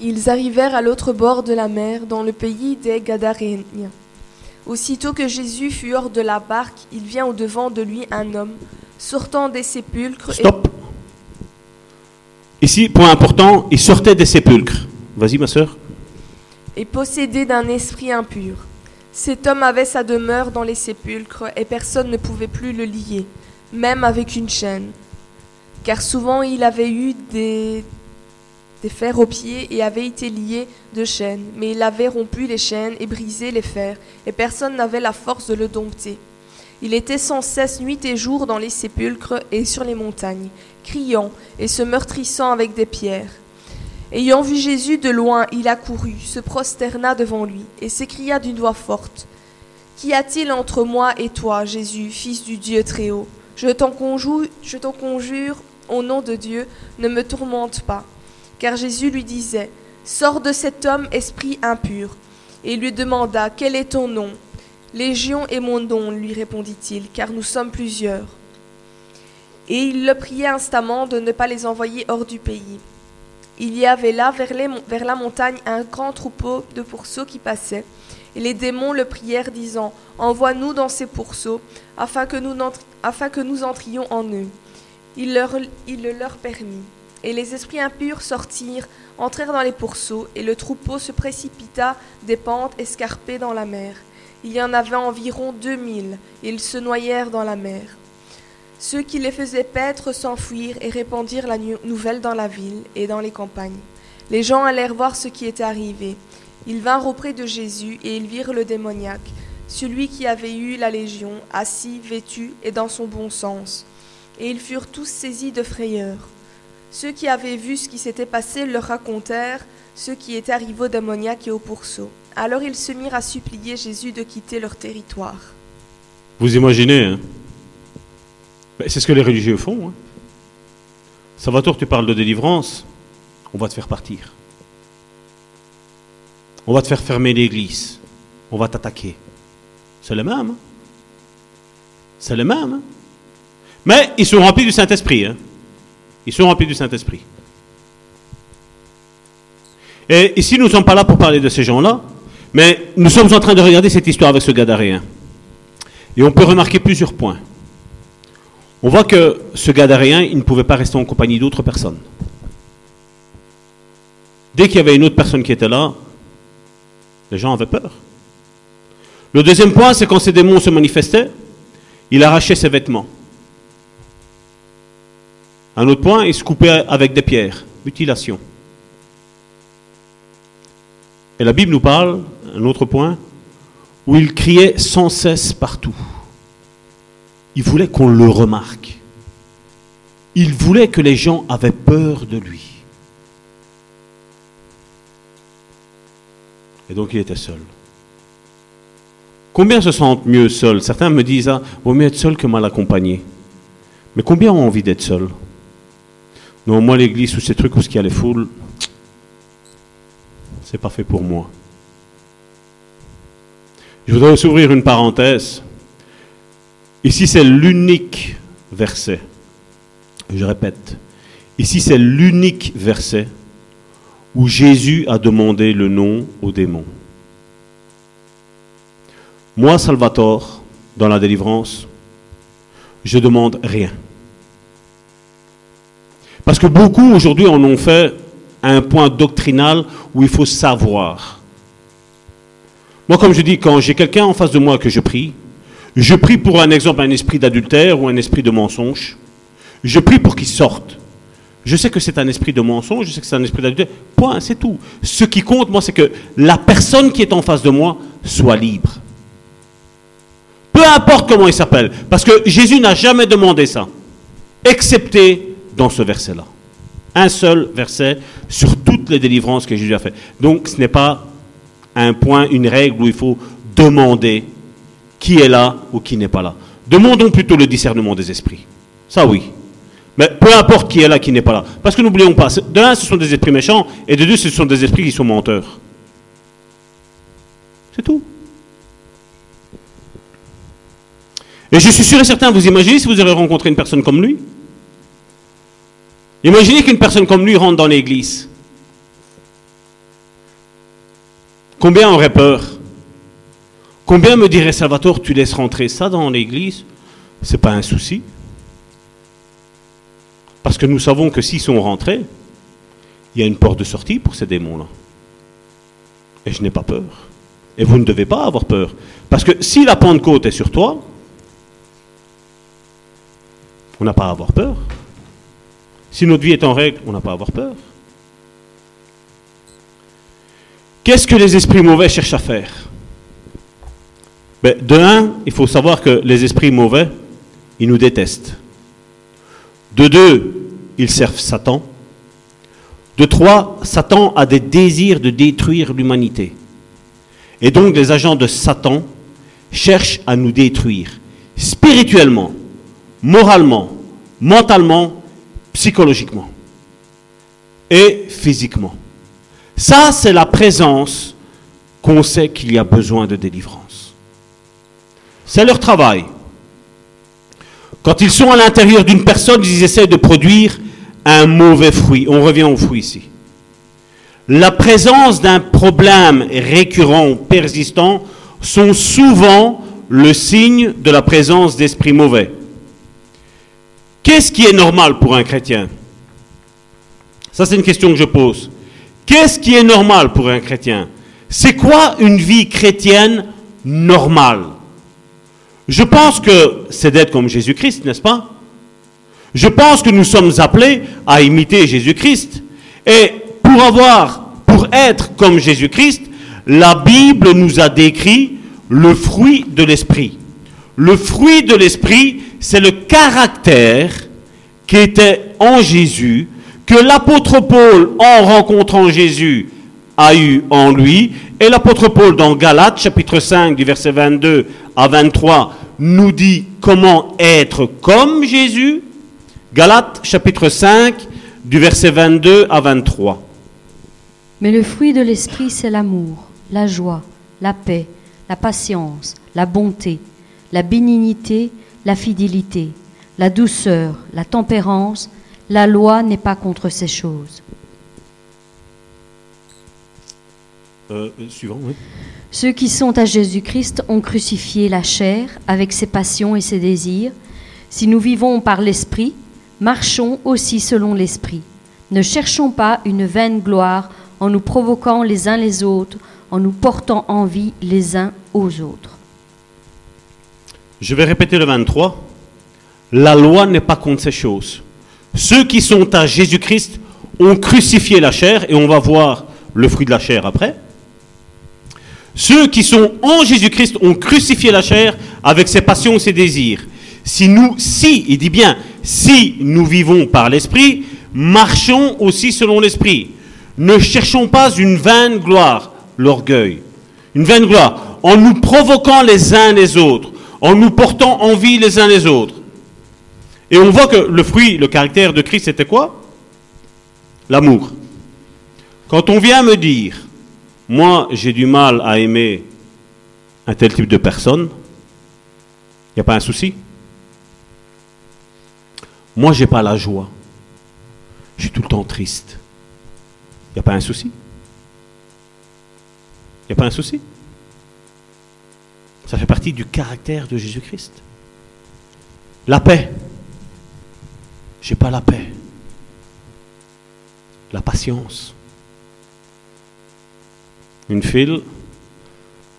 Ils arrivèrent à l'autre bord de la mer, dans le pays des Gadaréens. Aussitôt que Jésus fut hors de la barque, il vient au-devant de lui un homme, sortant des sépulcres. Stop. Ici, point important, il sortait des sépulcres. Vas-y, ma soeur. Et possédé d'un esprit impur. Cet homme avait sa demeure dans les sépulcres et personne ne pouvait plus le lier, même avec une chaîne. Car souvent il avait eu des, fers aux pieds et avait été lié de chaînes, mais il avait rompu les chaînes et brisé les fers, et personne n'avait la force de le dompter. Il était sans cesse nuit et jour dans les sépulcres et sur les montagnes, criant et se meurtrissant avec des pierres. Ayant vu Jésus de loin, il accourut, se prosterna devant lui, et s'écria d'une voix forte. Qu'y a-t-il entre moi et toi, Jésus, fils du Dieu Très-Haut? Je t'en conjure, je t'en conjure, au nom de Dieu, ne me tourmente pas. Car Jésus lui disait, Sors de cet homme, esprit impur. Et il lui demanda, Quel est ton nom? Légion est mon nom, lui répondit-il, car nous sommes plusieurs. Et il le priait instamment de ne pas les envoyer hors du pays. Il y avait là, vers, la montagne, un grand troupeau de pourceaux qui passait. Et les démons le prièrent, disant Envoie-nous dans ces pourceaux, afin que nous entrions en eux. Il, le leur permit. Et les esprits impurs sortirent, entrèrent dans les pourceaux, et le troupeau se précipita des pentes escarpées dans la mer. Il y en avait environ deux mille, et ils se noyèrent dans la mer. Ceux qui les faisaient paître s'enfuirent et répandirent la nouvelle dans la ville et dans les campagnes. Les gens allèrent voir ce qui était arrivé. Ils vinrent auprès de Jésus et ils virent le démoniaque, celui qui avait eu la légion, assis, vêtu et dans son bon sens. Et ils furent tous saisis de frayeur. Ceux qui avaient vu ce qui s'était passé leur racontèrent ce qui était arrivé au démoniaque et au pourceau. Alors ils se mirent à supplier Jésus de quitter leur territoire. Vous imaginez, hein c'est ce que les religieux font. Hein. Salvatore, tu parles de délivrance, on va te faire partir. On va te faire fermer l'église. On va t'attaquer. C'est le même. Hein. C'est le même. Hein. Mais ils sont remplis du Saint-Esprit. Ils sont remplis du Saint-Esprit. Et ici, nous ne sommes pas là pour parler de ces gens-là, mais nous sommes en train de regarder cette histoire avec ce Gadaréen. Et on peut remarquer plusieurs points. On voit que ce Gadaréen, il ne pouvait pas rester en compagnie d'autres personnes. Dès qu'il y avait une autre personne qui était là, les gens avaient peur. Le deuxième point, c'est quand ces démons se manifestaient, il arrachait ses vêtements. Un autre point, il se coupait avec des pierres, mutilation. Et la Bible nous parle, un autre point, où il criait sans cesse partout. Il voulait qu'on le remarque. Il voulait que les gens avaient peur de lui. Et donc il était seul. Combien se sentent mieux seuls? Certains me disent, ah, vaut mieux être seul que mal accompagné. Mais combien ont envie d'être seuls? Non, moi l'église ou ces trucs où il y a les foules, c'est pas fait pour moi. Je voudrais s'ouvrir une parenthèse. Ici, c'est l'unique verset. Je répète. Ici, c'est l'unique verset où Jésus a demandé le nom aux démons. Moi, Salvatore, dans la délivrance, je demande rien. Parce que beaucoup aujourd'hui en ont fait un point doctrinal où il faut savoir. Moi, comme je dis, quand j'ai quelqu'un en face de moi que je prie, je prie pour un exemple, un esprit d'adultère ou un esprit de mensonge. Je prie pour qu'il sorte. Je sais que c'est un esprit de mensonge, je sais que c'est un esprit d'adultère. Point, c'est tout. Ce qui compte, moi, c'est que la personne qui est en face de moi soit libre. Peu importe comment il s'appelle. Parce que Jésus n'a jamais demandé ça. Excepté dans ce verset-là. Un seul verset sur toutes les délivrances que Jésus a fait. Donc ce n'est pas un point, une règle où il faut demander qui est là ou qui n'est pas là. Demandons plutôt le discernement des esprits. Ça oui. Mais peu importe qui est là, qui n'est pas là. Parce que n'oublions pas, de un, ce sont des esprits méchants, et de deux, ce sont des esprits qui sont menteurs. C'est tout. Et je suis sûr et certain, vous imaginez si vous avez rencontré une personne comme lui? Imaginez qu'une personne comme lui rentre dans l'église. Combien aurait peur? Combien me dirait Salvatore, tu laisses rentrer ça dans l'église? C'est pas un souci. Parce que nous savons que s'ils sont rentrés, il y a une porte de sortie pour ces démons-là. Et je n'ai pas peur. Et vous ne devez pas avoir peur. Parce que si la Pentecôte est sur toi, on n'a pas à avoir peur. Si notre vie est en règle, on n'a pas à avoir peur. Qu'est-ce que les esprits mauvais cherchent à faire? Ben, De un, il faut savoir que les esprits mauvais, ils nous détestent. De deux, ils servent Satan. De trois, Satan a des désirs de détruire l'humanité. Et donc les agents de Satan cherchent à nous détruire spirituellement, moralement, mentalement, psychologiquement et physiquement. Ça, c'est la présence qu'on sait qu'il y a besoin de délivrance. C'est leur travail. Quand ils sont à l'intérieur d'une personne, ils essaient de produire un mauvais fruit. On revient au fruit ici. La présence d'un problème récurrent, persistant, sont souvent le signe de la présence d'esprits mauvais. Qu'est-ce qui est normal pour un chrétien? Ça, c'est une question que je pose. Qu'est-ce qui est normal pour un chrétien? C'est quoi une vie chrétienne normale? Je pense que c'est d'être comme Jésus-Christ, n'est-ce pas? Je pense que nous sommes appelés à imiter Jésus-Christ. Et pour avoir, pour être comme Jésus-Christ, la Bible nous a décrit le fruit de l'esprit. Le fruit de l'esprit, c'est le caractère qui était en Jésus, que l'apôtre Paul, en rencontrant Jésus, a eu en lui. Et l'apôtre Paul, dans Galates, chapitre 5, du verset 22 à 23, nous dit comment être comme Jésus. Galates, chapitre 5, du verset 22 à 23. Mais le fruit de l'esprit, c'est l'amour, la joie, la paix, la patience, la bonté, la bénignité, la fidélité, la douceur, la tempérance. La loi n'est pas contre ces choses. Euh, suivant, oui. Ceux qui sont à Jésus-Christ ont crucifié la chair avec ses passions et ses désirs. Si nous vivons par l'Esprit, marchons aussi selon l'Esprit. Ne cherchons pas une vaine gloire en nous provoquant les uns les autres, en nous portant envie les uns aux autres. Je vais répéter le 23. La loi n'est pas contre ces choses. Ceux qui sont à Jésus-Christ ont crucifié la chair, et on va voir le fruit de la chair après. Ceux qui sont en Jésus-Christ ont crucifié la chair avec ses passions et ses désirs. Si nous, si, il dit bien, si nous vivons par l'Esprit, marchons aussi selon l'Esprit. Ne cherchons pas une vaine gloire, l'orgueil. Une vaine gloire, en nous provoquant les uns les autres, en nous portant envie les uns les autres. Et on voit que le fruit, le caractère de Christ, c'était quoi? L'amour. Quand on vient me dire, moi j'ai du mal à aimer un tel type de personne, il n'y a pas un souci. Moi j'ai pas la joie. Je suis tout le temps triste. Il n'y a pas un souci. Il n'y a pas un souci. Ça fait partie du caractère de Jésus-Christ. La paix. J'ai pas la paix. La patience. Une file.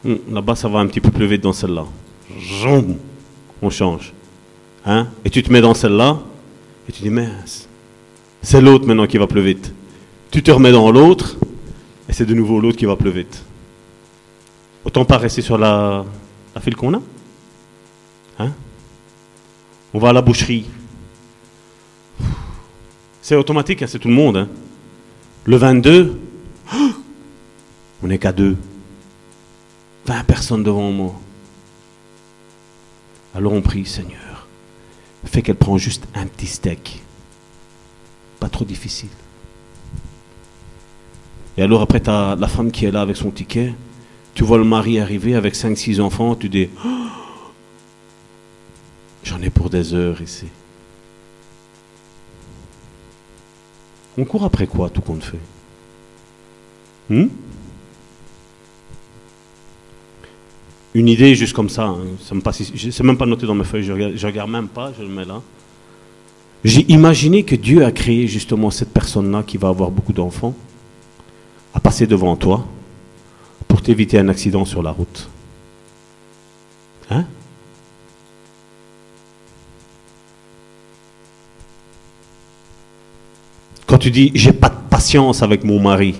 Hmm, Là-bas, ça va un petit peu plus vite dans celle-là. On change. Hein? Et tu te mets dans celle-là. Et tu dis, mince. C'est l'autre maintenant qui va plus vite. Tu te remets dans l'autre. Et c'est de nouveau l'autre qui va plus vite. Autant pas rester sur la, qu'on a. Hein? On va à la boucherie. C'est automatique, hein, c'est tout le monde. Hein. Le 22, on n'est qu'à deux. 20 personnes devant moi. Alors on prie, Seigneur, fais qu'elle prenne juste un petit steak. Pas trop difficile. Et alors après, la femme qui est là avec son ticket. Tu vois le mari arriver avec 5-6 enfants. Tu dis, oh, j'en ai pour des heures ici. On court après quoi, tout compte fait? Hmm? Une idée juste comme ça, hein. ça me même pas noté dans mes feuilles, je regarde, regarde même pas, je le mets là. J'ai imaginé que Dieu a créé justement cette personne-là qui va avoir beaucoup d'enfants, à passer devant toi pour t'éviter un accident sur la route. Hein? Quand tu dis j'ai pas de patience avec mon mari,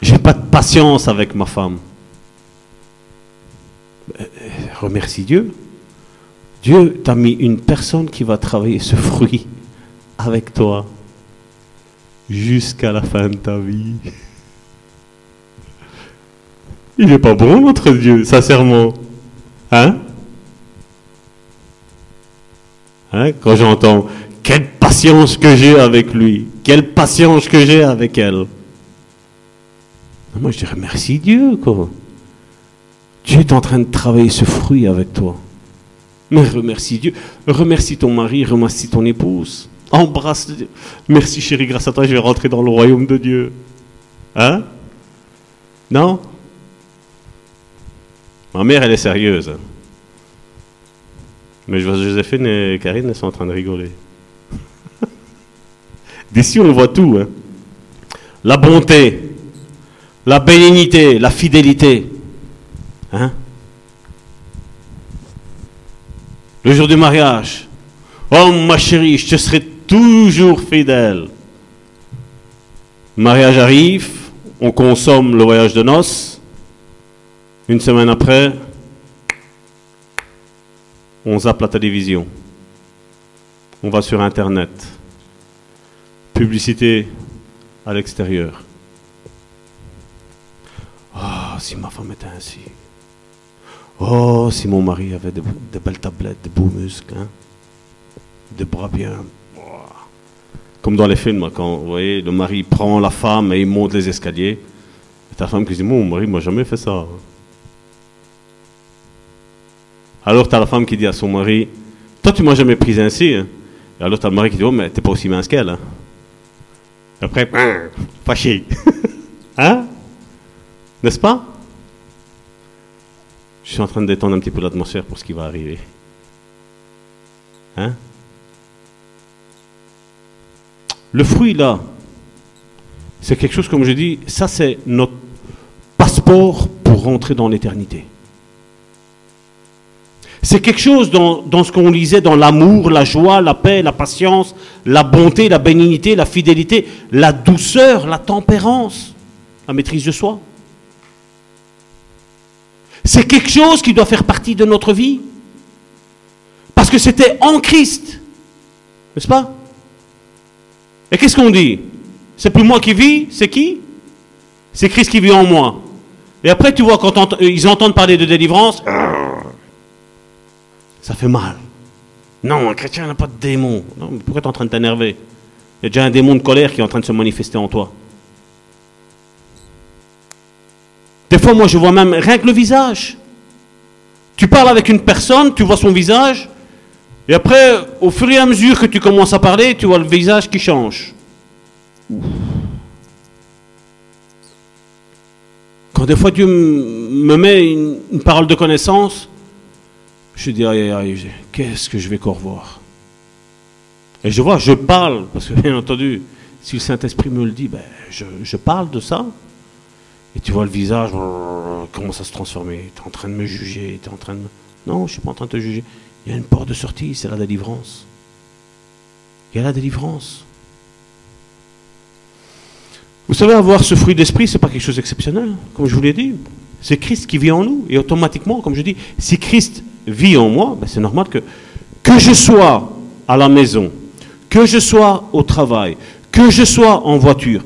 j'ai pas de patience avec ma femme, euh, remercie Dieu. Dieu t'a mis une personne qui va travailler ce fruit avec toi jusqu'à la fin de ta vie. Il n'est pas bon, notre Dieu, sincèrement. Hein? Hein? Quand j'entends quelle patience que j'ai avec lui, quelle patience que j'ai avec elle. Moi, je dirais merci Dieu, quoi. Dieu est en train de travailler ce fruit avec toi. Mais remercie Dieu, remercie ton mari, remercie ton épouse. Embrasse Dieu. Merci chérie, grâce à toi, je vais rentrer dans le royaume de Dieu. Hein? Non? Ma mère, elle est sérieuse. Mais je vois Joséphine et Karine, sont en train de rigoler. D'ici, on voit tout. Hein. La bonté, la bénignité, la fidélité. Hein Le jour du mariage. Oh ma chérie, je te serai toujours fidèle. Le mariage arrive, on consomme le voyage de noces. Une semaine après, on zappe la télévision. On va sur Internet publicité à l'extérieur. Ah, si ma femme était ainsi. Oh, si mon mari avait de, belles tablettes, de beaux muscles, hein. de bras bien. Comme dans les films, quand vous voyez, le mari prend la femme et il monte les escaliers. Et ta femme qui dit Mon mari m'a jamais fait ça. Alors tu as la femme qui dit à son mari Toi, tu m'as jamais pris ainsi. Hein. Et alors tu as le mari qui dit Oh, mais t'es pas aussi mince qu'elle. Hein. Après, fâché. hein? N'est-ce pas? Je suis en train de détendre un petit peu l'atmosphère pour ce qui va arriver. Hein? Le fruit, là, c'est quelque chose, comme je dis, ça c'est notre passeport pour rentrer dans l'éternité. C'est quelque chose dans, ce qu'on lisait dans l'amour, la joie, la paix, la patience, la bonté, la bénignité, la fidélité, la douceur, la tempérance, la maîtrise de soi. C'est quelque chose qui doit faire partie de notre vie. Parce que c'était en Christ. N'est-ce pas? Et qu'est-ce qu'on dit? C'est plus moi qui vis, c'est qui? C'est Christ qui vit en moi. Et après, tu vois, quand ils entendent parler de délivrance, ça fait mal. Non, un chrétien n'a pas de démon. Non, pourquoi tu es en train de t'énerver? Il y a déjà un démon de colère qui est en train de se manifester en toi. Des fois, moi, je vois même rien que le visage. Tu parles avec une personne, tu vois son visage, et après, au fur et à mesure que tu commences à parler, tu vois le visage qui change. Quand des fois Dieu me met une parole de connaissance, je dis, aïe, qu'est-ce que je vais encore voir? Et je vois, je parle, parce que bien entendu, si le Saint-Esprit me le dit, ben, je, parle de ça. Et tu vois le visage, comment ça se transformer. Tu es en train de me juger, tu es en train de... Non, je ne suis pas en train de te juger. Il y a une porte de sortie, c'est la délivrance. Il y a la délivrance. Vous savez, avoir ce fruit d'esprit, ce n'est pas quelque chose d'exceptionnel, comme je vous l'ai dit. C'est Christ qui vit en nous. Et automatiquement, comme je dis, si Christ vit en moi, ben c'est normal que, je sois à la maison, que je sois au travail, que je sois en voiture.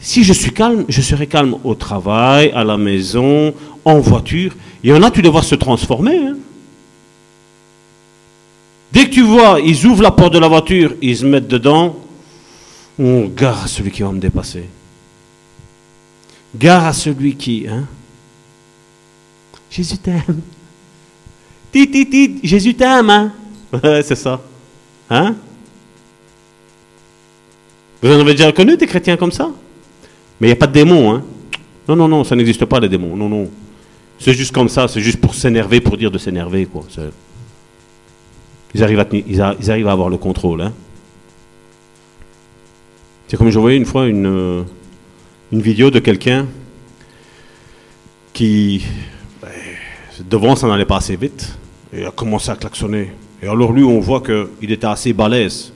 Si je suis calme, je serai calme au travail, à la maison, en voiture. Il y en a, tu les se transformer. Hein. Dès que tu vois, ils ouvrent la porte de la voiture, ils se mettent dedans. On gare à celui qui va me dépasser. Gare à celui qui, hein. Jésus t'aime. Tit, Jésus t'aime, hein? c'est ça. Hein? Vous en avez déjà connu des chrétiens comme ça? Mais il n'y a pas de démons, hein? Non, non, non, ça n'existe pas les démons. Non, non. C'est juste comme ça, c'est juste pour s'énerver, pour dire de s'énerver, quoi. Ils arrivent, à, avoir le contrôle, hein C'est comme je voyais une fois une, euh, vidéo de quelqu'un qui, devant, ça n'allait pas assez vite, et a commencé à klaxonner. Et alors lui, on voit qu'il était assez balèze.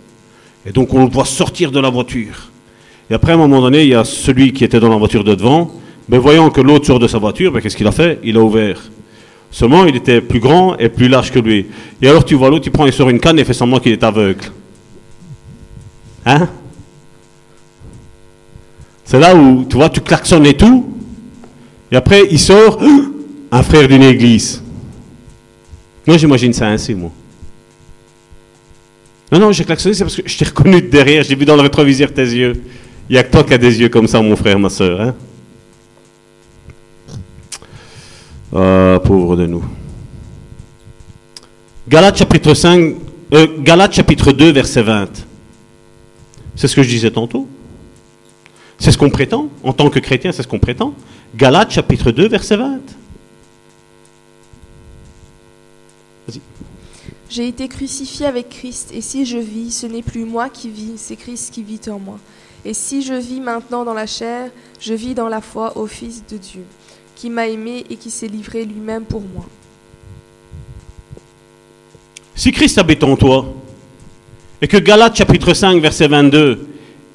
Et donc on le voit sortir de la voiture. Et après, à un moment donné, il y a celui qui était dans la voiture de devant. Mais voyant que l'autre sort de sa voiture, ben, qu'est-ce qu'il a fait? Il a ouvert. Seulement, il était plus grand et plus large que lui. Et alors tu vois l'autre, il prend, il sort une canne et fait semblant qu'il est aveugle. Hein? C'est là où, tu vois, tu klaxonnes et tout. Et après, il sort un frère d'une église. Moi, j'imagine ça ainsi, moi. Non, non, j'ai klaxonné, c'est parce que je t'ai reconnu de derrière, j'ai vu dans le rétroviseur tes yeux. Il n'y a que toi qui as des yeux comme ça, mon frère, ma soeur. Hein ah, pauvre de nous. Galates chapitre 5, euh, Galates chapitre 2, verset 20. C'est ce que je disais tantôt. C'est ce qu'on prétend. En tant que chrétien, c'est ce qu'on prétend. Galates chapitre 2, verset 20. J'ai été crucifié avec Christ, et si je vis, ce n'est plus moi qui vis, c'est Christ qui vit en moi. Et si je vis maintenant dans la chair, je vis dans la foi au Fils de Dieu, qui m'a aimé et qui s'est livré lui-même pour moi. Si Christ habite en toi, et que Galates chapitre 5 verset 22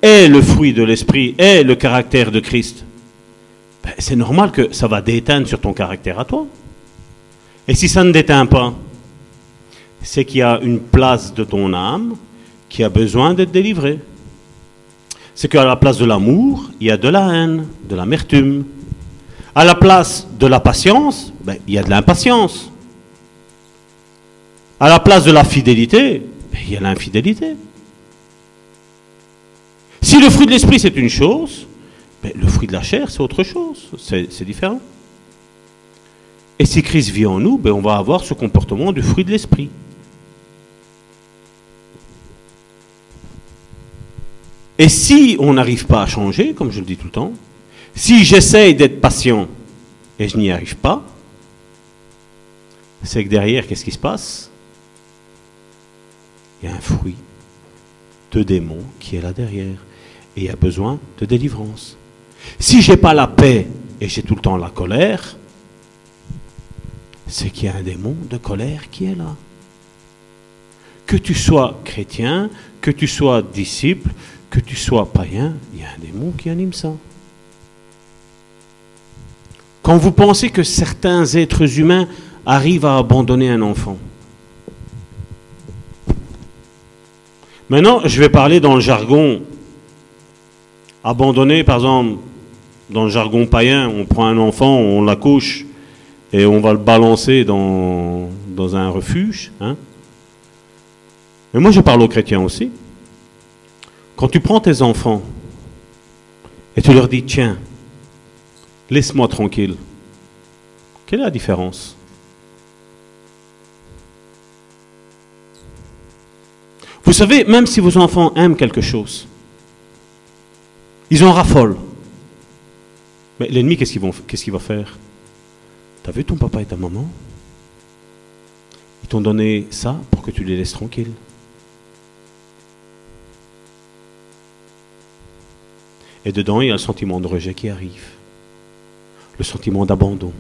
est le fruit de l'Esprit, est le caractère de Christ, ben, c'est normal que ça va déteindre sur ton caractère à toi. Et si ça ne déteint pas, c'est qu'il y a une place de ton âme qui a besoin d'être délivrée. C'est qu'à la place de l'amour, il y a de la haine, de l'amertume. À la place de la patience, ben, il y a de l'impatience. À la place de la fidélité, ben, il y a l'infidélité. Si le fruit de l'esprit c'est une chose, ben, le fruit de la chair c'est autre chose, c'est différent. Et si Christ vit en nous, on va avoir ce comportement du fruit de l'esprit. Et si on n'arrive pas à changer, comme je le dis tout le temps, si j'essaye d'être patient et je n'y arrive pas, c'est que derrière, qu'est-ce qui se passe? Il y a un fruit de démon qui est là derrière. Et il y a besoin de délivrance. Si j'ai pas la paix et j'ai tout le temps la colère, c'est qu'il y a un démon de colère qui est là. Que tu sois chrétien, que tu sois disciple, que tu sois païen, il y a un démon qui anime ça. Quand vous pensez que certains êtres humains arrivent à abandonner un enfant, maintenant je vais parler dans le jargon abandonner, par exemple, dans le jargon païen, on prend un enfant, on l'accouche et on va le balancer dans, dans un refuge. Hein. Mais moi je parle aux chrétiens aussi. Quand tu prends tes enfants et tu leur dis, tiens, laisse-moi tranquille, quelle est la différence? Vous savez, même si vos enfants aiment quelque chose, ils en raffolent. Mais l'ennemi, qu'est-ce qu'il va faire? T'as vu ton papa et ta maman? Ils t'ont donné ça pour que tu les laisses tranquilles. Et dedans, il y a le sentiment de rejet qui arrive. Le sentiment d'abandon.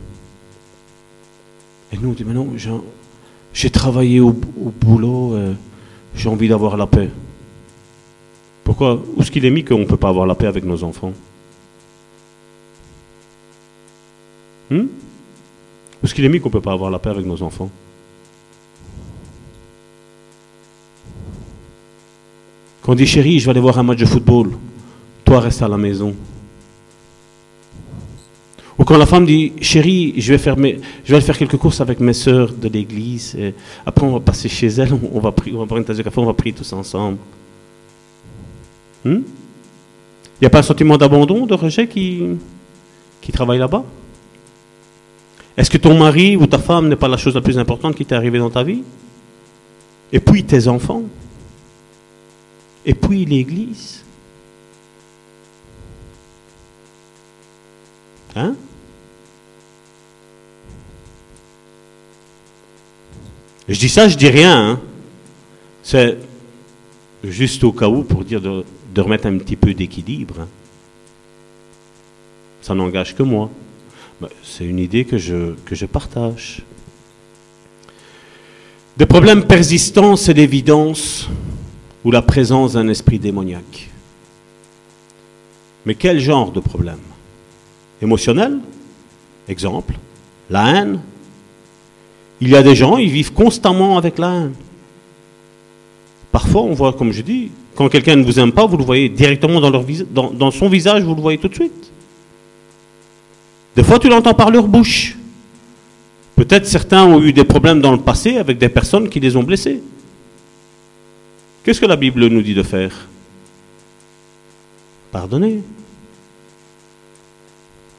Et nous, on dit, mais non, j'ai travaillé au, boulot, euh, j'ai envie d'avoir la paix. Pourquoi Où est-ce qu'il est mis qu'on ne peut pas avoir la paix avec nos enfants? Hmm? Où est-ce qu'il est mis qu'on ne peut pas avoir la paix avec nos enfants? Quand on dit chérie, je vais aller voir un match de football, toi reste à la maison. Ou quand la femme dit chérie, je vais faire, je vais aller faire quelques courses avec mes sœurs de l'église, après on va passer chez elles, on va, prier, on va prendre une tasse de café, on va prier tous ensemble. Il hmm? n'y a pas un sentiment d'abandon, de rejet qui, qui travaille là-bas? Est-ce que ton mari ou ta femme n'est pas la chose la plus importante qui t'est arrivée dans ta vie? Et puis tes enfants? Et puis l'Église? Hein? Je dis ça, je dis rien. Hein. C'est juste au cas où pour dire de, remettre un petit peu d'équilibre. Hein. Ça n'engage que moi. C'est une idée que je, que je partage. Des problèmes persistants, c'est l'évidence ou la présence d'un esprit démoniaque. Mais quel genre de problème? Émotionnel Exemple, la haine, il y a des gens, ils vivent constamment avec la haine. Parfois, on voit, comme je dis, quand quelqu'un ne vous aime pas, vous le voyez directement dans, leur dans son visage, vous le voyez tout de suite. Des fois, tu l'entends par leur bouche. Peut-être certains ont eu des problèmes dans le passé avec des personnes qui les ont blessés. Qu'est-ce que la Bible nous dit de faire? Pardonner.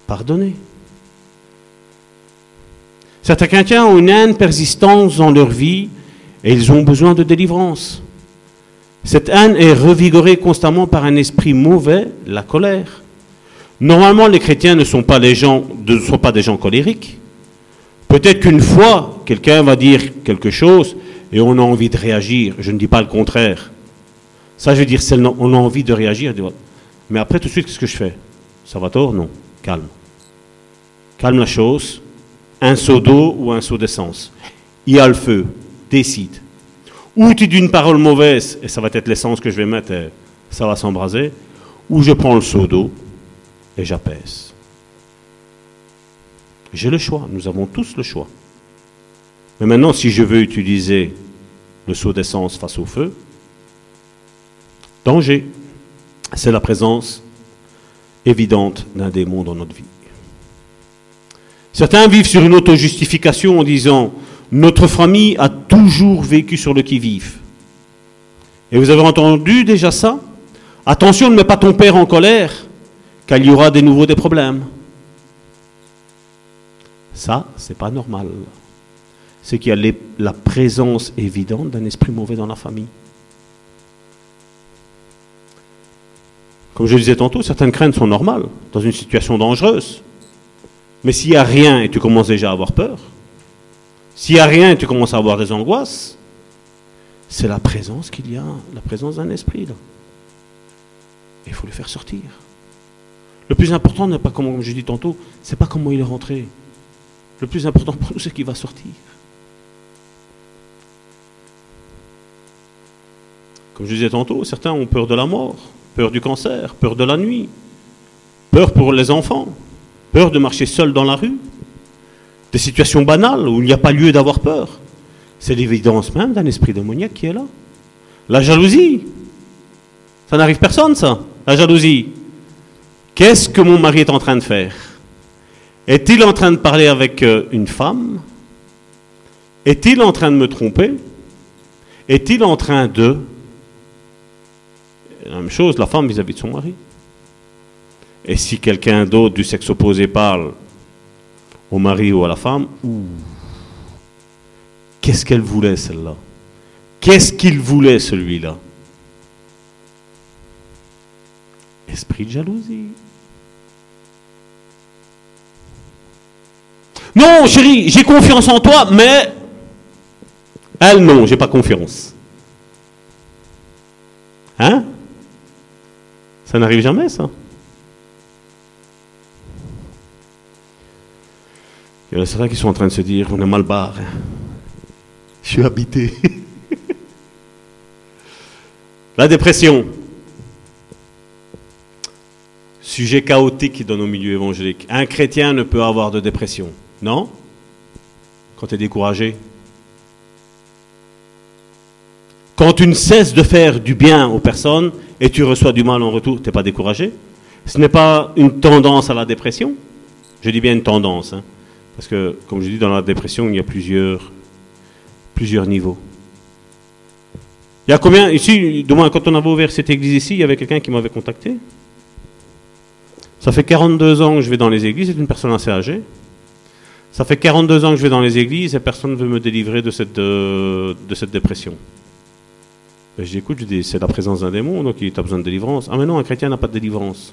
Pardonner. Certains chrétiens ont une haine persistante dans leur vie et ils ont besoin de délivrance. Cette haine est revigorée constamment par un esprit mauvais, la colère. Normalement, les chrétiens ne sont pas, gens, ne sont pas des gens colériques. Peut-être qu'une fois, quelqu'un va dire quelque chose et on a envie de réagir. Je ne dis pas le contraire. Ça, je veux dire, on a envie de réagir. Mais après, tout de suite, qu'est-ce que je fais? Ça va tort? Non. Calme. Calme la chose un seau d'eau ou un seau d'essence. Il y a le feu, décide. Ou tu dis une parole mauvaise, et ça va être l'essence que je vais mettre, et ça va s'embraser, ou je prends le seau d'eau et j'apaise. J'ai le choix, nous avons tous le choix. Mais maintenant, si je veux utiliser le seau d'essence face au feu, danger, c'est la présence évidente d'un démon dans notre vie. Certains vivent sur une auto-justification en disant Notre famille a toujours vécu sur le qui-vive. Et vous avez entendu déjà ça? Attention, ne mets pas ton père en colère, car il y aura de nouveau des problèmes. Ça, c'est pas normal. C'est qu'il y a la présence évidente d'un esprit mauvais dans la famille. Comme je le disais tantôt, certaines craintes sont normales dans une situation dangereuse. Mais s'il n'y a rien et tu commences déjà à avoir peur, s'il n'y a rien et tu commences à avoir des angoisses, c'est la présence qu'il y a, la présence d'un esprit. Là. il faut le faire sortir. Le plus important n'est pas comme je dis tantôt, c'est pas comment il est rentré. Le plus important pour nous, c'est qu'il va sortir. Comme je disais tantôt, certains ont peur de la mort, peur du cancer, peur de la nuit, peur pour les enfants, peur de marcher seul dans la rue, des situations banales où il n'y a pas lieu d'avoir peur? C'est l'évidence même d'un esprit démoniaque qui est là. La jalousie, ça n'arrive personne ça, la jalousie. Qu'est-ce que mon mari est en train de faire? Est-il en train de parler avec euh, une femme? Est-il en train de me tromper? Est-il en train de... La même chose, la femme vis à -vis de son mari. Et si quelqu'un d'autre du sexe opposé parle au mari ou à la femme, qu'est-ce qu'elle voulait celle-là? Qu'est-ce qu'il voulait celui-là? Esprit de jalousie. Non, chérie, j'ai confiance en toi, mais elle, non, j'ai pas confiance. Hein? Ça n'arrive jamais, ça? Il y en a certains qui sont en train de se dire, on est mal barre. Je suis habité. La dépression. Sujet chaotique dans nos milieux évangéliques. Un chrétien ne peut avoir de dépression. Non? Quand tu es découragé. Quand tu ne cesses de faire du bien aux personnes et tu reçois du mal en retour, tu n'es pas découragé? Ce n'est pas une tendance à la dépression? Je dis bien une tendance. Hein. Parce que, comme je dis, dans la dépression, il y a plusieurs, plusieurs niveaux. Il y a combien Ici, du moins, quand on avait ouvert cette église ici, il y avait quelqu'un qui m'avait contacté. Ça fait 42 ans que je vais dans les églises, c'est une personne assez âgée. Ça fait 42 ans que je vais dans les églises et personne ne veut me délivrer de cette, euh, de cette dépression. Ben, je dis, écoute, c'est la présence d'un démon, donc il a besoin de délivrance. Ah mais non, un chrétien n'a pas de délivrance.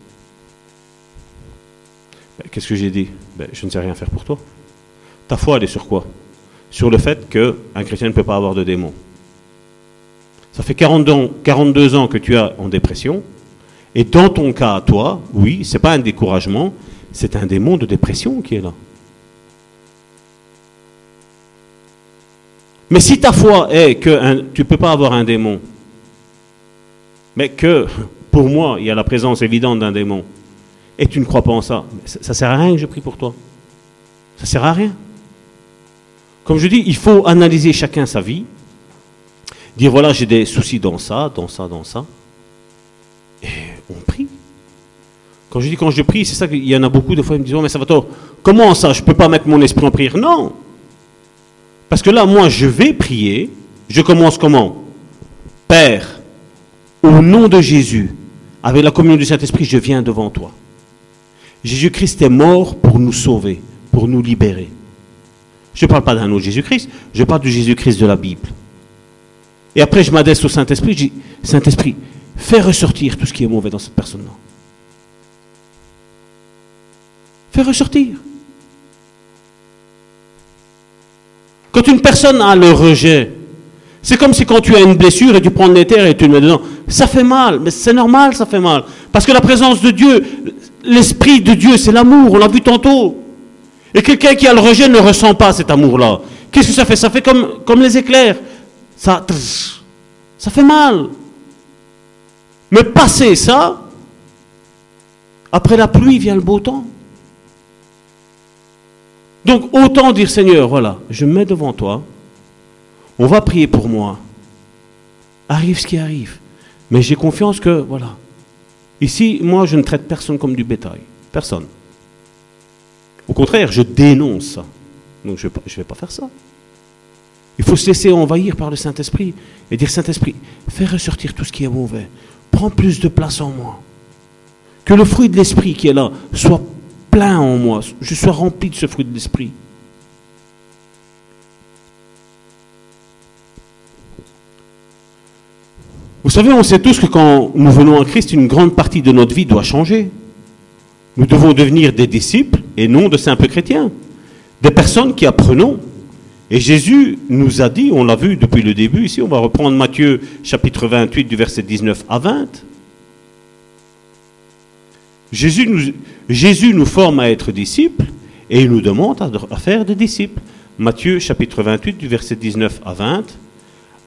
Qu'est-ce que j'ai dit ben, Je ne sais rien faire pour toi. Ta foi, elle est sur quoi? Sur le fait qu'un chrétien ne peut pas avoir de démon. Ça fait 42 ans, 42 ans que tu es en dépression. Et dans ton cas, toi, oui, c'est pas un découragement, c'est un démon de dépression qui est là. Mais si ta foi est que tu ne peux pas avoir un démon, mais que pour moi, il y a la présence évidente d'un démon, et tu ne crois pas en ça, ça sert à rien que je prie pour toi. Ça sert à rien. Comme je dis, il faut analyser chacun sa vie, dire voilà, j'ai des soucis dans ça, dans ça, dans ça. Et on prie. Quand je dis quand je prie, c'est ça qu'il y en a beaucoup de fois, ils me disent oh, mais ça va toi, comment ça, je ne peux pas mettre mon esprit en prière? Non Parce que là, moi, je vais prier, je commence comment? Père, au nom de Jésus, avec la communion du Saint-Esprit, je viens devant toi. Jésus-Christ est mort pour nous sauver, pour nous libérer. Je ne parle pas d'un autre Jésus-Christ, je parle du Jésus-Christ de la Bible. Et après, je m'adresse au Saint-Esprit, je dis, Saint-Esprit, fais ressortir tout ce qui est mauvais dans cette personne-là. Fais ressortir. Quand une personne a le rejet, c'est comme si quand tu as une blessure et tu prends des terres et tu le mets dedans, ça fait mal, mais c'est normal, ça fait mal. Parce que la présence de Dieu, l'Esprit de Dieu, c'est l'amour, on l'a vu tantôt. Et quelqu'un qui a le rejet ne ressent pas cet amour-là. Qu'est-ce que ça fait? Ça fait comme, les éclairs ça, ça fait mal. Mais passer ça, après la pluie vient le beau temps. Donc autant dire Seigneur, voilà, je me mets devant toi, on va prier pour moi. Arrive ce qui arrive. Mais j'ai confiance que, voilà. Ici, moi, je ne traite personne comme du bétail. Personne. Au contraire, je dénonce ça. Donc je ne vais pas faire ça. Il faut se laisser envahir par le Saint-Esprit et dire Saint-Esprit, fais ressortir tout ce qui est mauvais. Prends plus de place en moi. Que le fruit de l'Esprit qui est là soit plein en moi. Je sois rempli de ce fruit de l'Esprit. Vous savez, on sait tous que quand nous venons à Christ, une grande partie de notre vie doit changer. Nous devons devenir des disciples et non de simples chrétiens. Des personnes qui apprenons et Jésus nous a dit, on l'a vu depuis le début ici, on va reprendre Matthieu chapitre 28 du verset 19 à 20. Jésus nous, Jésus nous forme à être disciples et il nous demande à, faire des disciples. Matthieu chapitre 28 du verset 19 à 20.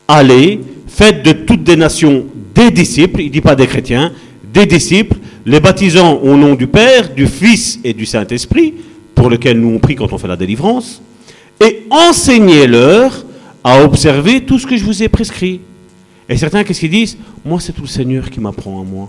Allez, faites de toutes des nations des disciples, il ne dit pas des chrétiens, des disciples, les baptisant au nom du Père, du Fils et du Saint-Esprit, pour lequel nous on prie quand on fait la délivrance et enseignez-leur à observer tout ce que je vous ai prescrit. Et certains, qu'est-ce qu'ils disent? Moi, c'est tout le Seigneur qui m'apprend à moi.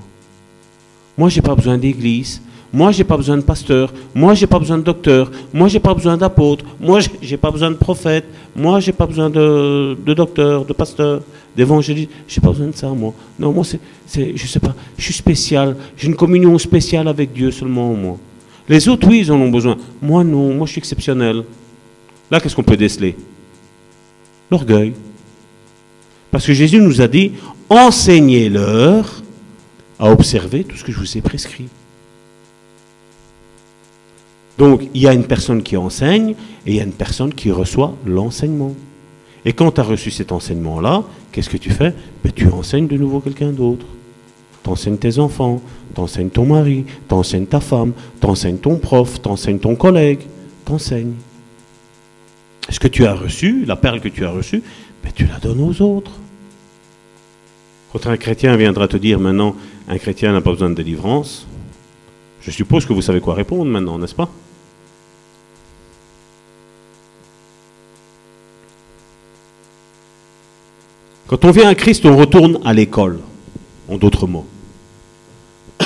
Moi, je n'ai pas besoin d'église. Moi, je n'ai pas besoin de pasteur. Moi, je n'ai pas besoin de docteur. Moi, je n'ai pas besoin d'apôtre. Moi, je n'ai pas besoin de prophète. Moi, je n'ai pas besoin de, docteur, de pasteur, d'évangéliste. Je n'ai pas besoin de ça, moi. Non, moi, c'est, je sais pas, je suis spécial. J'ai une communion spéciale avec Dieu seulement, moi. Les autres, oui, ils en ont besoin. Moi, non. Moi, je suis exceptionnel. Là, qu'est-ce qu'on peut déceler? L'orgueil. Parce que Jésus nous a dit, enseignez-leur à observer tout ce que je vous ai prescrit. Donc, il y a une personne qui enseigne et il y a une personne qui reçoit l'enseignement. Et quand tu as reçu cet enseignement-là, qu'est-ce que tu fais? Ben, Tu enseignes de nouveau quelqu'un d'autre. Tu enseignes tes enfants, tu enseignes ton mari, tu enseignes ta femme, tu enseignes ton prof, tu enseignes ton collègue, tu enseignes ce que tu as reçu, la perle que tu as reçue, ben, tu la donnes aux autres. Quand un chrétien viendra te dire maintenant, un chrétien n'a pas besoin de délivrance, je suppose que vous savez quoi répondre maintenant, n'est-ce pas? Quand on vient à Christ, on retourne à l'école, en d'autres mots.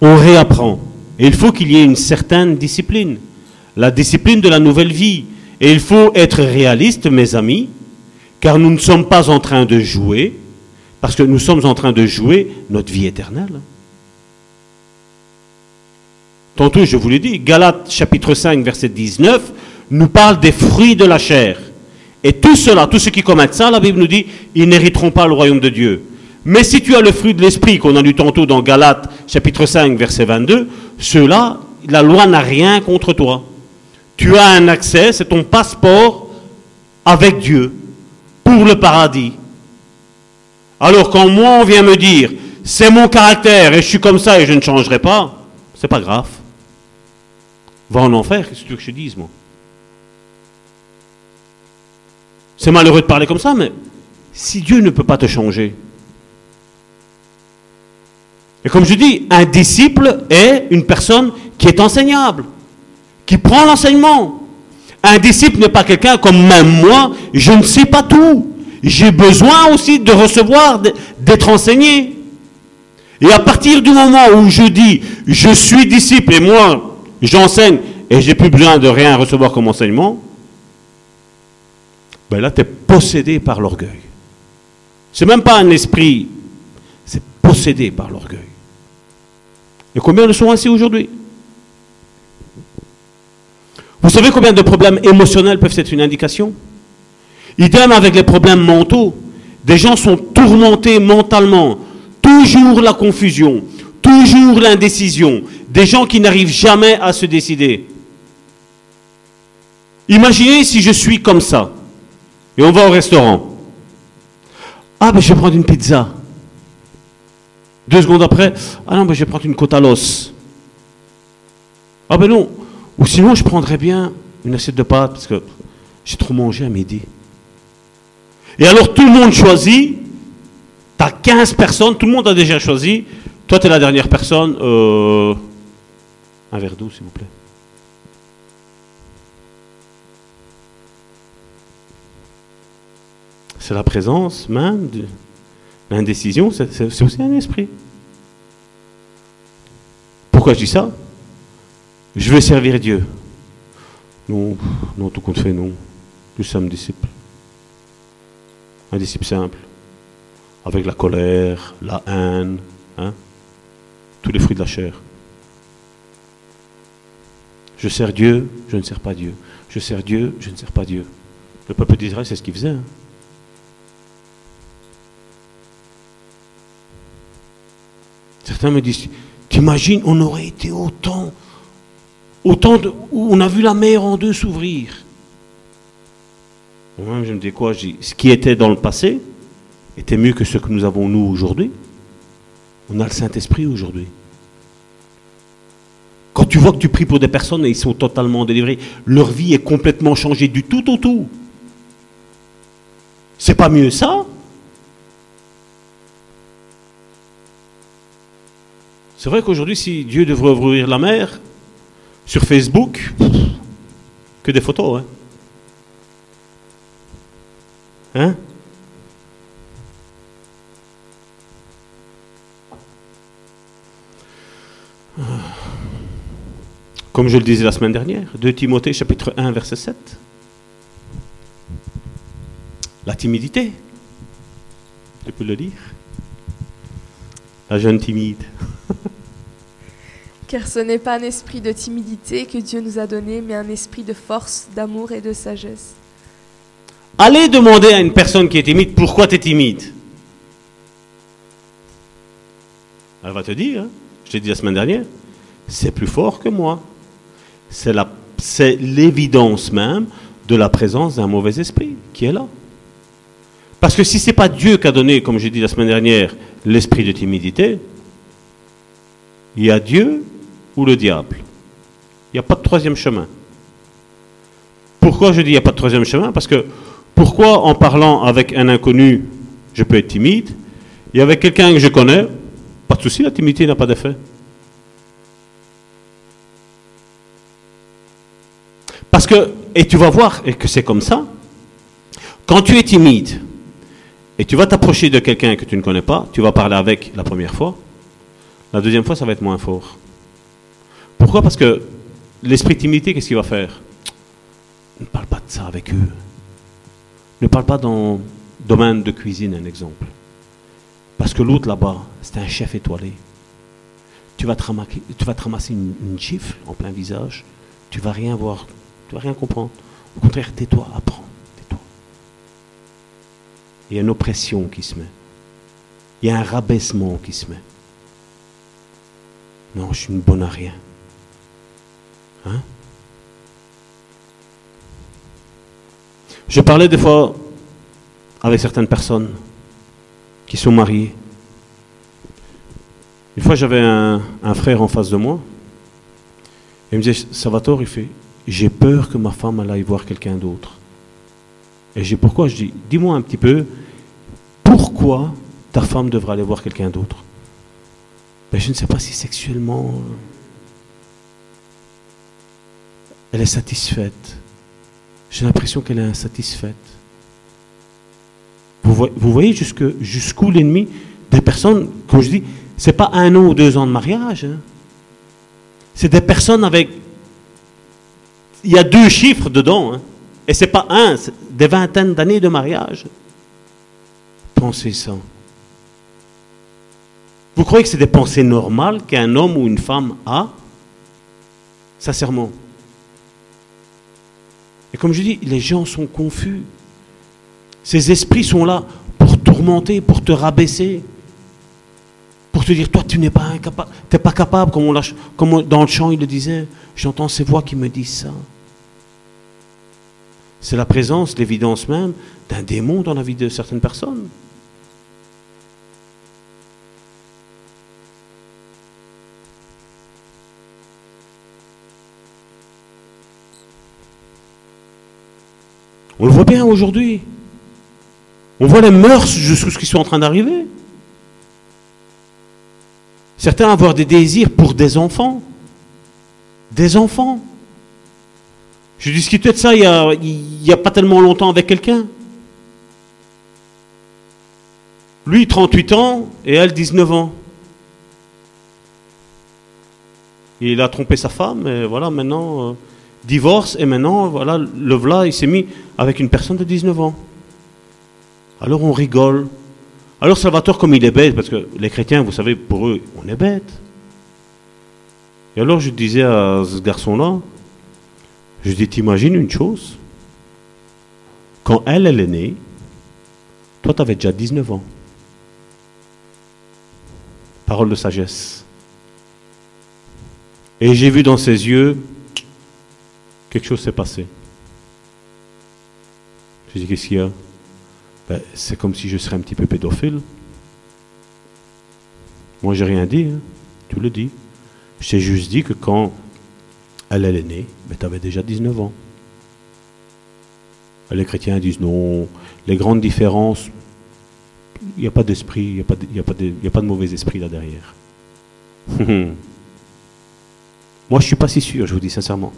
On réapprend. Et il faut qu'il y ait une certaine discipline. La discipline de la nouvelle vie. Et il faut être réaliste, mes amis, car nous ne sommes pas en train de jouer, parce que nous sommes en train de jouer notre vie éternelle. Tantôt, je vous l'ai dit, Galates chapitre 5, verset 19, nous parle des fruits de la chair. Et tout cela, tous ceux qui commettent ça, la Bible nous dit, ils n'hériteront pas le royaume de Dieu. Mais si tu as le fruit de l'esprit, qu'on a lu tantôt dans Galates chapitre 5, verset 22, ceux-là, la loi n'a rien contre toi. Tu as un accès, c'est ton passeport avec Dieu pour le paradis. Alors quand moi on vient me dire, c'est mon caractère et je suis comme ça et je ne changerai pas, c'est pas grave. Va en enfer, qu'est-ce que tu veux que je dise, moi? C'est malheureux de parler comme ça, mais si Dieu ne peut pas te changer. Et comme je dis, un disciple est une personne qui est enseignable, qui prend l'enseignement. Un disciple n'est pas quelqu'un comme même moi, je ne sais pas tout. J'ai besoin aussi de recevoir, d'être enseigné. Et à partir du moment où je dis, je suis disciple et moi, j'enseigne et j'ai plus besoin de rien recevoir comme enseignement, là, tu es possédé par l'orgueil. C'est même pas un esprit, c'est possédé par l'orgueil. Et combien le sont ainsi aujourd'hui? Vous savez combien de problèmes émotionnels peuvent être une indication? Idem avec les problèmes mentaux. Des gens sont tourmentés mentalement. Toujours la confusion, toujours l'indécision. Des gens qui n'arrivent jamais à se décider. Imaginez si je suis comme ça. Et on va au restaurant. Ah, ben je vais prendre une pizza. Deux secondes après, ah non, ben je vais prendre une côte à l'os. Ah ben non. Ou sinon, je prendrais bien une assiette de pâtes parce que j'ai trop mangé à midi. Et alors tout le monde choisit. Tu as 15 personnes, tout le monde a déjà choisi. Toi, tu es la dernière personne. Euh, un verre d'eau, s'il vous plaît. C'est la présence même de l'indécision, c'est aussi un esprit. Pourquoi je dis ça? Je veux servir Dieu. Non, non, tout compte fait, non. Nous sommes disciples. Un disciple simple. Avec la colère, la haine, hein, tous les fruits de la chair. Je sers Dieu, je ne sers pas Dieu. Je sers Dieu, je ne sers pas Dieu. Le peuple d'Israël, c'est ce qu'il faisait. Hein. Certains me disent, t'imagines, on aurait été autant, autant de, on a vu la mer en deux s'ouvrir. Moi, je me dis quoi Ce qui était dans le passé était mieux que ce que nous avons nous aujourd'hui. On a le Saint-Esprit aujourd'hui. Quand tu vois que tu pries pour des personnes et ils sont totalement délivrés, leur vie est complètement changée du tout au tout. C'est pas mieux ça? C'est vrai qu'aujourd'hui, si Dieu devrait ouvrir la mer, sur Facebook, que des photos, hein Hein? Comme je le disais la semaine dernière, 2 Timothée chapitre 1 verset 7. La timidité. Tu peux le dire La jeune timide. Car ce n'est pas un esprit de timidité que Dieu nous a donné, mais un esprit de force, d'amour et de sagesse. Allez demander à une personne qui est timide pourquoi tu es timide? Elle va te dire, hein, je t'ai dit la semaine dernière, c'est plus fort que moi. C'est l'évidence même de la présence d'un mauvais esprit qui est là. Parce que si ce n'est pas Dieu qui a donné, comme j'ai dit la semaine dernière, l'esprit de timidité, il y a Dieu ou le diable. Il n'y a pas de troisième chemin. Pourquoi je dis il n'y a pas de troisième chemin? Parce que pourquoi en parlant avec un inconnu, je peux être timide, et avec quelqu'un que je connais, pas de souci, la timidité n'a pas d'effet. Parce que, et tu vas voir et que c'est comme ça, quand tu es timide Et tu vas t'approcher de quelqu'un que tu ne connais pas, tu vas parler avec la première fois, la deuxième fois, ça va être moins fort. Pourquoi? Parce que l'esprit qu'est-ce qu'il va faire? Ne parle pas de ça avec eux. Ne parle pas dans le domaine de cuisine, un exemple. Parce que l'autre là-bas, c'est un chef étoilé. Tu vas te ramasser, tu vas te ramasser une, une gifle en plein visage. Tu vas rien voir. Tu vas rien comprendre. Au contraire, tais-toi, apprends. Tais-toi. Il y a une oppression qui se met. Il y a un rabaissement qui se met. Non, je suis une bonne à rien. Hein? Je parlais des fois avec certaines personnes qui sont mariées. Une fois, j'avais un, frère en face de moi. Il me disait, Salvatore, il fait, j'ai peur que ma femme aille voir quelqu'un d'autre. Et j'ai pourquoi? Je dis, dis-moi un petit peu, pourquoi ta femme devrait aller voir quelqu'un d'autre? Ben, Je ne sais pas si sexuellement elle est satisfaite. J'ai l'impression qu'elle est insatisfaite. Vous voyez, vous voyez jusque, jusqu'où l'ennemi des personnes, comme je dis, c'est pas un an ou deux ans de mariage. hein. C'est des personnes avec. Il y a deux chiffres dedans. hein. Et c'est pas un, c'est des vingtaines d'années de mariage. Pensez ça. Vous croyez que c'est des pensées normales qu'un homme ou une femme a? Sincèrement. Et comme je dis, les gens sont confus. Ces esprits sont là pour tourmenter, pour te rabaisser, pour te dire, toi, tu n'es pas incapable, pas capable, comme, dans le chant, il le disait, j'entends ces voix qui me disent ça. C'est la présence, l'évidence même d'un démon dans la vie de certaines personnes. On le voit bien aujourd'hui. On voit les mœurs jusqu'où ce qui sont en train d'arriver. Certains avoir des désirs pour des enfants. Des enfants. Je discutais de ça il n'y a, pas tellement longtemps avec quelqu'un. Lui, 38 ans, et elle, 19 ans. Il a trompé sa femme, et voilà, maintenant, euh, divorce, et maintenant, voilà, le voilà, il s'est mis avec une personne de 19 ans. Alors on rigole. Alors Salvatore, comme il est bête, parce que les chrétiens, vous savez, pour eux, on est bête. Et alors je disais à ce garçon-là, je dis, t'imagines une chose? Quand elle, elle est née, toi, tu avais déjà 19 ans. Parole de sagesse. Et j'ai vu dans ses yeux, quelque chose s'est passé. J'ai dit, qu'est-ce qu'il y a? Ben, C'est comme si je serais un petit peu pédophile. Moi, j'ai rien dit. hein. Tu le dis. Je t'ai juste dit que quand elle, est née, ben, tu avais déjà 19 ans. Les chrétiens disent non, les grandes différences, il n'y a pas d'esprit, il n'y a, a, a pas de mauvais esprit là derrière. Moi, je ne suis pas si sûr, je vous dis sincèrement.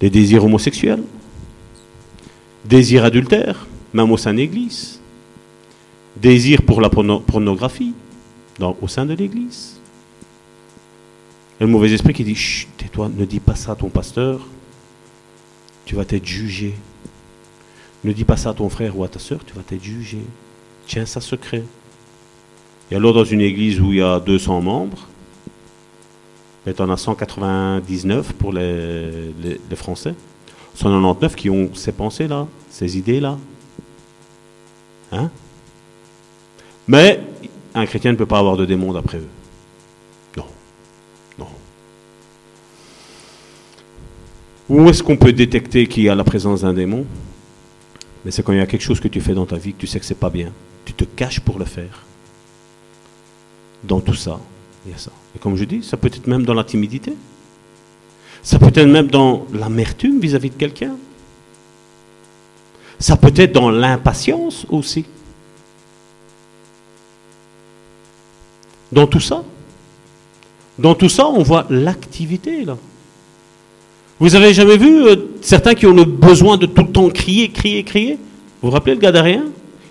Les désirs homosexuels, désirs adultères, même au sein de l'Église, désir pour la porno- pornographie au sein de l'Église. Et le mauvais esprit qui dit Chut, tais-toi, ne dis pas ça à ton pasteur, tu vas être jugé. Ne dis pas ça à ton frère ou à ta soeur, tu vas être jugé. Tiens ça secret. Et alors, dans une église où il y a 200 membres, et en as 199 pour les, les, Français, 199 qui ont ces pensées-là, ces idées-là. Hein? Mais un chrétien ne peut pas avoir de démons d'après eux. Non. Non. Où est-ce qu'on peut détecter qu'il y a la présence d'un démon? Mais c'est quand il y a quelque chose que tu fais dans ta vie que tu sais que c'est pas bien. Tu te caches pour le faire. Dans tout ça, il y a ça. Et comme je dis, ça peut être même dans la timidité. Ça peut être même dans l'amertume vis-à-vis de quelqu'un. Ça peut être dans l'impatience aussi. Dans tout ça. Dans tout ça, on voit l'activité là. Vous avez jamais vu euh, certains qui ont le besoin de tout le temps crier, crier, crier? Vous vous rappelez le Gadarien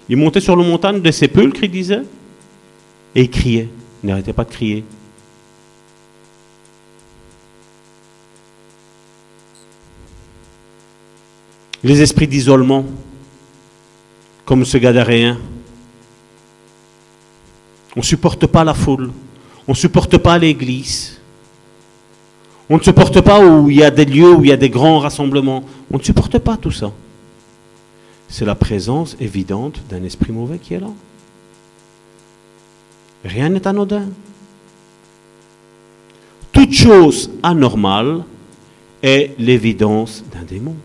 Il montait sur le montagne des sépulcres, il disait, et il criait. Il n'arrêtait pas de crier. Les esprits d'isolement, comme ce Gadaréen. On ne supporte pas la foule. On ne supporte pas l'église. On ne supporte pas où il y a des lieux, où il y a des grands rassemblements. On ne supporte pas tout ça. C'est la présence évidente d'un esprit mauvais qui est là. Rien n'est anodin. Toute chose anormale est l'évidence d'un démon.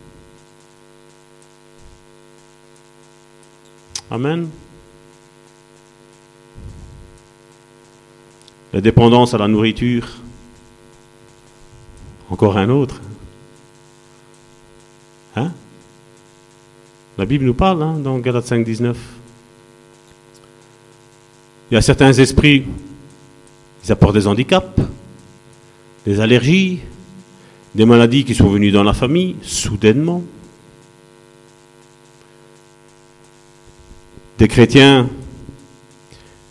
Amen. La dépendance à la nourriture. Encore un autre. Hein? La Bible nous parle hein, dans Galates 5, 19. Il y a certains esprits, ils apportent des handicaps, des allergies, des maladies qui sont venues dans la famille, soudainement. Des chrétiens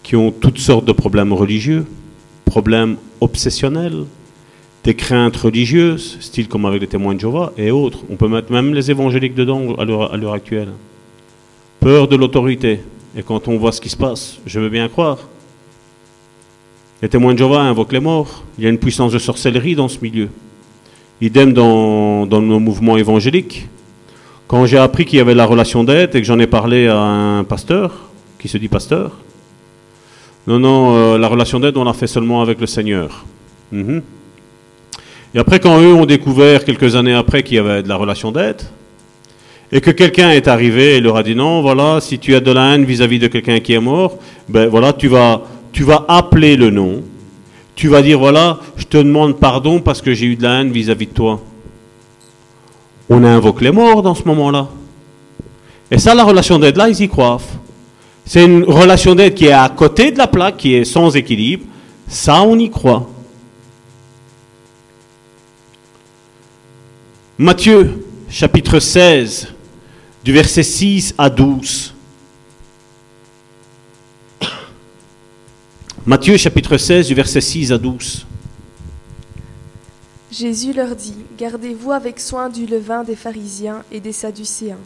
qui ont toutes sortes de problèmes religieux, problèmes obsessionnels, des craintes religieuses, style comme avec les témoins de Jéhovah et autres. On peut mettre même les évangéliques dedans à l'heure actuelle. Peur de l'autorité. Et quand on voit ce qui se passe, je veux bien croire. Les témoins de Jéhovah invoquent les morts. Il y a une puissance de sorcellerie dans ce milieu. Idem dans, dans nos mouvements évangéliques. Quand j'ai appris qu'il y avait la relation d'aide et que j'en ai parlé à un pasteur, qui se dit pasteur, non, non, euh, la relation d'aide, on l'a fait seulement avec le Seigneur. Mhm. Et après, quand eux ont découvert, quelques années après, qu'il y avait de la relation d'aide, et que quelqu'un est arrivé et leur a dit non, voilà, si tu as de la haine vis-à-vis de quelqu'un qui est mort, ben voilà, tu vas, tu vas appeler le nom. Tu vas dire, voilà, je te demande pardon parce que j'ai eu de la haine vis-à-vis de toi. On invoque les morts dans ce moment-là. Et ça, la relation d'aide, là, ils y croient. C'est une relation d'aide qui est à côté de la plaque, qui est sans équilibre. Ça, on y croit. Matthieu, chapitre 16, du verset 6 à 12. Matthieu, chapitre 16, du verset 6 à 12. Jésus leur dit, Gardez-vous avec soin du levain des pharisiens et des sadducéens.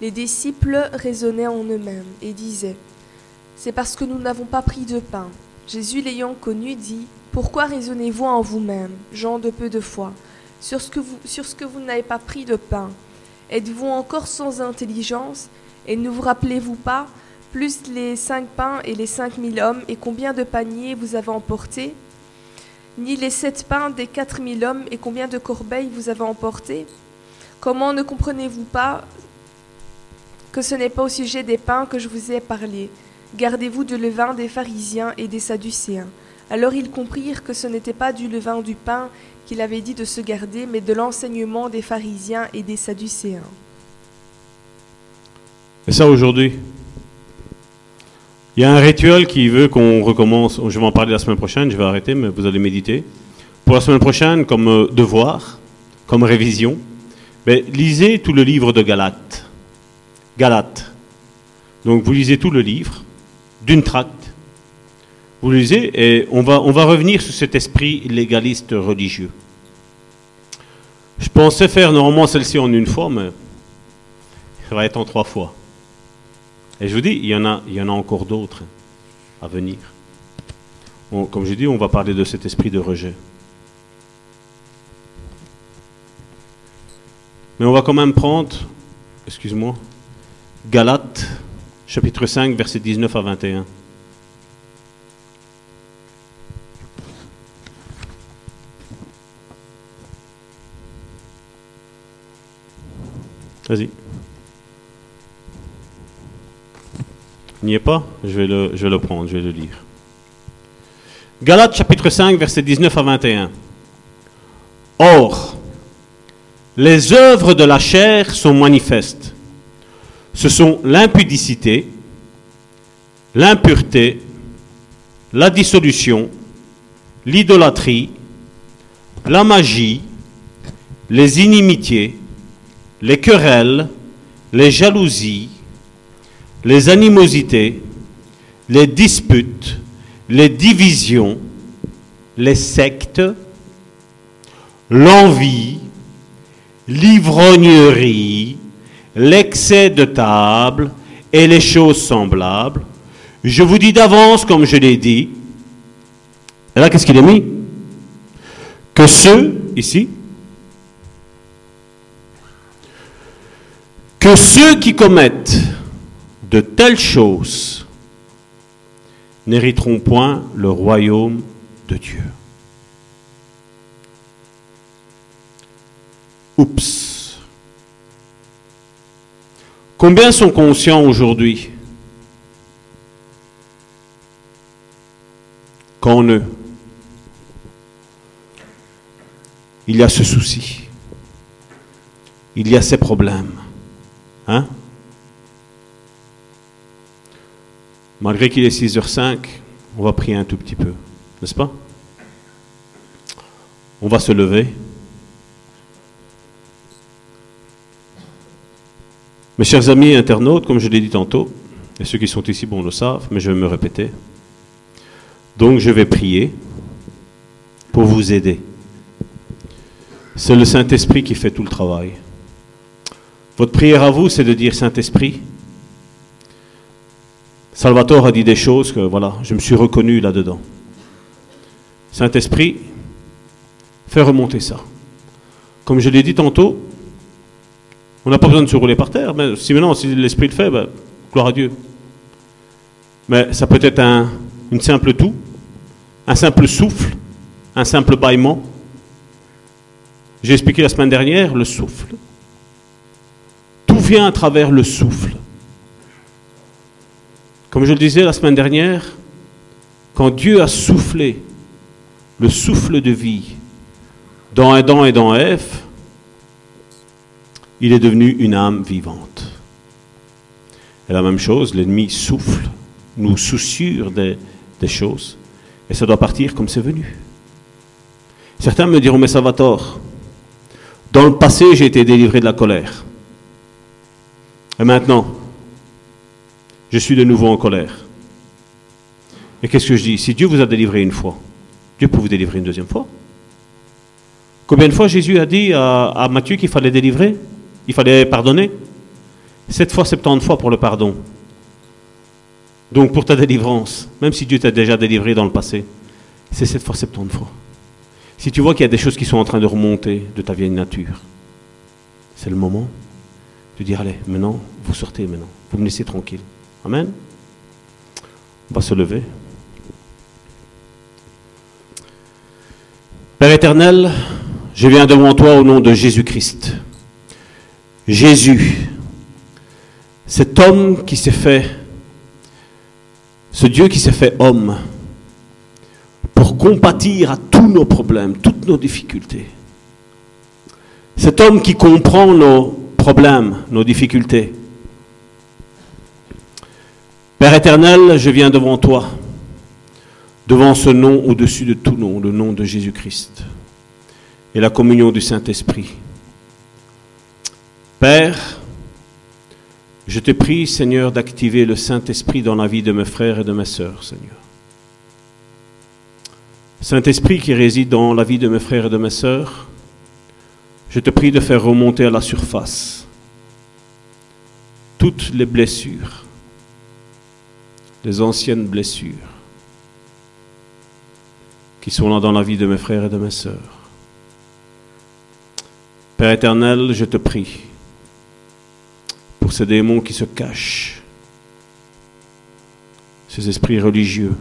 Les disciples raisonnaient en eux-mêmes et disaient, C'est parce que nous n'avons pas pris de pain. Jésus l'ayant connu dit, Pourquoi raisonnez-vous en vous-même, gens de peu de foi, sur ce que vous, sur ce que vous n'avez pas pris de pain? Êtes-vous encore sans intelligence? Et ne vous rappelez-vous pas, plus les cinq pains et les cinq mille hommes, et combien de paniers vous avez emportés? Ni les sept pains des quatre mille hommes, et combien de corbeilles vous avez emportés? Comment ne comprenez-vous pas que ce n'est pas au sujet des pains que je vous ai parlé? Gardez-vous du levain des pharisiens et des sadducéens. Alors ils comprirent que ce n'était pas du levain du pain qu'il avait dit de se garder, mais de l'enseignement des pharisiens et des sadducéens. Ça aujourd'hui, il y a un rituel qui veut qu'on recommence. Je vais en parler la semaine prochaine, je vais arrêter, mais vous allez méditer. Pour la semaine prochaine, comme euh, devoir, comme révision, mais lisez tout le livre de Galates. Galates. Donc vous lisez tout le livre, d'une traite. Vous lisez et on va, on va revenir sur cet esprit légaliste religieux. Je pensais faire normalement celle-ci en une fois, mais ça va être en trois fois. Et je vous dis, il y en a, il y en a encore d'autres à venir. Comme je dis, on va parler de cet esprit de rejet. Mais on va quand même prendre, excuse-moi, Galates, chapitre 5, versets 19 à 21. Vas-y. N'y est pas je vais, le, je le prendre, je vais le lire. Galates chapitre 5, versets 19 à 21. Or, les œuvres de la chair sont manifestes. Ce sont l'impudicité, l'impureté, la dissolution, l'idolâtrie, la magie, les inimitiés, les querelles, les jalousies, les animosités, les disputes, les divisions, les sectes, l'envie, l'ivrognerie, l'excès de table et les choses semblables. Je vous dis d'avance, comme je l'ai dit, et là qu'est-ce qu'il a mis? Que ceux, ici, que ceux qui commettent de telles choses n'hériteront point le royaume de Dieu. Oups. Combien sont conscients aujourd'hui qu'en eux, il y a ce souci, il y a ces problèmes. Hein? Malgré qu'il est 6h05, on va prier un tout petit peu, n'est-ce pas? On va se lever. Mes chers amis internautes, comme je l'ai dit tantôt, et ceux qui sont ici, bon, le savent, mais je vais me répéter. Donc je vais prier pour vous aider. C'est le Saint-Esprit qui fait tout le travail. Votre prière à vous, c'est de dire Saint-Esprit. Salvatore a dit des choses que, voilà, je me suis reconnu là-dedans. Saint-Esprit, fais remonter ça. Comme je l'ai dit tantôt, on n'a pas besoin de se rouler par terre, mais si maintenant, si l'Esprit le fait, ben, gloire à Dieu. Mais ça peut être un, une simple toux, un simple souffle, un simple bâillement. J'ai expliqué la semaine dernière le souffle. Tout vient à travers le souffle. Comme je le disais la semaine dernière, quand Dieu a soufflé le souffle de vie dans Adam et dans Ève, il est devenu une âme vivante. Et la même chose, l'ennemi souffle, nous souciure des, des choses, et ça doit partir comme c'est venu. Certains me diront, mais ça va tort. Dans le passé, j'ai été délivré de la colère. Et maintenant, je suis de nouveau en colère. Et qu'est-ce que je dis? Si Dieu vous a délivré une fois, Dieu peut vous délivrer une deuxième fois. Combien de fois Jésus a dit à, Matthieu qu'il fallait délivrer Il fallait pardonner? Sept fois, septante fois pour le pardon. Donc pour ta délivrance, même si Dieu t'a déjà délivré dans le passé, c'est sept fois, septante fois. Si tu vois qu'il y a des choses qui sont en train de remonter de ta vieille nature, c'est le moment de dire, allez, maintenant, vous sortez maintenant, vous me laissez tranquille. Amen. On va se lever. Père éternel, je viens devant toi au nom de Jésus-Christ. Jésus, cet homme qui s'est fait, ce Dieu qui s'est fait homme, pour compatir à tous nos problèmes, toutes nos difficultés. Cet homme qui comprend nos problèmes, nos difficultés. Père éternel, je viens devant toi, devant ce nom au-dessus de tout nom, le nom de Jésus-Christ, et la communion du Saint-Esprit. Père, je te prie, Seigneur, d'activer le Saint-Esprit dans la vie de mes frères et de mes sœurs, Seigneur. Saint-Esprit qui réside dans la vie de mes frères et de mes sœurs, je te prie de faire remonter à la surface toutes les blessures, les anciennes blessures qui sont là dans la vie de mes frères et de mes sœurs. Père éternel, je te prie pour ces démons qui se cachent, ces esprits religieux,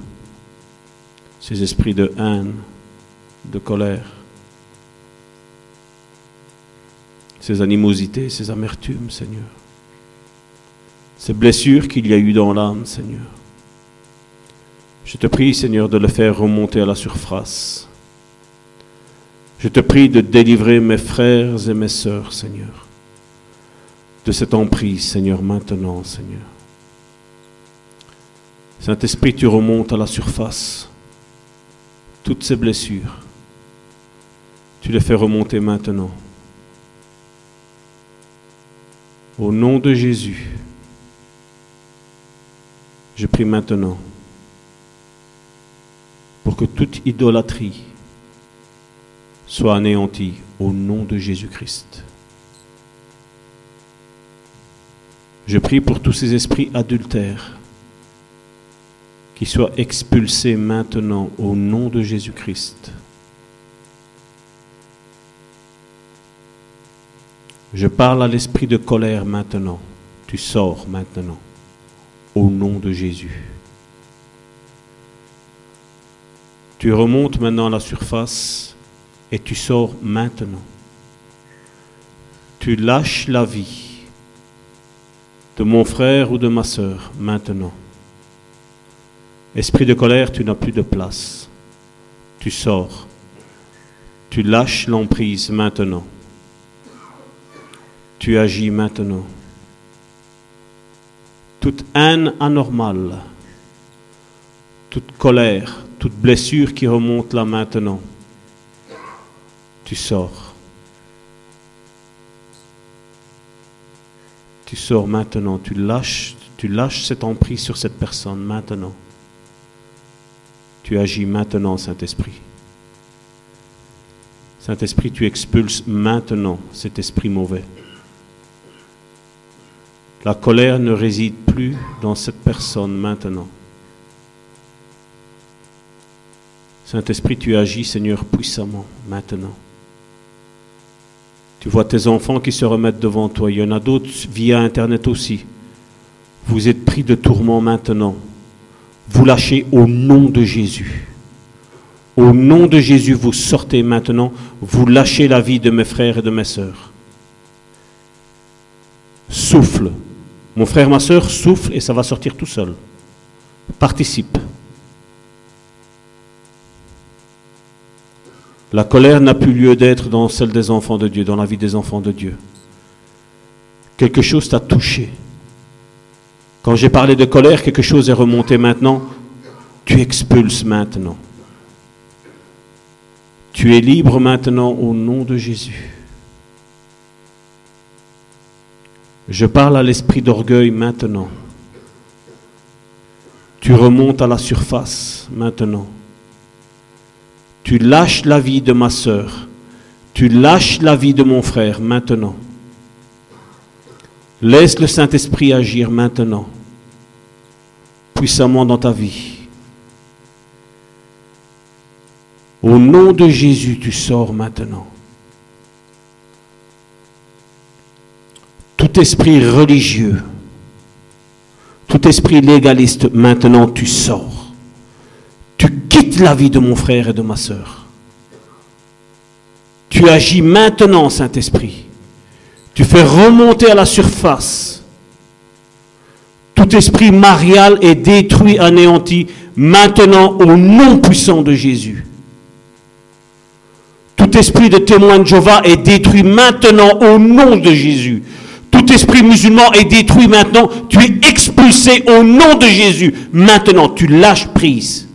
ces esprits de haine, de colère, ces animosités, ces amertumes, Seigneur, ces blessures qu'il y a eu dans l'âme, Seigneur. Je te prie, Seigneur, de le faire remonter à la surface. Je te prie de délivrer mes frères et mes sœurs, Seigneur, de cette emprise, Seigneur, maintenant, Seigneur. Saint-Esprit, tu remontes à la surface toutes ces blessures. Tu les fais remonter maintenant. Au nom de Jésus, Je prie maintenant pour que toute idolâtrie soit anéantie au nom de Jésus-Christ. Je prie pour tous ces esprits adultères qui soient expulsés maintenant au nom de Jésus-Christ. Je parle à l'esprit de colère maintenant. Tu sors maintenant au nom de Jésus. Tu remontes maintenant à la surface et tu sors maintenant. Tu lâches la vie de mon frère ou de ma sœur maintenant. Esprit de colère, tu n'as plus de place. Tu sors. Tu lâches l'emprise maintenant. Tu agis maintenant. Toute haine anormale, toute colère, toute blessure qui remonte là maintenant, tu sors. Tu sors maintenant, tu lâches, tu lâches emprise sur cette personne maintenant. Tu agis maintenant, Saint-Esprit. Saint-Esprit, tu expulses maintenant cet esprit mauvais. La colère ne réside plus dans cette personne maintenant. Saint-Esprit, tu agis, Seigneur, puissamment maintenant. Tu vois tes enfants qui se remettent devant toi. Il y en a d'autres via Internet aussi. Vous êtes pris de tourments maintenant. Vous lâchez au nom de Jésus. Au nom de Jésus, vous sortez maintenant. Vous lâchez la vie de mes frères et de mes sœurs. Souffle. Mon frère, ma sœur, souffle et ça va sortir tout seul. Participe. La colère n'a plus lieu d'être dans celle des enfants de Dieu, dans la vie des enfants de Dieu. Quelque chose t'a touché. Quand j'ai parlé de colère, quelque chose est remonté maintenant. Tu expulses maintenant. Tu es libre maintenant au nom de Jésus. Je parle à l'esprit d'orgueil maintenant. Tu remontes à la surface maintenant. Tu lâches la vie de ma sœur. Tu lâches la vie de mon frère maintenant. Laisse le Saint-Esprit agir maintenant, puissamment dans ta vie. Au nom de Jésus, tu sors maintenant. Tout esprit religieux, tout esprit légaliste, maintenant tu sors. Tu quittes la vie de mon frère et de ma sœur. Tu agis maintenant, Saint-Esprit. Tu fais remonter à la surface. Tout esprit marial est détruit, anéanti, maintenant au nom puissant de Jésus. Tout esprit de témoin de Jéhovah est détruit maintenant au nom de Jésus. Tout esprit musulman est détruit maintenant. Tu es expulsé au nom de Jésus. Maintenant, tu lâches prise.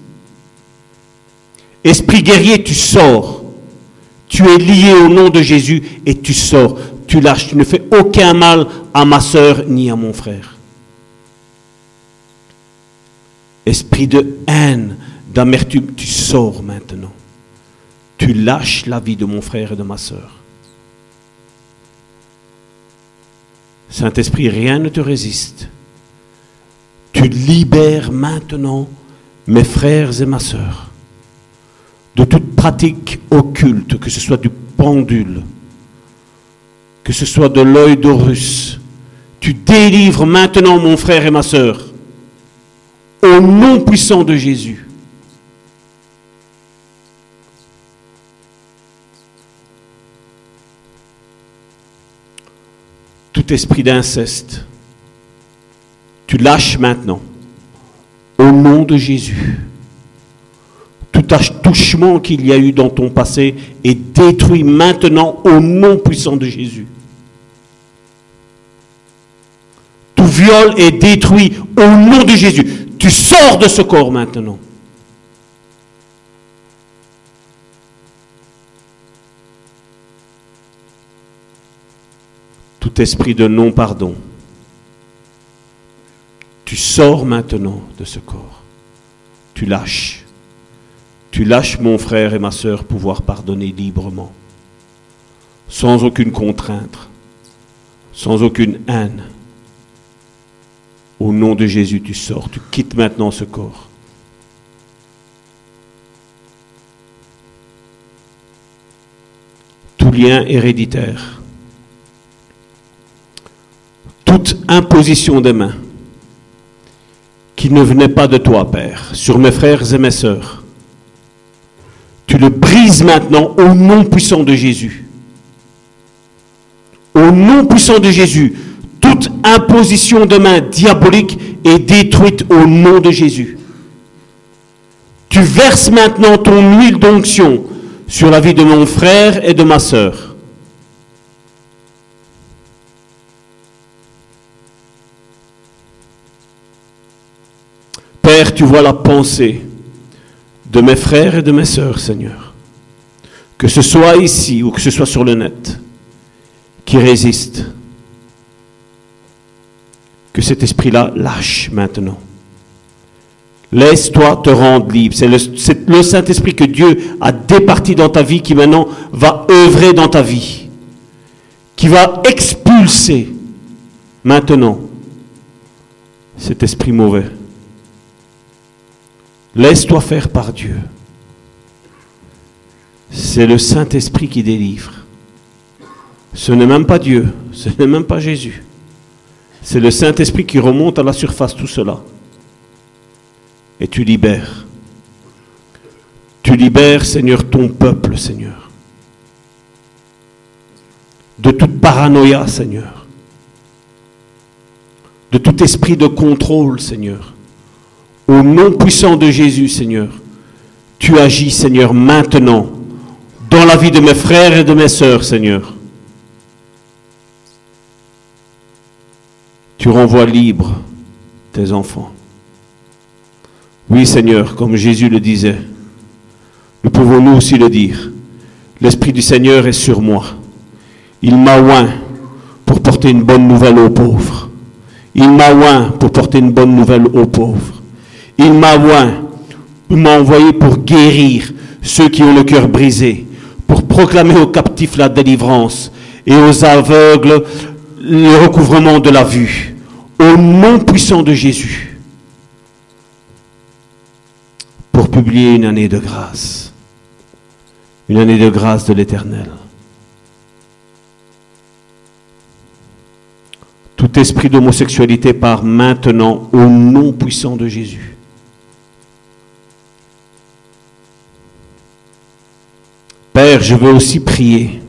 Esprit guerrier, tu sors. Tu es lié au nom de Jésus et tu sors. Tu lâches. Tu ne fais aucun mal à ma soeur ni à mon frère. Esprit de haine, d'amertume, tu sors maintenant. Tu lâches la vie de mon frère et de ma soeur. Saint-Esprit, rien ne te résiste. Tu libères maintenant mes frères et ma sœur de toute pratique occulte, que ce soit du pendule, que ce soit de l'œil d'Horus. Tu délivres maintenant mon frère et ma sœur au nom puissant de Jésus. tout esprit d'inceste, tu lâches maintenant, au nom de Jésus. Tout attouchement qu'il y a eu dans ton passé est détruit maintenant au nom puissant de Jésus. Tout viol est détruit au nom de Jésus. Tu sors de ce corps maintenant. tout esprit de non-pardon, tu sors maintenant de ce corps. Tu lâches. Tu lâches mon frère et ma sœur pouvoir pardonner librement, sans aucune contrainte, sans aucune haine. Au nom de Jésus, tu sors, tu quittes maintenant ce corps. Tout lien héréditaire, toute imposition des mains qui ne venait pas de toi, Père, sur mes frères et mes sœurs, tu le brises maintenant au nom puissant de Jésus. Au nom puissant de Jésus, toute imposition de main diabolique est détruite au nom de Jésus. Tu verses maintenant ton huile d'onction sur la vie de mon frère et de ma sœur. Père, tu vois la pensée de mes frères et de mes sœurs, Seigneur. Que ce soit ici ou que ce soit sur le net, qui résiste que cet esprit-là lâche maintenant. Laisse-toi te rendre libre. C'est le, Saint-Esprit que Dieu a départi dans ta vie qui maintenant va œuvrer dans ta vie. Qui va expulser maintenant cet esprit mauvais. Laisse-toi faire par Dieu. C'est le Saint-Esprit qui délivre. Ce n'est même pas Dieu, ce n'est même pas Jésus. C'est le Saint-Esprit qui remonte à la surface tout cela. Et tu libères. Tu libères, Seigneur, ton peuple, Seigneur. De toute paranoïa, Seigneur. De tout esprit de contrôle, Seigneur. Au nom puissant de Jésus, Seigneur, tu agis, Seigneur, maintenant, dans la vie de mes frères et de mes sœurs, Seigneur. tu renvoies libre tes enfants. Oui Seigneur, comme Jésus le disait, nous pouvons nous aussi le dire. L'Esprit du Seigneur est sur moi. Il m'a oint pour porter une bonne nouvelle aux pauvres. Il m'a oint pour porter une bonne nouvelle aux pauvres. Il m'a envoyé pour guérir ceux qui ont le cœur brisé, pour proclamer aux captifs la délivrance et aux aveugles le recouvrement de la vue. Au nom puissant de Jésus. Pour publier une année de grâce. Une année de grâce de l'Éternel. Tout esprit d'homosexualité part maintenant au nom puissant de Jésus. Père, je veux aussi prier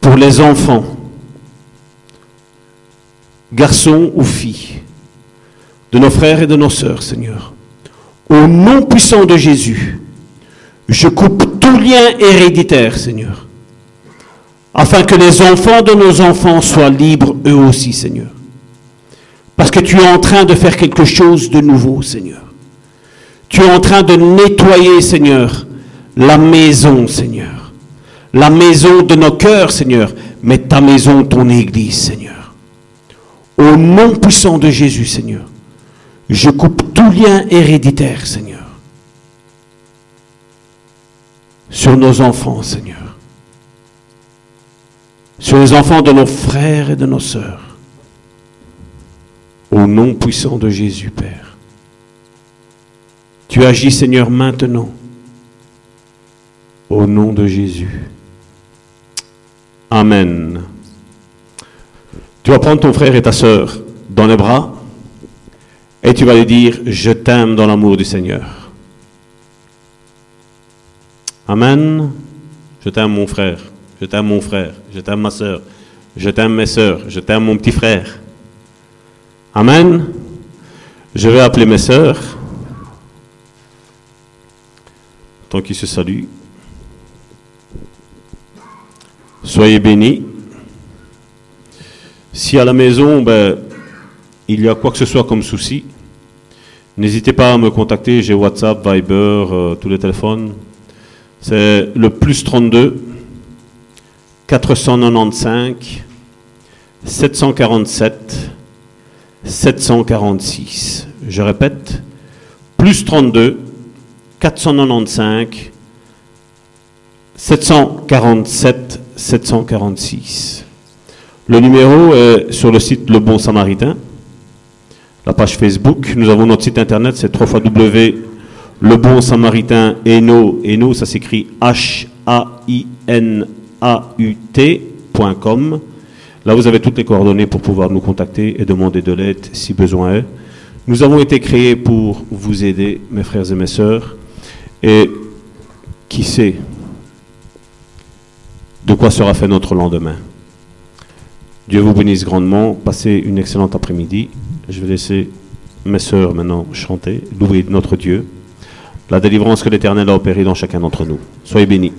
pour les enfants garçons ou filles, de nos frères et de nos sœurs, Seigneur. Au nom puissant de Jésus, je coupe tout lien héréditaire, Seigneur, afin que les enfants de nos enfants soient libres eux aussi, Seigneur. Parce que tu es en train de faire quelque chose de nouveau, Seigneur. Tu es en train de nettoyer, Seigneur, la maison, Seigneur. La maison de nos cœurs, Seigneur, mais ta maison, ton Église, Seigneur. Au nom puissant de Jésus, Seigneur, je coupe tout lien héréditaire, Seigneur, sur nos enfants, Seigneur, sur les enfants de nos frères et de nos sœurs. Au nom puissant de Jésus, Père. Tu agis, Seigneur, maintenant. Au nom de Jésus. Amen. Tu vas prendre ton frère et ta sœur dans les bras et tu vas lui dire, je t'aime dans l'amour du Seigneur. Amen. Je t'aime mon frère, je t'aime mon frère, je t'aime ma sœur, je t'aime mes sœurs, je t'aime mon petit frère. Amen. Je vais appeler mes sœurs. Tant qu'ils se saluent. Soyez bénis. Si à la maison, ben, il y a quoi que ce soit comme souci, n'hésitez pas à me contacter. J'ai WhatsApp, Viber, euh, tous les téléphones. C'est le plus 32 495 747 746. Je répète, plus 32 495 747 746. Le numéro est sur le site Le Bon Samaritain, la page Facebook. Nous avons notre site internet, c'est www le bon samaritain Eno, Eno ça s'écrit H-A-I-N-A-U-T.com. Là, vous avez toutes les coordonnées pour pouvoir nous contacter et demander de l'aide si besoin est. Nous avons été créés pour vous aider, mes frères et mes sœurs. Et qui sait de quoi sera fait notre lendemain. Dieu vous bénisse grandement. Passez une excellente après-midi. Je vais laisser mes sœurs maintenant chanter, louer notre Dieu, la délivrance que l'Éternel a opérée dans chacun d'entre nous. Soyez bénis.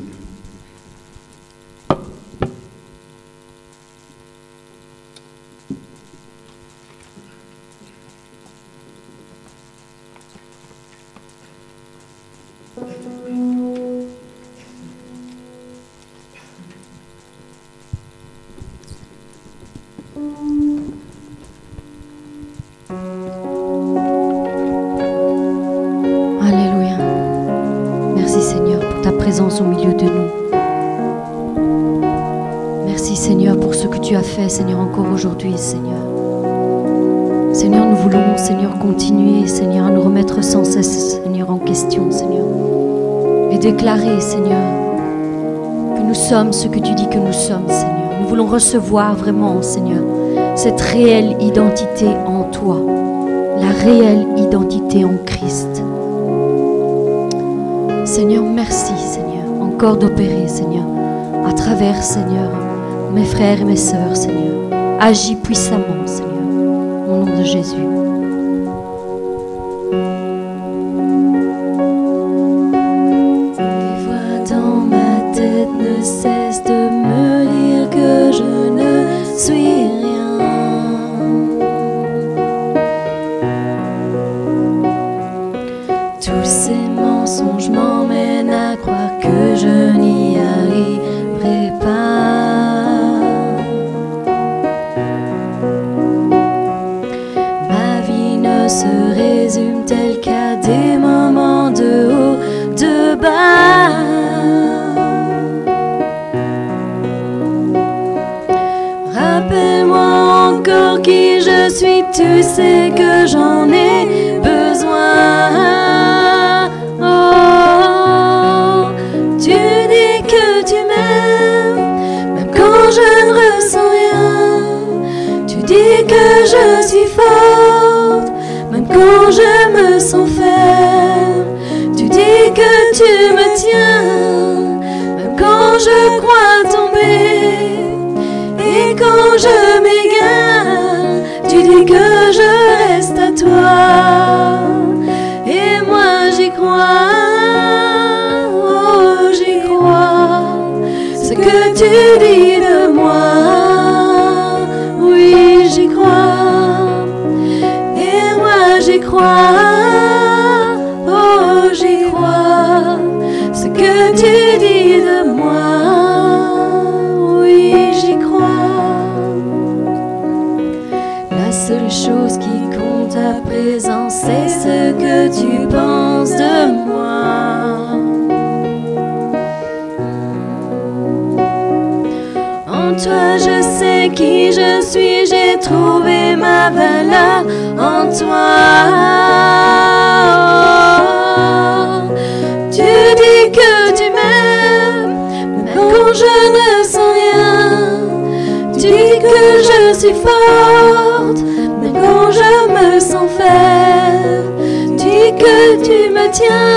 Recevoir vraiment, Seigneur, cette réelle identité en toi, la réelle identité en Christ. Seigneur, merci, Seigneur, encore d'opérer, Seigneur, à travers, Seigneur, mes frères et mes sœurs, Seigneur. Agis puissamment, Seigneur, au nom de Jésus. Tu sais que j'en ai crois, oh j'y crois. Ce que tu toi. Tu dis que tu m'aimes, même quand je ne sens rien. Tu dis que je suis forte, même quand je me sens faible. Tu dis que tu me tiens,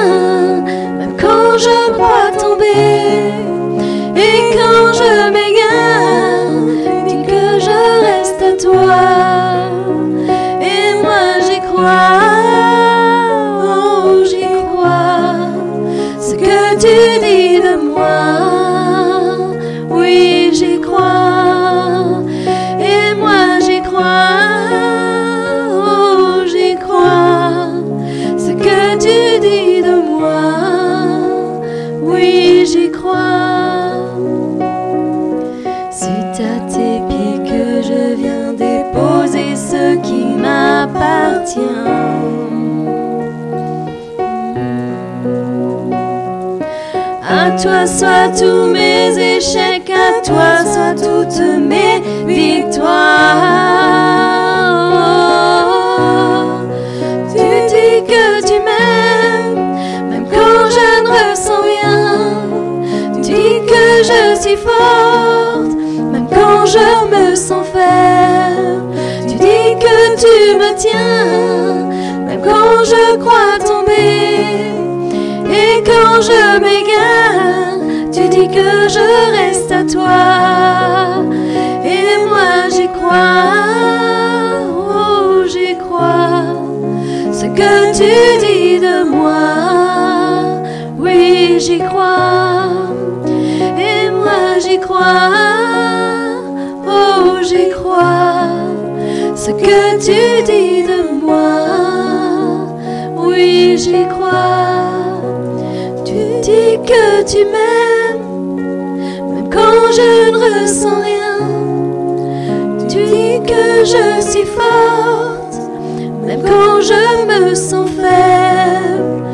toi soient tous mes échecs, à toi soient toutes mes victoires. Tu dis que tu m'aimes, même quand je ne ressens rien. Tu dis que je suis forte, même quand je me sens faible. Tu dis que tu me tiens, même quand je crois tomber. Et quand je m'égare, que je reste à toi. Et moi j'y crois, oh j'y crois. Ce que tu dis de moi, oui j'y crois. Et moi j'y crois, oh j'y crois. Ce que tu dis de moi, oui j'y crois. Tu dis que tu m'aimes, je ne ressens rien. Tu dis que je suis forte, même quand je me sens faible.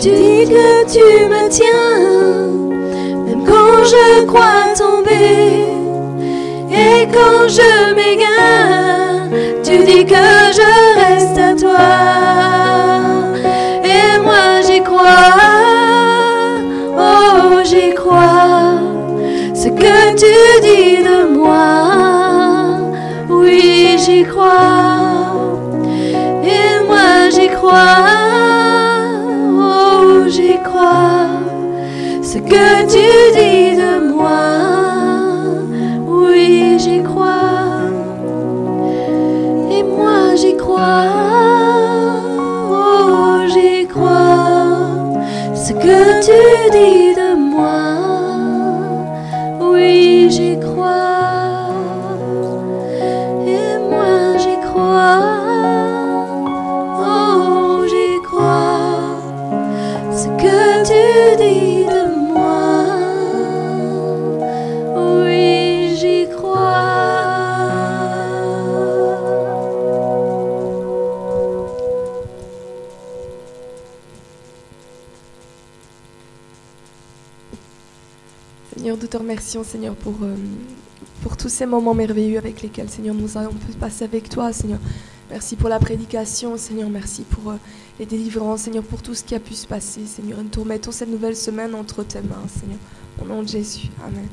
Tu dis que tu me tiens, même quand je crois tomber. Et quand je m'égare, tu dis que je reste à toi. Oh j'y crois. Ce que tu Seigneur, pour, euh, pour tous ces moments merveilleux avec lesquels, Seigneur, nous avons pu passer avec toi, Seigneur. Merci pour la prédication, Seigneur. Merci pour euh, les délivrances, Seigneur, pour tout ce qui a pu se passer, Seigneur. Nous te remettons cette nouvelle semaine entre tes mains, Seigneur. Au nom de Jésus. Amen.